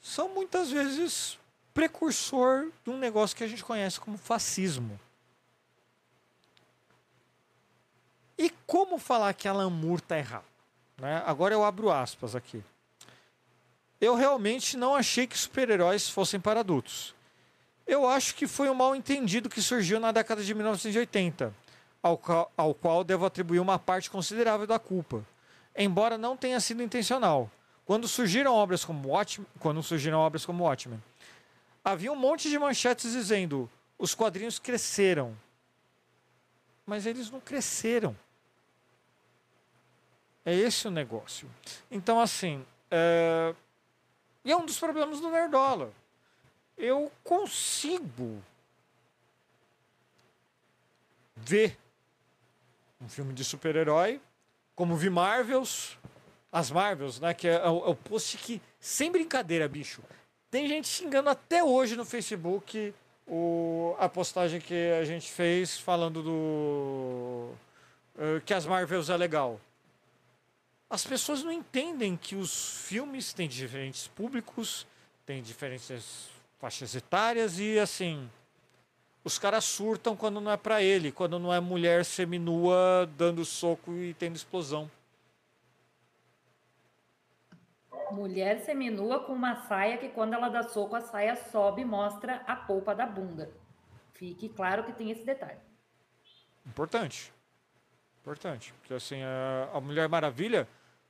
Speaker 2: São muitas vezes precursor de um negócio que a gente conhece como fascismo. E como falar que Alan Moore está errado? Né? Agora eu abro aspas aqui. Eu realmente não achei que super-heróis fossem para adultos. Eu acho que foi um mal entendido que surgiu na década de 1980, ao qual, ao qual devo atribuir uma parte considerável da culpa, embora não tenha sido intencional. Quando surgiram obras como Watchmen, quando surgiram obras como Watchmen, havia um monte de manchetes dizendo: os quadrinhos cresceram. Mas eles não cresceram. É esse o negócio. Então, assim, é... e é um dos problemas do Nerdola. Eu consigo ver um filme de super-herói, como vi Marvels, as Marvels, né? Que é, é o, post que, sem brincadeira, bicho, tem gente xingando até hoje no Facebook o, a postagem que a gente fez falando do. Uh, que as Marvels é legal. As pessoas não entendem que os filmes têm diferentes públicos, têm diferentes faixas etárias e assim. Os caras surtam quando não é para ele, quando não é mulher seminua dando soco e tendo explosão.
Speaker 3: Mulher seminua com uma saia que quando ela dá soco, a saia sobe e mostra a polpa da bunda. Fique claro que tem esse detalhe.
Speaker 2: Importante. Importante. Porque assim, a, a Mulher Maravilha,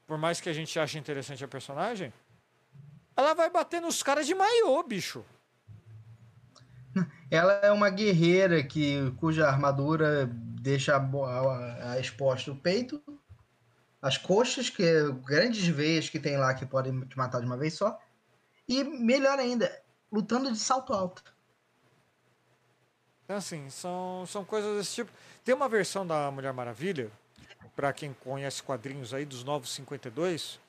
Speaker 2: por mais que a gente ache interessante a personagem, ela vai bater nos caras de maiô, bicho.
Speaker 4: Ela é uma guerreira que cuja armadura deixa exposta o peito as coxas, que é grandes veias que tem lá que podem te matar de uma vez só. E melhor ainda, lutando de salto alto.
Speaker 2: É assim, são, são coisas desse tipo. Tem uma versão da Mulher Maravilha, para quem conhece quadrinhos aí dos Novos 52,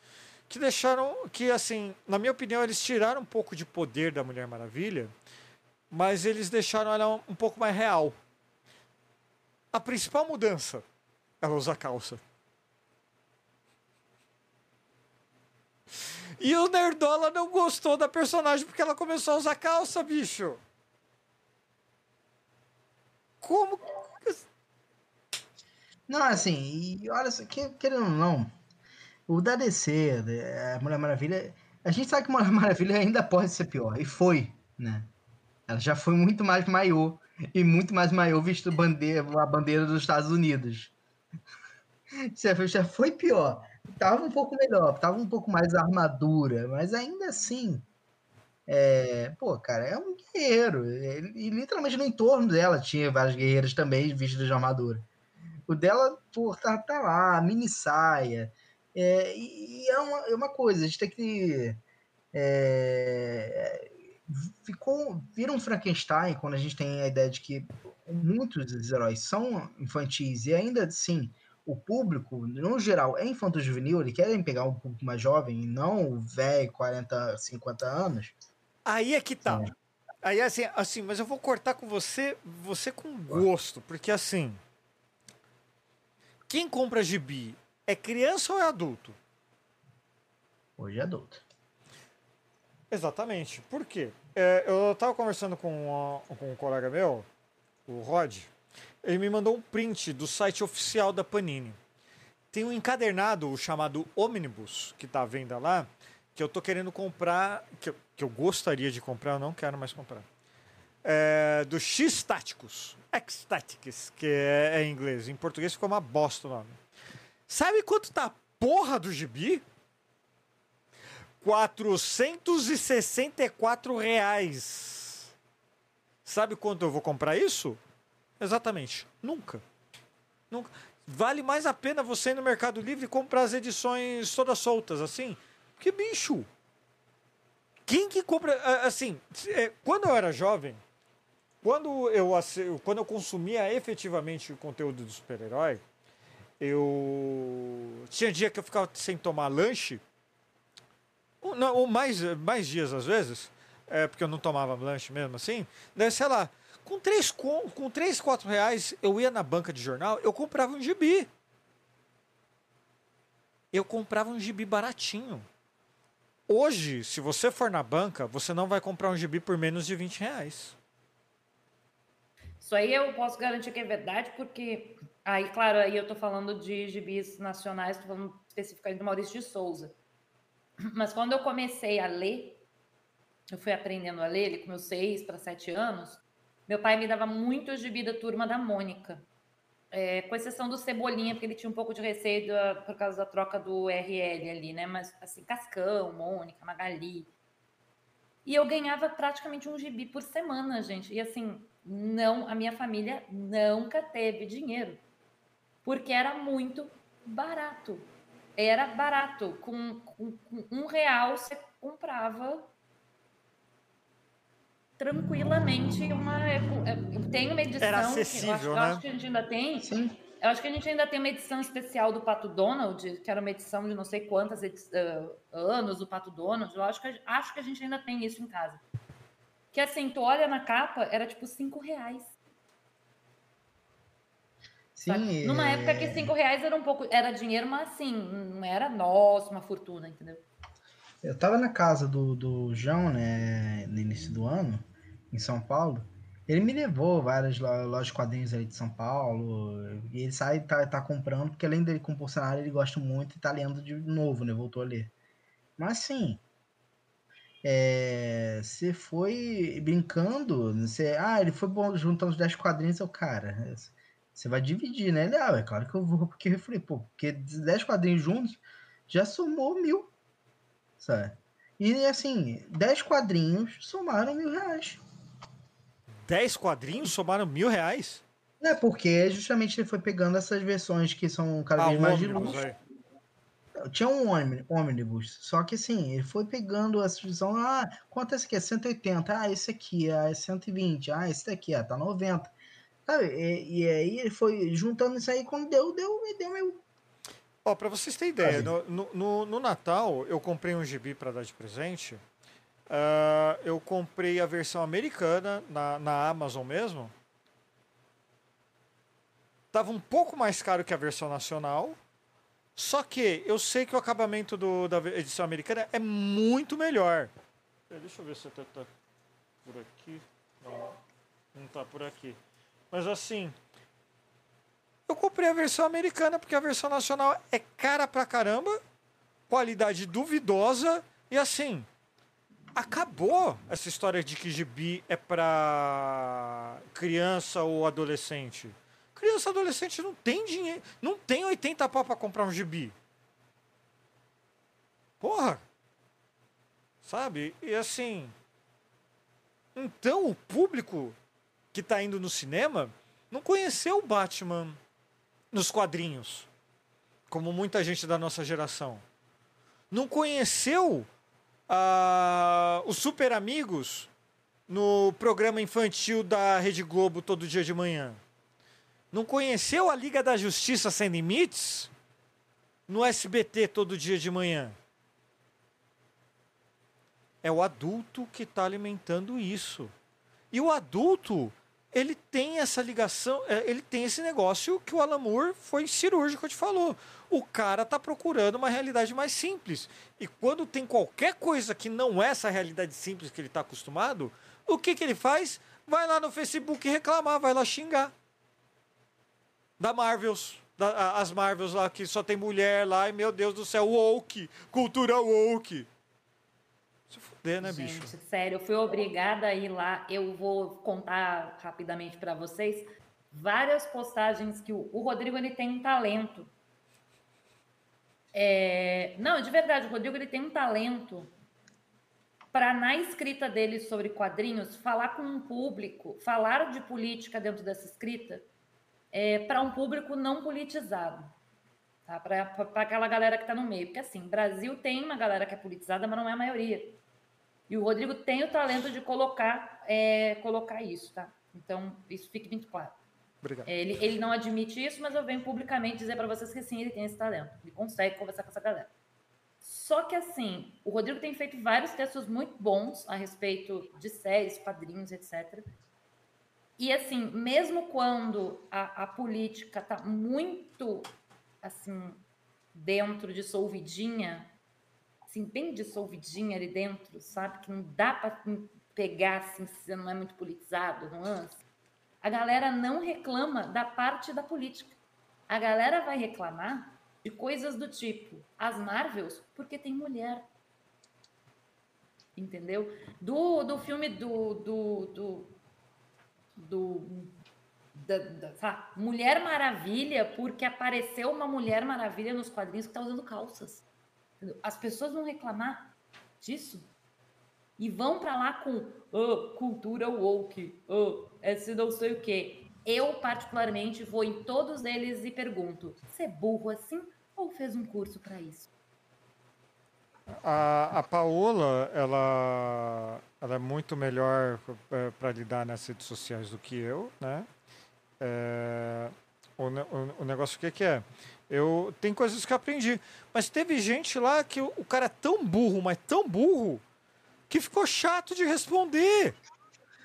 Speaker 2: que deixaram que assim, na minha opinião, eles tiraram um pouco de poder da Mulher Maravilha, mas eles deixaram ela um pouco mais real. A principal mudança, ela usa calça. E o Nerdola não gostou da personagem porque ela começou a usar calça, bicho. Como?
Speaker 4: Não, assim, e olha só, querendo ou não, o da DC, a Mulher Maravilha, a gente sabe que Mulher Maravilha ainda pode ser pior, e foi, né? Ela já foi muito mais maior, e muito mais maior visto bandeira, a bandeira dos Estados Unidos. Já foi pior tava um pouco melhor, tava um pouco mais armadura, mas ainda assim, é, pô, cara, é um guerreiro. E literalmente no entorno dela tinha vários guerreiros também vestidos de armadura. O dela, pô, tá, tá lá, mini saia. É, e é uma, é uma coisa, a gente tem que. É, ficou, vira um Frankenstein quando a gente tem a ideia de que muitos dos heróis são infantis e ainda assim o público, no geral, é infanto-juvenil, eles querem pegar um público mais jovem e não o velho, 40, 50 anos.
Speaker 2: Aí é que tá. Aí assim, assim, mas eu vou cortar com você, você com gosto, porque assim, quem compra gibi é criança ou é adulto?
Speaker 4: Hoje é adulto.
Speaker 2: Exatamente. Por quê? É, eu tava conversando com, com um colega meu, o Rod, ele me mandou um print do site oficial da Panini. Tem um encadernado chamado Omnibus, que está à venda lá, que eu tô querendo comprar, que eu, que eu gostaria de comprar, eu não quero mais comprar. É, do X-Táticos, X-Tactics, que é, é, em inglês. Em português ficou uma bosta o nome. Sabe quanto tá a porra do gibi? 464 reais. Sabe quanto eu vou comprar isso? Exatamente. Nunca. Nunca. Vale mais a pena você ir no Mercado Livre e comprar as edições todas soltas, assim. Porque, bicho. Quem que compra. Assim, é, quando eu era jovem, quando eu, quando eu consumia efetivamente o conteúdo do super-herói, eu. Tinha dia que eu ficava sem tomar lanche. Ou, mais, mais dias às vezes. É, porque eu não tomava lanche mesmo assim. Daí, sei lá, com três, com, com três, quatro reais, eu ia na banca de jornal, eu comprava um gibi. Eu comprava um gibi baratinho. Hoje, se você for na banca, você não vai comprar um gibi por menos de 20 reais.
Speaker 3: Isso aí eu posso garantir que é verdade, porque aí, claro, aí eu tô falando de gibis nacionais, tô falando especificamente do Maurício de Souza. Mas quando eu comecei a ler, eu fui aprendendo a ler, ele com meus seis para sete anos, meu pai me dava muito gibi da turma da Mônica. É, com exceção do Cebolinha, porque ele tinha um pouco de receio por causa da troca do RL ali, né? Mas, assim, Cascão, Mônica, Magali. E eu ganhava praticamente um gibi por semana, gente. E, assim, não, a minha família nunca teve dinheiro. Porque era muito barato. Era barato. Com, com, com um real você comprava tranquilamente uma. Tem uma edição.
Speaker 2: Era acessível,
Speaker 3: que eu acho,
Speaker 2: né?
Speaker 3: eu acho que a gente ainda tem.
Speaker 4: Sim.
Speaker 3: Eu acho que a gente ainda tem uma edição especial do Pato Donald, que era uma edição de não sei quantas edi- ah, anos do Pato Donald. Eu acho que, a- acho que a gente ainda tem isso em casa. Que assim, tu olha na capa, era tipo cinco reais.
Speaker 4: Sim.
Speaker 3: Numa
Speaker 4: é,
Speaker 3: época que cinco reais era um pouco. Era dinheiro, mas assim, não era, nossa, uma fortuna, entendeu?
Speaker 4: Eu tava na casa do, do João, né, no início do ano, em São Paulo. Ele me levou várias lo- lojas de quadrinhos ali de São Paulo. E ele sai e tá, tá comprando, porque além dele compulsionário, ele gosta muito e tá lendo de novo, né? Voltou a ler. Mas assim. é, Você foi brincando. Você, ah, ele foi bom juntando os 10 quadrinhos. Eu, cara, você vai dividir, né? Ele, ah, é claro que eu vou, porque eu falei, pô, porque 10 quadrinhos juntos já somou mil sabe? E assim, 10 quadrinhos somaram mil reais.
Speaker 2: 10 quadrinhos somaram mil reais?
Speaker 4: É, porque justamente ele foi pegando essas versões que são cada
Speaker 2: Ah,
Speaker 4: vez
Speaker 2: o
Speaker 4: mais de
Speaker 2: aí.
Speaker 4: Tinha um ônibus, só que assim, ele foi pegando essa visão, ah, quanto é esse aqui? É 180, ah, esse aqui é 120, ah, esse daqui, ah, tá 90. Sabe? E, e aí ele foi juntando isso aí, quando deu, deu, e deu meu.
Speaker 2: Ó, pra vocês terem ideia, no, no- no, Natal eu comprei um gibi pra dar de presente. Ah, eu comprei a versão americana na, na Amazon mesmo. Tava um pouco mais caro que a versão nacional. Só que eu sei que o acabamento do- da edição americana é muito melhor. Deixa eu ver se tá, tá por aqui. Não, não tá por aqui. Mas assim, eu comprei a versão americana porque a versão nacional é cara pra caramba, qualidade duvidosa e assim, acabou essa história de que gibi é pra criança ou adolescente. Criança adolescente não tem dinheiro, não tem 80 pau pra comprar um gibi. Porra! Sabe? E assim, então o público que tá indo no cinema não conheceu o Batman nos quadrinhos, como muita gente da nossa geração. Não conheceu ah, os Super Amigos no programa infantil da Rede Globo todo dia de manhã. Não conheceu a Liga da Justiça Sem Limites no SBT todo dia de manhã. É o adulto que está alimentando isso. E o adulto, ele tem essa ligação, é, ele tem esse negócio que o Alan Moore foi cirúrgico, te falou. O cara tá procurando uma realidade mais simples. E quando tem qualquer coisa que não é essa realidade simples que ele está acostumado, o que, que ele faz? Vai lá no Facebook reclamar, vai lá xingar. Da Marvels. Da, as Marvels lá que só tem mulher lá, e meu Deus do céu, woke, cultura woke. Né?
Speaker 3: Gente, sério, eu fui obrigada a ir lá. Eu vou contar rapidamente para vocês várias postagens que o, o Rodrigo ele tem um talento. É, não, de verdade, o Rodrigo ele tem um talento para na escrita dele sobre quadrinhos falar com um público, falar de política dentro dessa escrita para um público não politizado. Tá? Para aquela galera que está no meio. Porque assim, Brasil tem uma galera que é politizada, mas não é a maioria. E o Rodrigo tem o talento de colocar, é, colocar isso, tá? Então, isso fique muito claro.
Speaker 2: Obrigado.
Speaker 3: É, Ele, ele não admite isso, mas eu venho publicamente dizer para vocês que sim, ele tem esse talento. Ele consegue conversar com essa galera. Só que assim, o Rodrigo tem feito vários textos muito bons a respeito de séries, quadrinhos, etc. E assim, mesmo quando a, a política tá muito assim dentro dissolvidinha, assim bem dissolvidinha ali dentro, sabe que não dá para pegar assim, se você não é muito politizado, nuance. A galera não reclama da parte da política. A galera vai reclamar de coisas do tipo as Marvels porque tem mulher. Entendeu? Do, do filme do. do, do, do da, da? Mulher Maravilha, porque apareceu uma Mulher Maravilha nos quadrinhos que está usando calças. As pessoas vão reclamar disso e vão para lá com oh, cultura woke, oh, esse não sei o quê. Eu, particularmente, vou em todos eles e pergunto: você é burro assim ou fez um curso para isso?
Speaker 2: A, a Paola, ela, ela é muito melhor para lidar nas redes sociais do que eu, né? É, o, o, o negócio o que, que é? Eu tem coisas que aprendi, mas teve gente lá que o, o cara é tão burro, mas tão burro, que ficou chato de responder.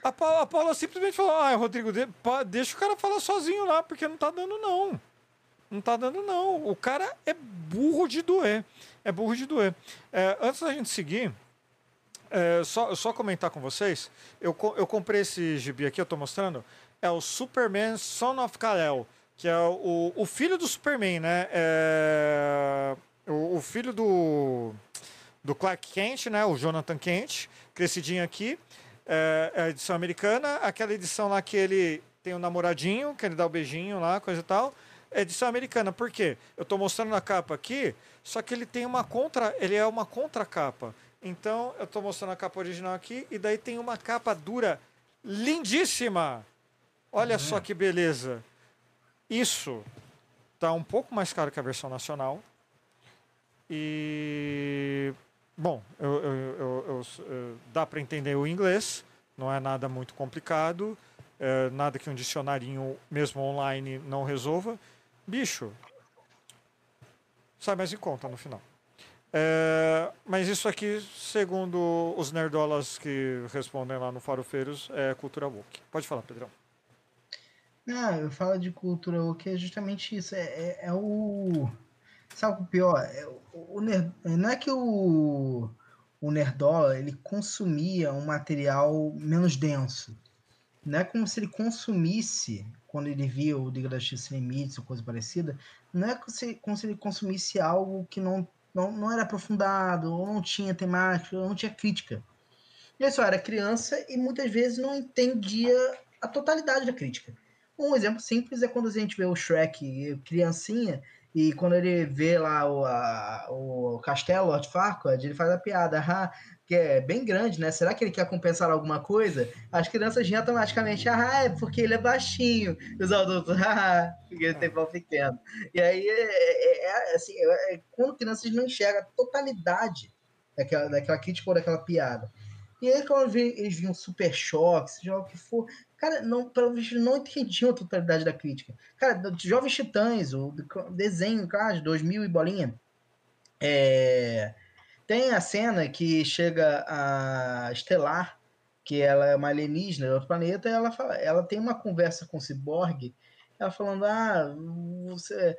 Speaker 2: A Paula, a Paula simplesmente falou: Ah, Rodrigo, de- pa- deixa o cara falar sozinho lá, porque não tá dando, não. Não tá dando, não. O cara é burro de doer. É burro de doer. É, antes da gente seguir, é, só, só comentar com vocês. Eu, eu comprei esse gibi aqui, eu tô mostrando. É o Superman Son of Kal-El, que é o, o filho do Superman, né? É, o, o filho do, do Clark Kent, né? O Jonathan Kent, crescidinho aqui. É, é a edição americana. Aquela edição lá que ele tem um namoradinho, que ele dá o beijinho lá, coisa e tal. É edição americana. Por quê? Eu tô mostrando a capa aqui, só que ele tem uma contra. Ele é uma contracapa. Então, eu tô mostrando a capa original aqui, e daí tem uma capa dura lindíssima. Olha só que beleza. Isso tá um pouco mais caro que a versão nacional. E bom, eu- eu- eu- dá para entender o inglês, não é nada muito complicado, é nada que um dicionarinho, mesmo online, não resolva. Bicho, sai mais em conta no final. É, mas isso aqui, segundo os nerdolas que respondem lá no Farofeiros, é cultura woke. Pode falar, Pedrão.
Speaker 4: Não, eu falo de cultura o que é justamente isso. É, é, é o. Sabe o pior? É, o, o ner- não é que o, o Nerdola ele consumia um material menos denso. Não é como se ele consumisse, quando ele via o Liga da Justiça Limites ou coisa parecida, não é como se, como se ele consumisse algo que não, não, não era aprofundado, ou não tinha temática, ou não tinha crítica. Ele só era criança e muitas vezes não entendia a totalidade da crítica. Um exemplo simples é quando a gente vê o Shrek criancinha e quando ele vê lá o, a- o castelo Lord Farquaad, ele faz a piada, ah, que é bem grande, né? Será que ele quer compensar alguma coisa? As crianças riem automaticamente, ah, é porque ele é baixinho. E os adultos, ah, porque ele tem pau pequeno. E aí, é, é- é assim, é- é quando crianças não enxergam a totalidade daquela, daquela crítica ou daquela piada. E aí, quando eles viam Super Choque, seja o que for, Cara, não, pelo visto, não entendiam a totalidade da crítica. Cara, do- Jovens Titãs, o do- desenho, cara, de 2000 e bolinha. É, tem a cena que chega a Estelar, que ela é uma alienígena de outro planeta, e ela, fala, ela tem uma conversa com o Cyborg, ela falando, ah, você,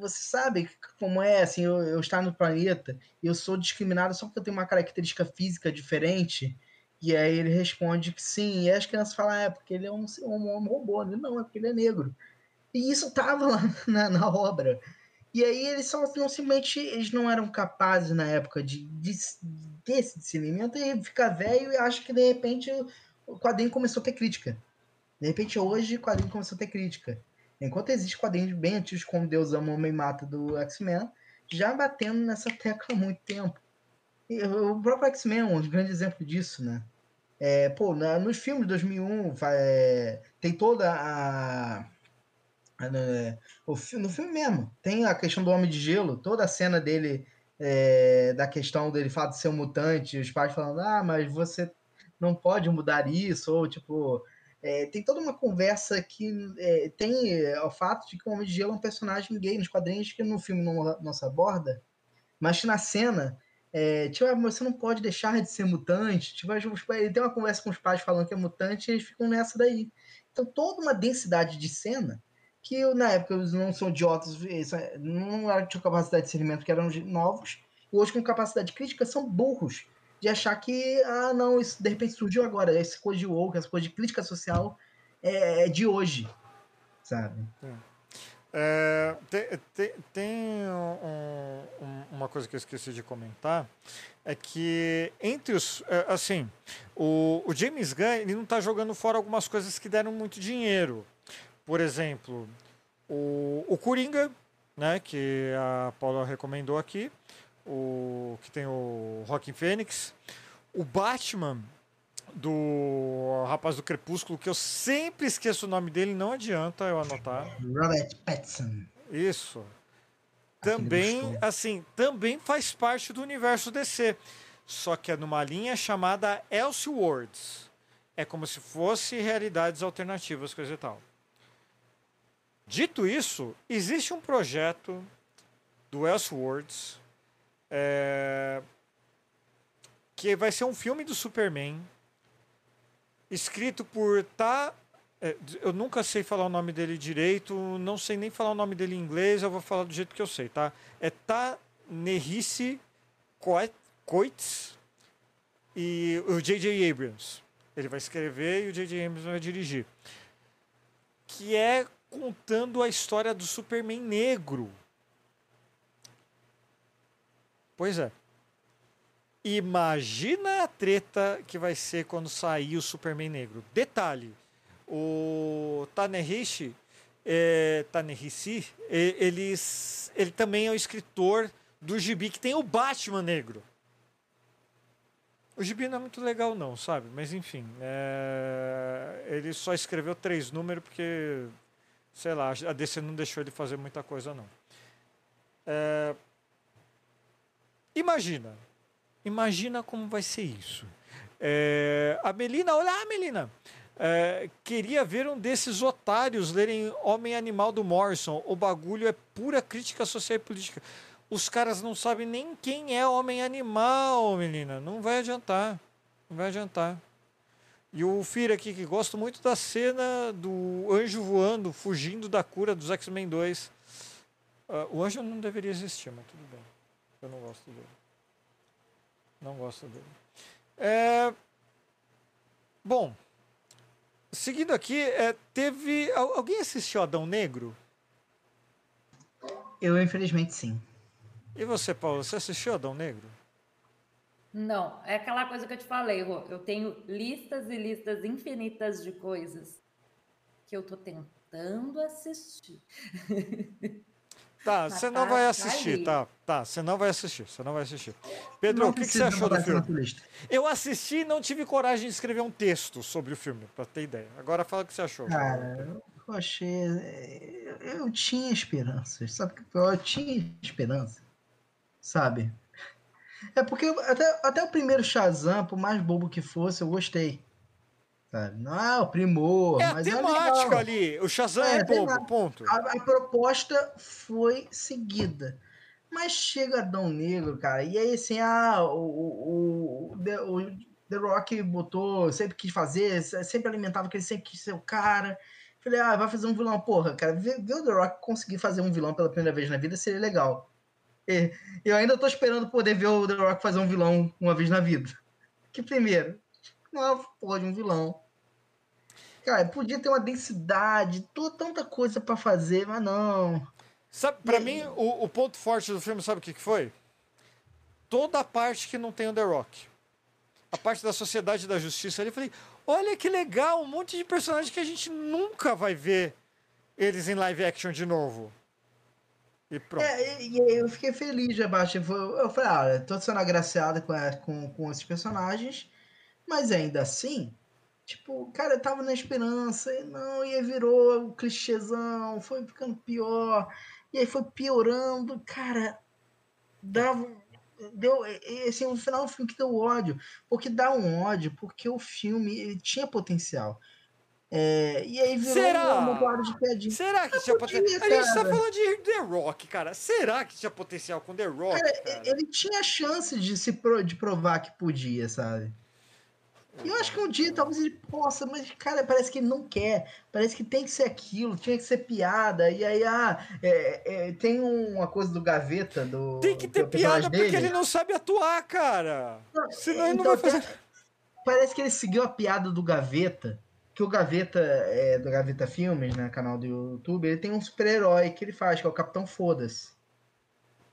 Speaker 4: você sabe como é, assim, eu, eu estar no planeta, eu sou discriminado só porque eu tenho uma característica física diferente, e aí ele responde que sim, e as crianças falam, ah, é porque ele é um, um robô. Ele, não, é porque ele é negro. E isso tava lá na, na obra. E aí eles só não simplesmente eles não eram capazes na época de, de desse discernimento e ficar velho e acho que de repente o quadrinho começou a ter crítica. De repente hoje o quadrinho começou a ter crítica. Enquanto existe quadrinhos bem antigos como Deus ama o Homem Mata do X-Men, já batendo nessa tecla há muito tempo. E o próprio X-Men é um grande exemplo disso, né? É, pô, na, nos filmes de 2001 vai, é, tem toda a. a né, o, no filme mesmo, tem a questão do Homem de Gelo, toda a cena dele, é, da questão dele fato de ser um mutante, os pais falando, ah, mas você não pode mudar isso, ou tipo. é, tem toda uma conversa que é, tem é, o fato de que o Homem de Gelo é um personagem gay nos quadrinhos que no filme não, não se aborda, mas na cena é, tipo, ah, você não pode deixar de ser mutante. Tipo, ele tem uma conversa com os pais falando que é mutante e eles ficam nessa daí. Então, toda uma densidade de cena que na época eles não são idiotas, não tinham capacidade de discernimento porque eram novos, e hoje com capacidade crítica são burros de achar que, ah, não, isso de repente surgiu agora, essa coisa de woke, essa coisa de crítica social é, é de hoje, sabe?
Speaker 2: É, tem tem, tem um- um- uma coisa que eu esqueci de comentar é que entre os é, assim o, o James Gunn ele não está jogando fora algumas coisas que deram muito dinheiro. Por exemplo o, o Coringa né que a Paula recomendou aqui o que tem o Joaquin Phoenix o Batman do rapaz do Crepúsculo que eu sempre esqueço o nome dele não adianta eu anotar
Speaker 4: Robert Pattinson.
Speaker 2: isso. também,
Speaker 4: gostou.
Speaker 2: assim, também faz parte do universo DC. Só que é numa linha chamada Elseworlds. É como se fosse realidades alternativas, coisa e tal. Dito isso, existe um projeto do Elseworlds é, que vai ser um filme do Superman escrito por Ta é, eu nunca sei falar o nome dele direito, não sei nem falar o nome dele em inglês, eu vou falar do jeito que eu sei, tá? É Ta-Nehisi Coates e o J.J. Abrams. Ele vai escrever e o J.J. Abrams vai dirigir. Que é contando a história do Superman negro. Pois é. Imagina a treta que vai ser quando sair o Superman negro. Detalhe, o Tanehisi, é, Tanehisi ele, ele também é o escritor do gibi que tem o Batman negro. O gibi não é muito legal não, sabe? Mas enfim, é, ele só escreveu três números porque, sei lá, a DC não deixou ele fazer muita coisa não. É, imagina, imagina como vai ser isso. É, a Melina, olha a Melina, é, queria ver um desses otários lerem Homem Animal do Morrison. O bagulho é pura crítica social e política. Os caras não sabem nem quem é Homem Animal, menina. Não vai adiantar. Não vai adiantar. E o Fira aqui, que gosta muito da cena do anjo voando, fugindo da cura dos X-Men 2. Uh, o anjo não deveria existir, mas tudo bem. Eu não gosto dele. Não gosto dele. É... Bom, Seguindo aqui, é, teve. Alguém assistiu Adão Negro?
Speaker 4: Eu, infelizmente, sim.
Speaker 2: E você, Paulo, você assistiu Adão Negro?
Speaker 3: Não, é aquela coisa que eu te falei, Rô. Eu tenho listas e listas infinitas de coisas que eu tô tentando assistir.
Speaker 2: Tá, você não vai assistir, tá? Tá, você não vai assistir, você não vai assistir. Pedro, o que, que você achou do filme? Eu assisti e não tive coragem de escrever um texto sobre o filme, pra ter ideia. Agora fala o que você achou.
Speaker 4: Cara, eu achei. Eu tinha esperança, sabe? Eu tinha esperança, sabe? É porque até, até o primeiro Shazam, por mais bobo que fosse, eu gostei. Sabe? Não é o primor,
Speaker 2: é
Speaker 4: mas
Speaker 2: a temática é ali. O Shazam é, é bobo, ponto.
Speaker 4: A, a, proposta foi seguida. Mas chega Adão Negro, cara, e aí assim, ah, o, o, o, The, o The Rock botou, sempre quis fazer, sempre alimentava que ele sempre quis ser o cara. Falei, ah, vai fazer um vilão, porra, cara, ver, ver o The Rock conseguir fazer um vilão pela primeira vez na vida seria legal. E, eu ainda tô esperando poder ver o The Rock fazer um vilão uma vez na vida. Que primeiro, não é porra de um vilão. Cara, podia ter uma densidade, toda, tanta coisa para fazer, mas não.
Speaker 2: Sabe, pra e... mim, o, o, ponto forte do filme, sabe o que, que foi? Toda a parte que não tem o The Rock. A parte da sociedade da justiça ali, eu falei, olha que legal, um monte de personagens que a gente nunca vai ver eles em live action de novo. E pronto.
Speaker 4: É, e, e eu fiquei feliz, Sebastião. Eu falei, ah, tô sendo agraciado com, com, com esses personagens, mas ainda assim, Tipo, cara, eu tava na esperança, e não, e aí virou o clichêzão, foi ficando pior, e aí foi piorando, cara, dava. Deu, assim, no final o filme que deu ódio, porque dá um ódio, porque o filme ele tinha potencial. É, e aí virou
Speaker 2: Será?
Speaker 4: bola de piadinha.
Speaker 2: Será que tinha potencial? A gente tá falando de The Rock, cara. Será que tinha potencial com The Rock? Cara, cara?
Speaker 4: Ele tinha chance de se pro, de provar que podia, sabe? E eu acho que um dia talvez ele possa, mas, cara, parece que ele não quer. Parece que tem que ser aquilo, tinha que ser piada. E aí, ah, é, é, tem uma coisa do gaveta do.
Speaker 2: Tem que ter piada dele. porque ele não sabe atuar, cara. Senão ele não
Speaker 4: então,
Speaker 2: vai fazer.
Speaker 4: Parece que ele seguiu a piada do gaveta. Que o Gaveta, é, do Gaveta Filmes, né, canal do YouTube, ele tem um super-herói que ele faz, que é o Capitão Foda-se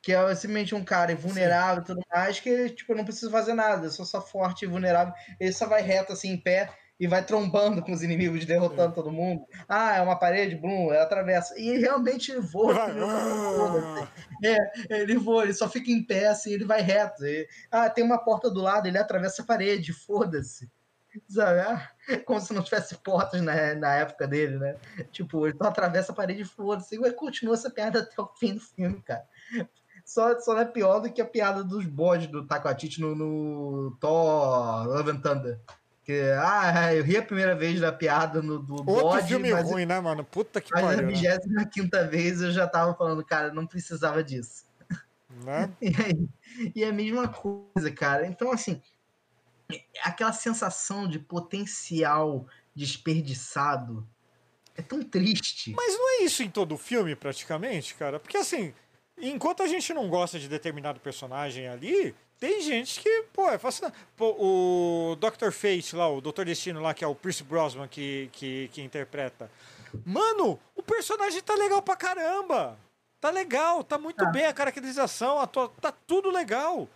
Speaker 4: que é simplesmente um cara vulnerável e tudo mais, que tipo, não precisa fazer nada, só só forte e vulnerável, ele só vai reto assim em pé e vai trombando com os inimigos, derrotando todo mundo. Ah, é uma parede, Bloom, ela atravessa. E realmente ele voa. Assim. é, ele voa, ele só fica em pé, assim, ele vai reto. Ah, tem uma porta do lado, ele atravessa a parede, foda-se. Sabe? Ah, Como se não tivesse portas na, na época dele, né? Tipo, ele só atravessa a parede e foda-se. E continua essa piada até o fim do filme, cara. Só, só não é pior do que a piada dos bodes do Taika Waititi no, no Thor Love and Thunder. Que, ah, eu ri a primeira vez da piada no, do
Speaker 2: Outro
Speaker 4: bode,
Speaker 2: filme
Speaker 4: mas,
Speaker 2: ruim, né, mano? Puta que
Speaker 4: mas
Speaker 2: pariu.
Speaker 4: na
Speaker 2: né?
Speaker 4: 25 vez eu já tava falando, cara, não precisava disso.
Speaker 2: Né?
Speaker 4: E, aí- e é a mesma coisa, cara. Então, assim, aquela sensação de potencial desperdiçado é tão triste.
Speaker 2: Mas não é isso em todo o filme, praticamente, cara? Porque assim, enquanto a gente não gosta de determinado personagem ali, tem gente que, pô, é fascinante. Pô, o Dr. Fate lá, o Dr. Destino lá, que é o Pierce Brosnan que, que, que interpreta. Mano, o personagem tá legal pra caramba. Tá legal, tá muito
Speaker 4: Tá.
Speaker 2: bem a caracterização, a tua- tá tudo legal.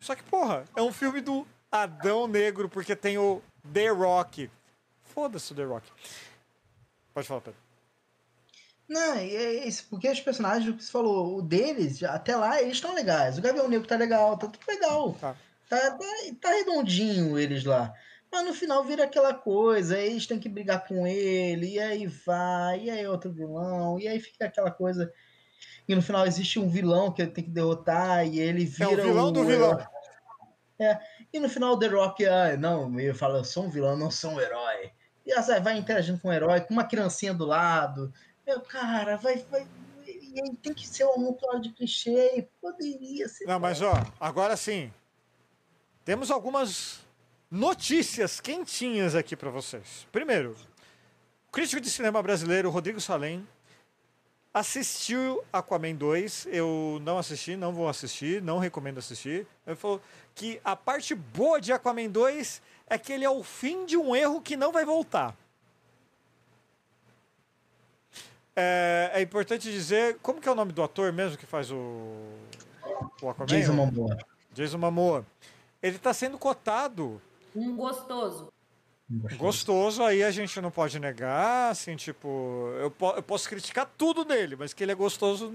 Speaker 2: Só que, porra, é um filme do Adão Negro, porque tem o The Rock. Foda-se o The Rock. Pode falar, Pedro.
Speaker 4: Não, e é isso, porque os personagens, o que você falou, o deles, até lá, eles estão legais. O Gavião Negro tá legal, tá tudo legal.
Speaker 2: Tá.
Speaker 4: Tá, tá, tá redondinho eles lá. Mas no final vira aquela coisa, aí eles têm que brigar com ele, e aí vai, e aí outro vilão, e aí fica aquela coisa. E no final existe um vilão que ele tem que derrotar, e ele
Speaker 2: É
Speaker 4: vira
Speaker 2: o vilão do
Speaker 4: herói.
Speaker 2: vilão.
Speaker 4: E no final o The Rock, ah, não, ele fala, eu sou um vilão, não sou um herói. E assim, vai interagindo com um herói, com uma criancinha do lado. Meu, cara, vai, vai. E tem que ser um amontoado de clichê, poderia ser.
Speaker 2: Não, mas ó, agora sim. Temos algumas notícias quentinhas aqui pra vocês. Primeiro, o crítico de cinema brasileiro Rodrigo Salem assistiu Aquaman 2. Eu não assisti, não vou assistir, não recomendo assistir. Ele falou que a parte boa de Aquaman 2 é que ele é o fim de um erro que não vai voltar. É, é importante dizer, como que é o nome do ator mesmo que faz o, o Aquaman?
Speaker 4: Jason Momoa.
Speaker 2: Jason Momoa. Ele está sendo cotado
Speaker 3: Um gostoso.
Speaker 2: gostoso, aí a gente não pode negar, assim, tipo, eu, po- eu posso criticar tudo dele, mas que ele é gostoso,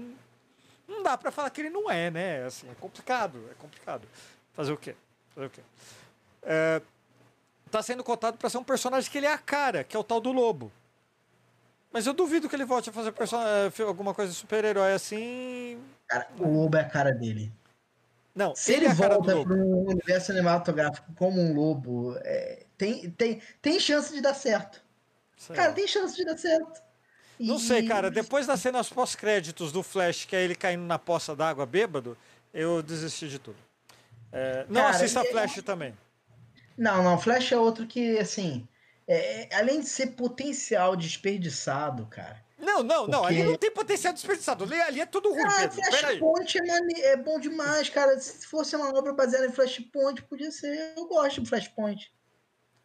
Speaker 2: não dá pra falar que ele não é, né? Assim, é complicado, é complicado. Fazer o quê? Fazer o quê? É, tá sendo cotado pra ser um personagem que ele é a cara, que é o tal do lobo. Mas eu duvido que ele volte a fazer person- eh, alguma coisa de super-herói assim.
Speaker 4: Cara, o lobo é a cara dele.
Speaker 2: Não,
Speaker 4: Se
Speaker 2: ele
Speaker 4: ele,
Speaker 2: é
Speaker 4: volta para um universo cinematográfico como um lobo, é, tem, tem, tem chance de dar certo.
Speaker 2: Sei
Speaker 4: Cara,
Speaker 2: lá.
Speaker 4: tem chance de dar certo.
Speaker 2: Não
Speaker 4: E-
Speaker 2: sei, cara. Depois das cenas pós-créditos do Flash, que é ele caindo na poça d'água bêbado, eu desisti de tudo. É, não
Speaker 4: Cara,
Speaker 2: assista Flash também.
Speaker 4: Não, não, Flash é outro que, assim, é- é- além de ser potencial desperdiçado, cara.
Speaker 2: Não, não, não.
Speaker 4: Porque-
Speaker 2: Ali não tem potencial desperdiçado. Ali, ali é tudo ruim,
Speaker 4: Ah,
Speaker 2: Pedro.
Speaker 4: Flashpoint é, mane- é bom demais, cara. Se fosse uma obra baseada em Flashpoint, podia ser. Eu gosto de Flashpoint.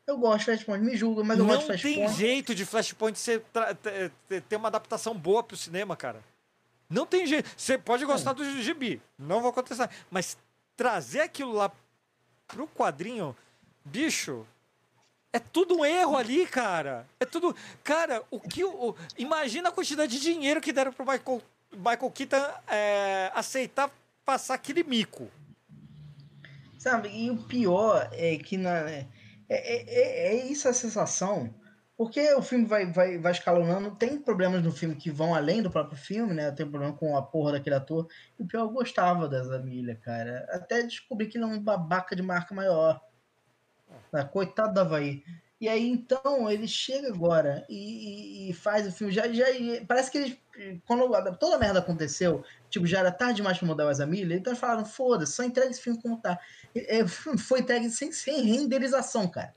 Speaker 4: Eu gosto de Flashpoint, me julga, mas eu
Speaker 2: Não
Speaker 4: gosto de
Speaker 2: tem
Speaker 4: Flashpoint.
Speaker 2: jeito de Flashpoint ser tra- ter- uma adaptação boa pro cinema, cara. Não tem jeito. Você pode gostar do gibi, não vou contestar. Mas trazer aquilo lá pro quadrinho, bicho, é tudo um erro ali, cara. É tudo. Cara, o que. O, imagina a quantidade de dinheiro que deram pro Michael, Michael Keaton é, aceitar passar aquele mico.
Speaker 4: Sabe? E o pior é que na, é, é, é, é isso a sensação. Porque o filme vai, vai, vai escalonando, tem problemas no filme que vão além do próprio filme, né? Tem problema com a porra daquele ator. E o pior, eu gostava da Zamília, cara. Até descobri que ele é um babaca de marca maior. Ah, Coitado do Havaí. E aí, então, ele chega agora e, e- e faz o filme. Já, já, parece que eles, quando toda a merda aconteceu, tipo, já era tarde demais pra mudar o Zamília, então eles falaram, foda-se, só entrega esse filme como tá. É, foi entregue sem, sem renderização, cara.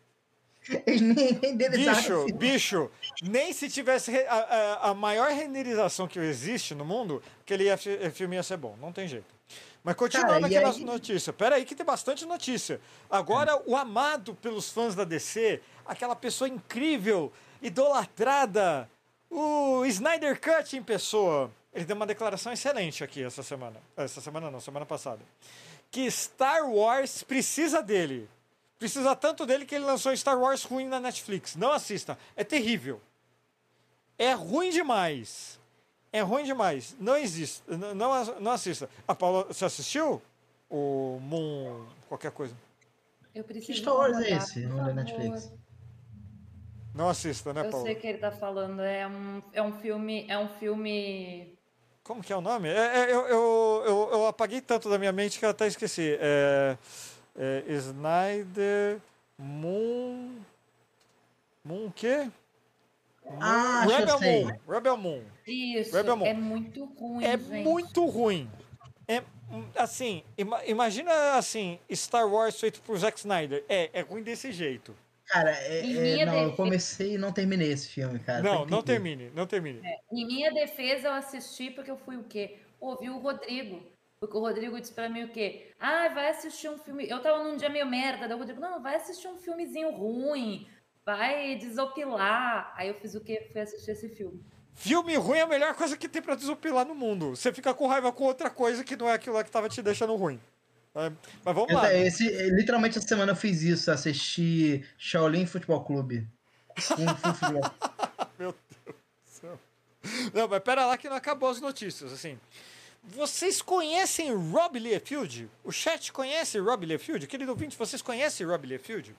Speaker 4: Eles nem renderizaram
Speaker 2: Bicho, bicho, nem se tivesse a, a- a maior renderização que existe no mundo, aquele filme ia ser bom. Não tem jeito. Mas continuando aqui nas
Speaker 4: aí-
Speaker 2: notícias. Pera aí que tem bastante notícia. Agora, o amado pelos fãs da DC, aquela pessoa incrível, idolatrada, o Snyder Cut em pessoa. Ele deu uma declaração excelente aqui essa semana. Essa semana não, semana passada. Que Star Wars precisa dele. Precisa tanto dele que ele lançou Star Wars ruim na Netflix. Não assista. É terrível. É ruim demais. É ruim demais. Não existe. Não, não, ass- não assista. A Paula, você assistiu? O Moon. qualquer coisa.
Speaker 3: Eu preciso
Speaker 4: Star Wars é esse, no. Netflix?
Speaker 2: Não assista, né,
Speaker 3: Eu
Speaker 2: Paulo?
Speaker 3: sei que ele tá falando, é um, é um filme. É um filme.
Speaker 2: Como que é o nome? É, é, eu, eu, eu, eu apaguei tanto da minha mente que eu até esqueci. É, é Snyder Moon. Moon o quê?
Speaker 4: Ah, acho que eu
Speaker 2: Rebel
Speaker 4: sei.
Speaker 2: Moon. Rebel Moon.
Speaker 3: Isso,
Speaker 2: Rebel Moon.
Speaker 3: é muito ruim,
Speaker 2: É
Speaker 3: gente.
Speaker 2: muito ruim. É assim, ima- imagina assim, Star Wars feito por Zack Snyder. É, é ruim desse jeito.
Speaker 4: Cara, é, é- não, eu
Speaker 3: defesa-
Speaker 4: comecei e não terminei esse filme, cara.
Speaker 2: não, não termine, não termine.
Speaker 3: Em minha defesa, eu assisti porque eu fui o quê? Ouvi o Rodrigo. Porque o Rodrigo disse pra mim o quê? Ah, vai assistir um filme. Eu tava num dia meio merda. Daí o Rodrigo, não, vai assistir um filmezinho ruim. Vai desopilar. Aí eu fiz o quê? Fui assistir esse filme.
Speaker 2: Filme ruim é a melhor coisa que tem pra desopilar no mundo. Você fica com raiva com outra coisa que não é aquilo lá que tava te deixando ruim. É, mas vamos lá.
Speaker 4: Eu- esse, literalmente essa semana eu fiz isso, assisti Shaolin Futebol Clube.
Speaker 2: Meu Deus do céu. Não, mas pera lá que não acabou as notícias, assim. Vocês conhecem Rob Liefeld? O chat conhece Rob Liefeld? Querido ouvinte, vocês conhecem Rob Liefeld?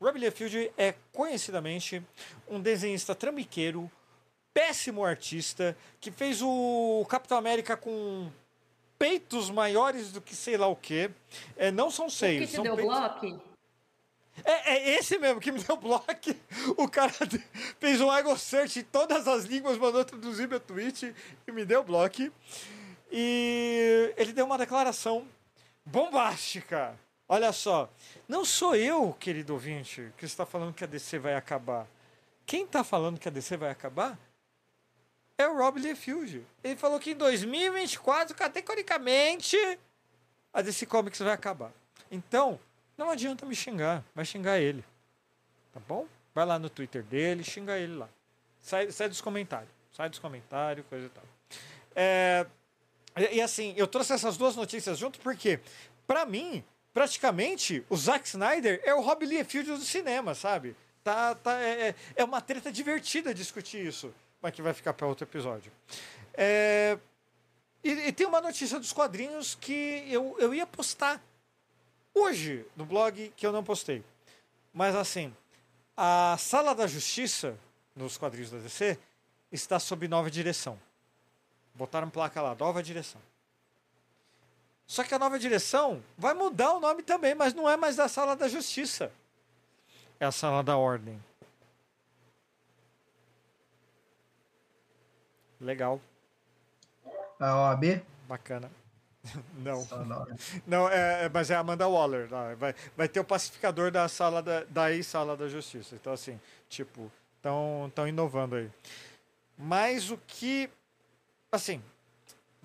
Speaker 2: Rob Liefeld é conhecidamente um desenhista trambiqueiro, péssimo artista, que fez o Capitão América com peitos maiores do que sei lá o quê. É, não são
Speaker 3: O que
Speaker 2: seios,
Speaker 3: te
Speaker 2: são
Speaker 3: deu
Speaker 2: peitos...
Speaker 3: bloco?
Speaker 2: É, é esse mesmo que me deu bloco. O cara fez um Ego Search em todas as línguas, mandou traduzir meu tweet e me deu bloco. E ele deu uma declaração bombástica. Olha só, não sou eu, querido ouvinte, que está falando que a DC vai acabar. Quem está falando que a DC vai acabar é o Rob Liefeld. Ele falou que em 2024, categoricamente, a DC Comics vai acabar. Então, não adianta me xingar, vai xingar ele. Tá bom? Vai lá no Twitter dele, xinga ele lá. Sai, sai dos comentários. Sai dos comentários, coisa e tal. É, e, assim, eu trouxe essas duas notícias junto porque, pra mim, praticamente, o Zack Snyder é o Rob Liefeld do cinema, sabe? Tá, tá, é, é- é uma treta divertida discutir isso, mas que vai ficar para outro episódio. É, e, e tem uma notícia dos quadrinhos que eu, eu ia postar hoje no blog que eu não postei. Mas assim, a Sala da Justiça, nos quadrinhos da DC, está sob nova direção. Botaram placa lá, nova direção. Só que a nova direção vai mudar o nome também, mas não é mais da Sala da Justiça. É a Sala da Ordem. Legal,
Speaker 4: A OAB?
Speaker 2: bacana. Não. Não, é, é- mas é a Amanda Waller. Tá? Vai, vai ter o pacificador da sala da, da ex-sala da justiça. Então, assim, tipo, estão inovando aí. Mas o que. Assim,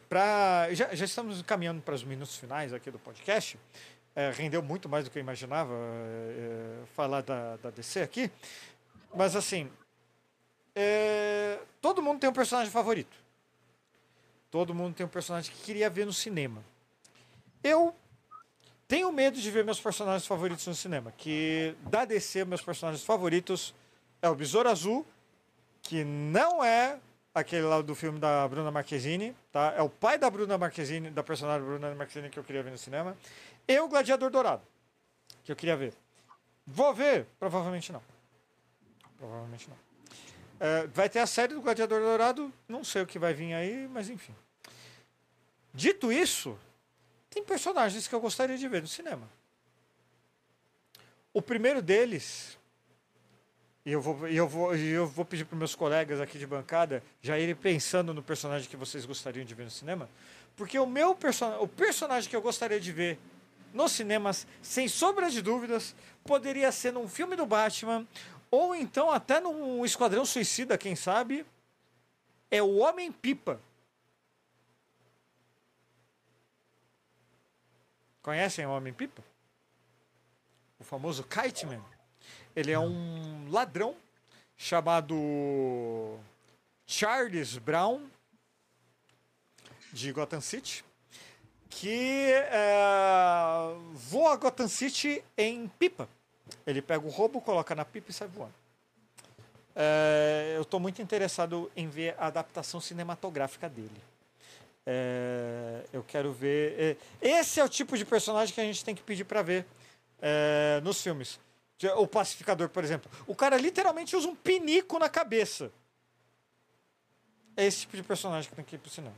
Speaker 2: pra, já, já estamos caminhando para os minutos finais aqui do podcast. É, rendeu muito mais do que eu imaginava é, é, falar da, da DC aqui. Mas, assim, é, todo mundo tem um personagem favorito. Todo mundo tem um personagem que queria ver no cinema. Eu tenho medo de ver meus personagens favoritos no cinema. Que da DC, meus personagens favoritos é o Besouro Azul, que não é aquele lá do filme da Bruna Marquezine, tá? É o pai da Bruna Marquezine, da personagem Bruna Marquezine que eu queria ver no cinema. E o Gladiador Dourado, que eu queria ver. Vou ver? Provavelmente não. Provavelmente não. É, vai ter a série do Gladiador Dourado, não sei o que vai vir aí, mas enfim. Dito isso, tem personagens que eu gostaria de ver no cinema. O primeiro deles, e eu vou, eu vou, eu vou pedir para meus colegas aqui de bancada já irem pensando no personagem que vocês gostariam de ver no cinema, porque o meu person o personagem que eu gostaria de ver nos cinemas, sem sombra de dúvidas, poderia ser num filme do Batman, ou então até num Esquadrão Suicida, quem sabe, é o Homem-Pipa. Conhecem o Homem-Pipa? O famoso Kite Man. Ele é um ladrão chamado Charles Brown, de Gotham City, que é, voa Gotham City em pipa. Ele pega o roubo, coloca na pipa e sai voando. É, eu estou muito interessado em ver a adaptação cinematográfica dele. É, eu quero ver. é, esse é o tipo de personagem que a gente tem que pedir para ver é, nos filmes. O pacificador, por exemplo. O cara literalmente usa um pinico na cabeça. É esse tipo de personagem que tem que ir pro cinema.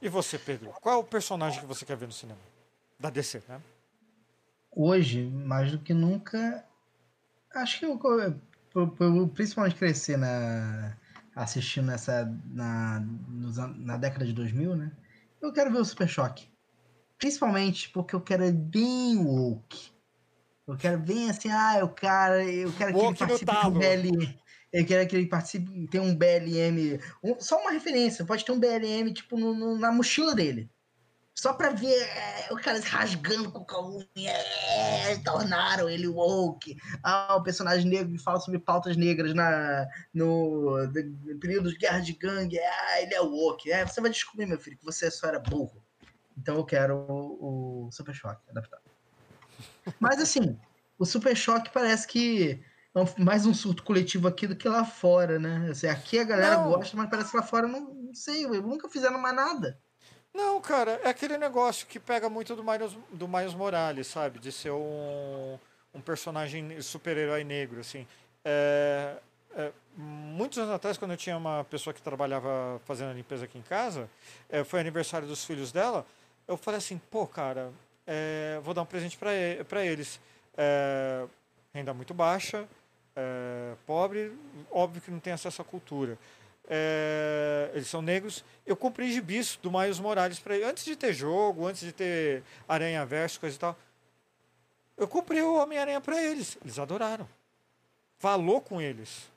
Speaker 2: E você, Pedro? Qual é o personagem que você quer ver no cinema? Da DC, né?
Speaker 4: Hoje, mais do que nunca, acho que eu, por- por- principalmente crescer na assistindo nessa na, nos na década de 2000, né? Eu quero ver o Super Choque. Principalmente porque eu quero é bem woke. Eu quero bem assim, ah, eu cara, eu quero que ele participe um BLM. Eu quero que ele participe, tem um BLM, um- só uma referência, pode ter um BLM tipo no- no- na mochila dele. Só pra ver é, o cara se rasgando com calúnia. É, tornaram ele woke. Ah, o personagem negro que fala sobre pautas negras na, no, no período de guerra de gangue. Ah, ele é woke. É, você vai descobrir, meu filho, que você só era burro. Então eu quero o, o Super Choque adaptado. Mas assim, o Super Choque parece que é mais um surto coletivo aqui do que lá fora, né? Assim, aqui a galera
Speaker 2: Não.
Speaker 4: gosta, mas parece que lá fora não, não sei, nunca fizeram mais nada.
Speaker 2: Não, cara, é aquele negócio que pega muito do Miles, do Miles Morales, sabe? De ser um, um personagem super-herói negro, assim. É, é, muitos anos atrás, quando eu tinha uma pessoa que trabalhava fazendo a limpeza aqui em casa, é, foi aniversário dos filhos dela, eu falei assim, pô, cara, é, vou dar um presente pra e- pra eles. É, renda muito baixa, é, pobre, óbvio que não tem acesso à cultura. É, eles são negros. Eu comprei gibis do Miles Morales para antes de ter jogo, antes de ter Aranha Verso, coisa e tal. Eu comprei o Homem-Aranha para eles. Eles adoraram. Falou com eles.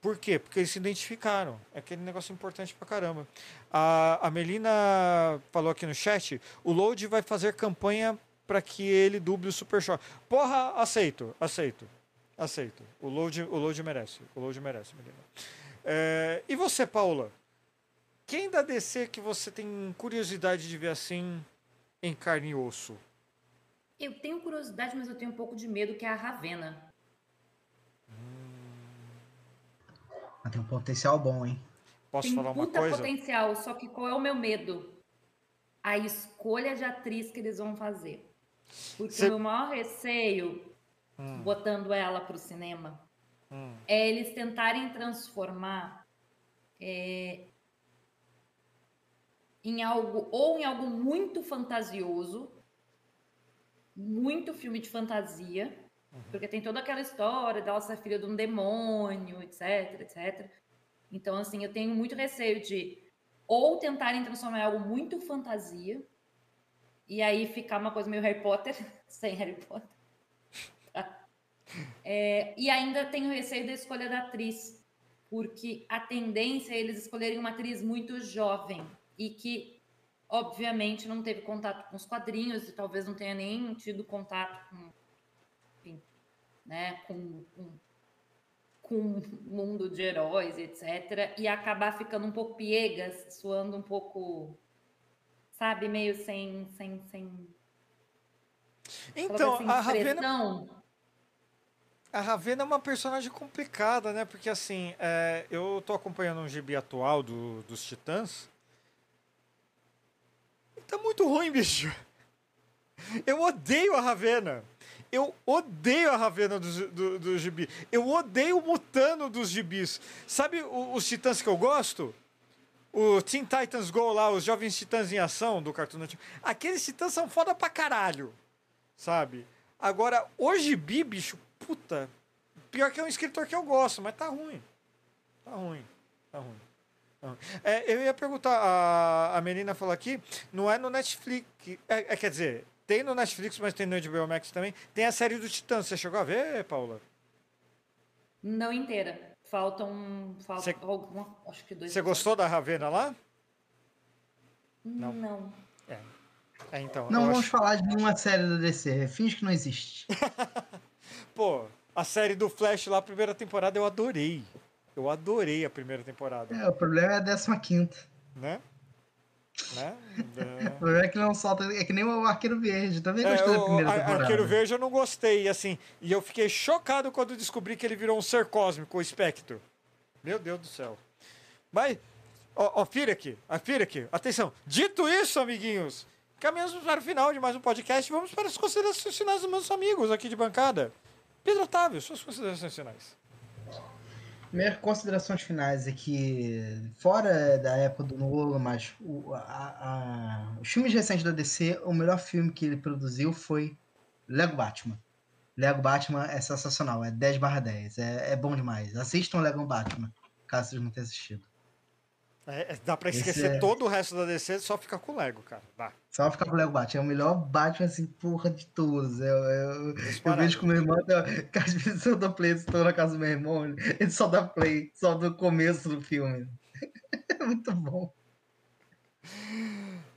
Speaker 2: Por quê? Porque eles se identificaram. É aquele negócio importante pra caramba. A, a Melina falou aqui no chat: o Load vai fazer campanha para que ele duble o Super Shock. Porra, aceito, aceito. Aceito. O Load, o load merece. O Load merece, Melina. É, e você, Paula? Quem da DC que você tem curiosidade de ver assim em carne e osso?
Speaker 3: Eu tenho curiosidade, mas eu tenho um pouco de medo, que é a Ravena.
Speaker 4: Mas tem um potencial bom, hein?
Speaker 2: Posso
Speaker 3: tem
Speaker 2: falar uma
Speaker 3: puta
Speaker 2: coisa?
Speaker 3: potencial, só que qual é o meu medo? A escolha de atriz que eles vão fazer. Porque
Speaker 2: Cê-
Speaker 3: o meu maior receio,
Speaker 2: Hum.
Speaker 3: botando ela pro cinema,
Speaker 2: Hum.
Speaker 3: é eles tentarem transformar é, em algo, ou em algo muito fantasioso, muito filme de fantasia, porque tem toda aquela história dela ser filha de um demônio, etc, etc. Então, assim, eu tenho muito receio de ou tentarem transformar em algo muito fantasia, e aí ficar uma coisa meio Harry Potter, sem Harry Potter. É, e ainda tenho receio da escolha da atriz, porque a tendência é eles escolherem uma atriz muito jovem e que, obviamente, não teve contato com os quadrinhos e talvez não tenha nem tido contato com, enfim, né, com, com, com o mundo de heróis, etc. E acabar ficando um pouco piegas, suando um pouco, sabe, meio sem, sem, sem
Speaker 2: Então,
Speaker 3: sem
Speaker 2: a Ravena. A Ravena é uma personagem complicada, né? Porque assim, é, eu tô acompanhando um gibi atual do, dos Titãs. E tá muito ruim, bicho. Eu odeio a Ravena. Eu odeio a Ravena do, do, do gibi. Eu odeio o Mutano dos gibis. Sabe o- os Titãs que eu gosto? O Teen Titans Go lá, os Jovens Titãs em Ação do Cartoon Network. Aqueles Titãs são foda pra caralho. Sabe? Agora, o gibi, bicho, puta. Pior que é um escritor que eu gosto, mas tá ruim. Tá ruim. Tá ruim. Tá ruim. É, eu ia perguntar, a, a menina falou aqui, não é no Netflix. É, é, quer dizer, tem no Netflix, mas tem no HBO Max também. Tem a série do Titãs. Você chegou a ver, Paula?
Speaker 3: Não inteira. Faltam. Falta
Speaker 2: Cê-
Speaker 3: alguma. Acho que dois.
Speaker 2: Você gostou da Ravena lá?
Speaker 3: Não. Não.
Speaker 2: É. É, então.
Speaker 4: Não vamos
Speaker 2: acho-
Speaker 4: falar de nenhuma série da DC. Finge que não existe.
Speaker 2: Pô, a série do Flash lá, a primeira temporada, eu adorei. Eu adorei a primeira temporada.
Speaker 4: É, o problema é a 15.
Speaker 2: Né? Né?
Speaker 4: O problema é que não solta. É que nem o Arqueiro Verde. Também
Speaker 2: É,
Speaker 4: gostei da
Speaker 2: o,
Speaker 4: primeira
Speaker 2: a-
Speaker 4: temporada.
Speaker 2: Arqueiro Verde eu não gostei, assim. E eu fiquei chocado quando descobri que ele virou um ser cósmico, o espectro. Meu Deus do céu. Mas, ó, ó Firak, a Firak, atenção. Dito isso, amiguinhos, Caminhamos para o final de mais um podcast. Vamos para as considerações finais dos meus amigos aqui de bancada. Pedro Otávio, suas considerações finais.
Speaker 4: Minhas considerações finais é que, fora da época do Nolan, mas o, a, a, os filmes recentes da DC, o melhor filme que ele produziu foi Lego Batman. Lego Batman é sensacional, é 10 barra 10, é, é bom demais. Assistam Lego Batman, caso vocês não tenham assistido.
Speaker 2: É, é, dá pra esquecer
Speaker 4: é-
Speaker 2: todo o resto da DC só ficar com o Lego, cara. Dá.
Speaker 4: Só ficar com o Lego Batman. É o melhor Batman, assim, porra de todos. Eu, eu, eu vejo com o meu irmão, eu- que às vezes eu dou play, estou na casa do meu irmão, ele só dá play, só do começo do filme. É muito bom.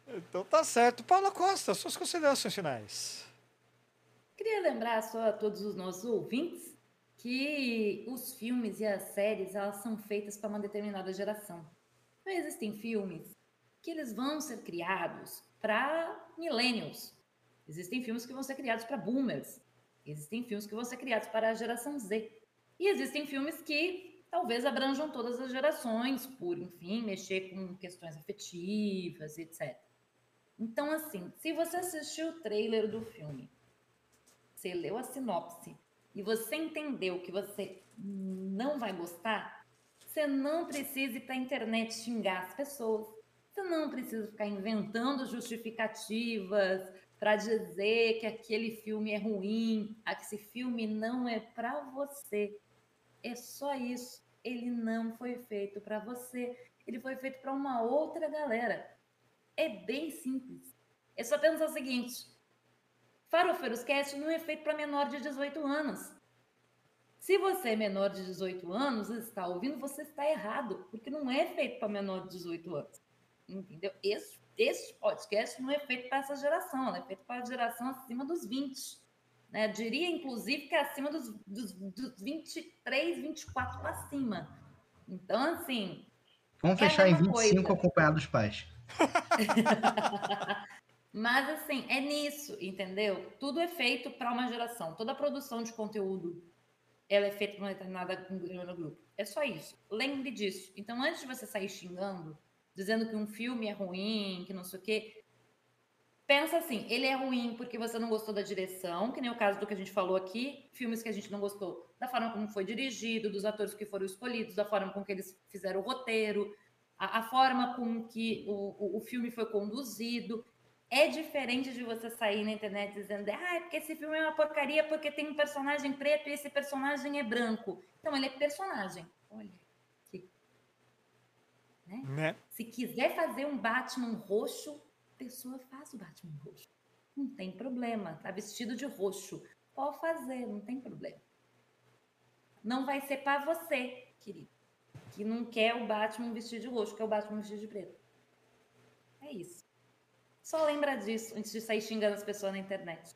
Speaker 2: Então tá certo. Paula Costa, suas considerações finais.
Speaker 3: Queria lembrar só a todos os nossos ouvintes que os filmes e as séries elas são feitas para uma determinada geração. Então, existem filmes que eles vão ser criados para millennials. Existem filmes que vão ser criados para boomers. Existem filmes que vão ser criados para a geração Z. E existem filmes que talvez abranjam todas as gerações, por, enfim, mexer com questões afetivas, etc. Então, assim, se você assistiu o trailer do filme, você leu a sinopse e você entendeu que você não vai gostar, você não precisa ir para a internet xingar as pessoas. Você não precisa ficar inventando justificativas para dizer que aquele filme é ruim, que esse filme não é para você. É só isso. Ele não foi feito para você. Ele foi feito para uma outra galera. É bem simples. É só pensar o seguinte: Farofeiros Cast não é feito para menor de 18 anos. Se você é menor de 18 anos está ouvindo, você está errado, porque não é feito para menor de 18 anos. Entendeu? Esse, esse podcast não é feito para essa geração, ela é feito para a geração acima dos 20. Né? Diria, inclusive, que é acima dos, dos, dos 23, 24 para cima. Então, assim,
Speaker 4: Vamos
Speaker 3: É
Speaker 4: fechar em
Speaker 3: mesma
Speaker 4: 25
Speaker 3: coisa.
Speaker 4: acompanhado dos pais.
Speaker 3: Mas assim, é nisso, entendeu? Tudo é feito para uma geração. Toda a produção de conteúdo ela é feita para uma determinada determinado grupo. É só isso. Lembre disso. Então, antes de você sair xingando, dizendo que um filme é ruim, que não sei o quê, pensa assim, ele é ruim porque você não gostou da direção, que nem o caso do que a gente falou aqui, filmes que a gente não gostou da forma como foi dirigido, dos atores que foram escolhidos, da forma com que eles fizeram o roteiro, a, a forma com que o, o, o filme foi conduzido. É diferente de você sair na internet dizendo, ah, é porque esse filme é uma porcaria porque tem um personagem preto e esse personagem é branco. Então, ele é personagem. Olha, que...
Speaker 2: Né?
Speaker 3: se quiser fazer um Batman roxo, a pessoa faz o Batman roxo. Não tem problema. Tá vestido de roxo. Pode fazer, não tem problema. Não vai ser para você, querido, que não quer o Batman vestido de roxo, quer o Batman vestido de preto. É isso. Só lembra disso antes de sair xingando as pessoas na internet.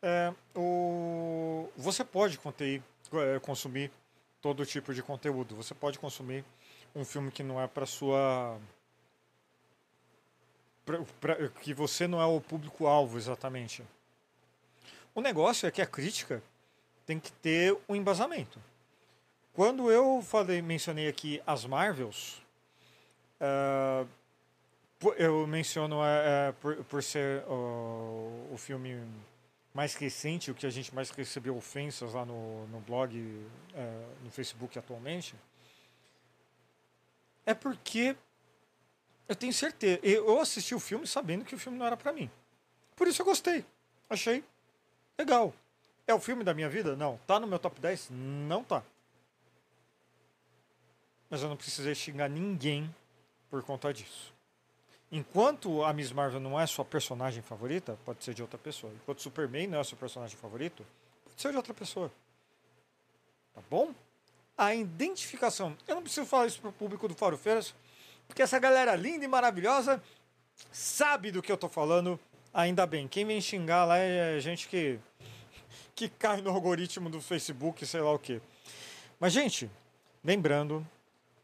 Speaker 2: É, o... Você pode conter, é, consumir todo tipo de conteúdo. Você pode consumir um filme que não é para sua. pra- pra- que você não é o público-alvo exatamente. O negócio é que a crítica tem que ter um embasamento. Quando eu falei, mencionei aqui as Marvels, po- eu menciono é, é, por, por ser o filme mais recente, o que a gente mais recebeu ofensas lá no, no blog, é, no Facebook atualmente, é porque eu tenho certeza. Eu assisti o filme sabendo que o filme não era pra mim. Por isso eu gostei. Achei legal. É o filme da minha vida? Não. Tá no meu top 10? Não tá. Mas eu não precisei xingar ninguém por conta disso. Enquanto a Miss Marvel não é sua personagem favorita, pode ser de outra pessoa. Enquanto Superman não é seu personagem favorito, pode ser de outra pessoa. Tá bom? A identificação. Eu não preciso falar isso pro público do Farofeiras, porque essa galera linda e maravilhosa sabe do que eu tô falando. Ainda bem. Quem vem xingar lá é gente que que cai no algoritmo do Facebook, sei lá o quê. Mas gente, lembrando,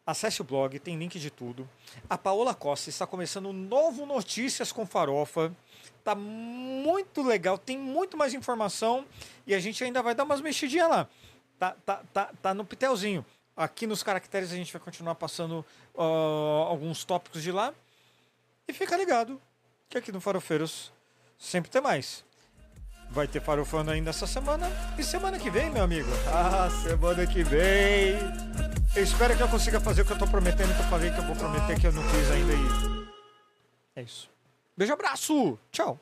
Speaker 2: Acesse o blog, tem link de tudo. A Paola Costa está começando um novo Notícias com Farofa. Tá muito legal, tem muito mais informação e a gente ainda vai dar umas mexidinhas lá. Tá, tá, tá, tá no pitelzinho. Aqui nos caracteres a gente vai continuar passando ó, alguns tópicos de lá. E fica ligado que aqui no Farofeiros sempre tem mais. Vai ter farofando ainda essa semana. E semana que vem, meu amigo? Ah, semana que vem. Eu espero que eu consiga fazer o que eu tô prometendo, que eu falei que eu vou prometer que eu não fiz ainda. E... É isso. Beijo, abraço. Tchau.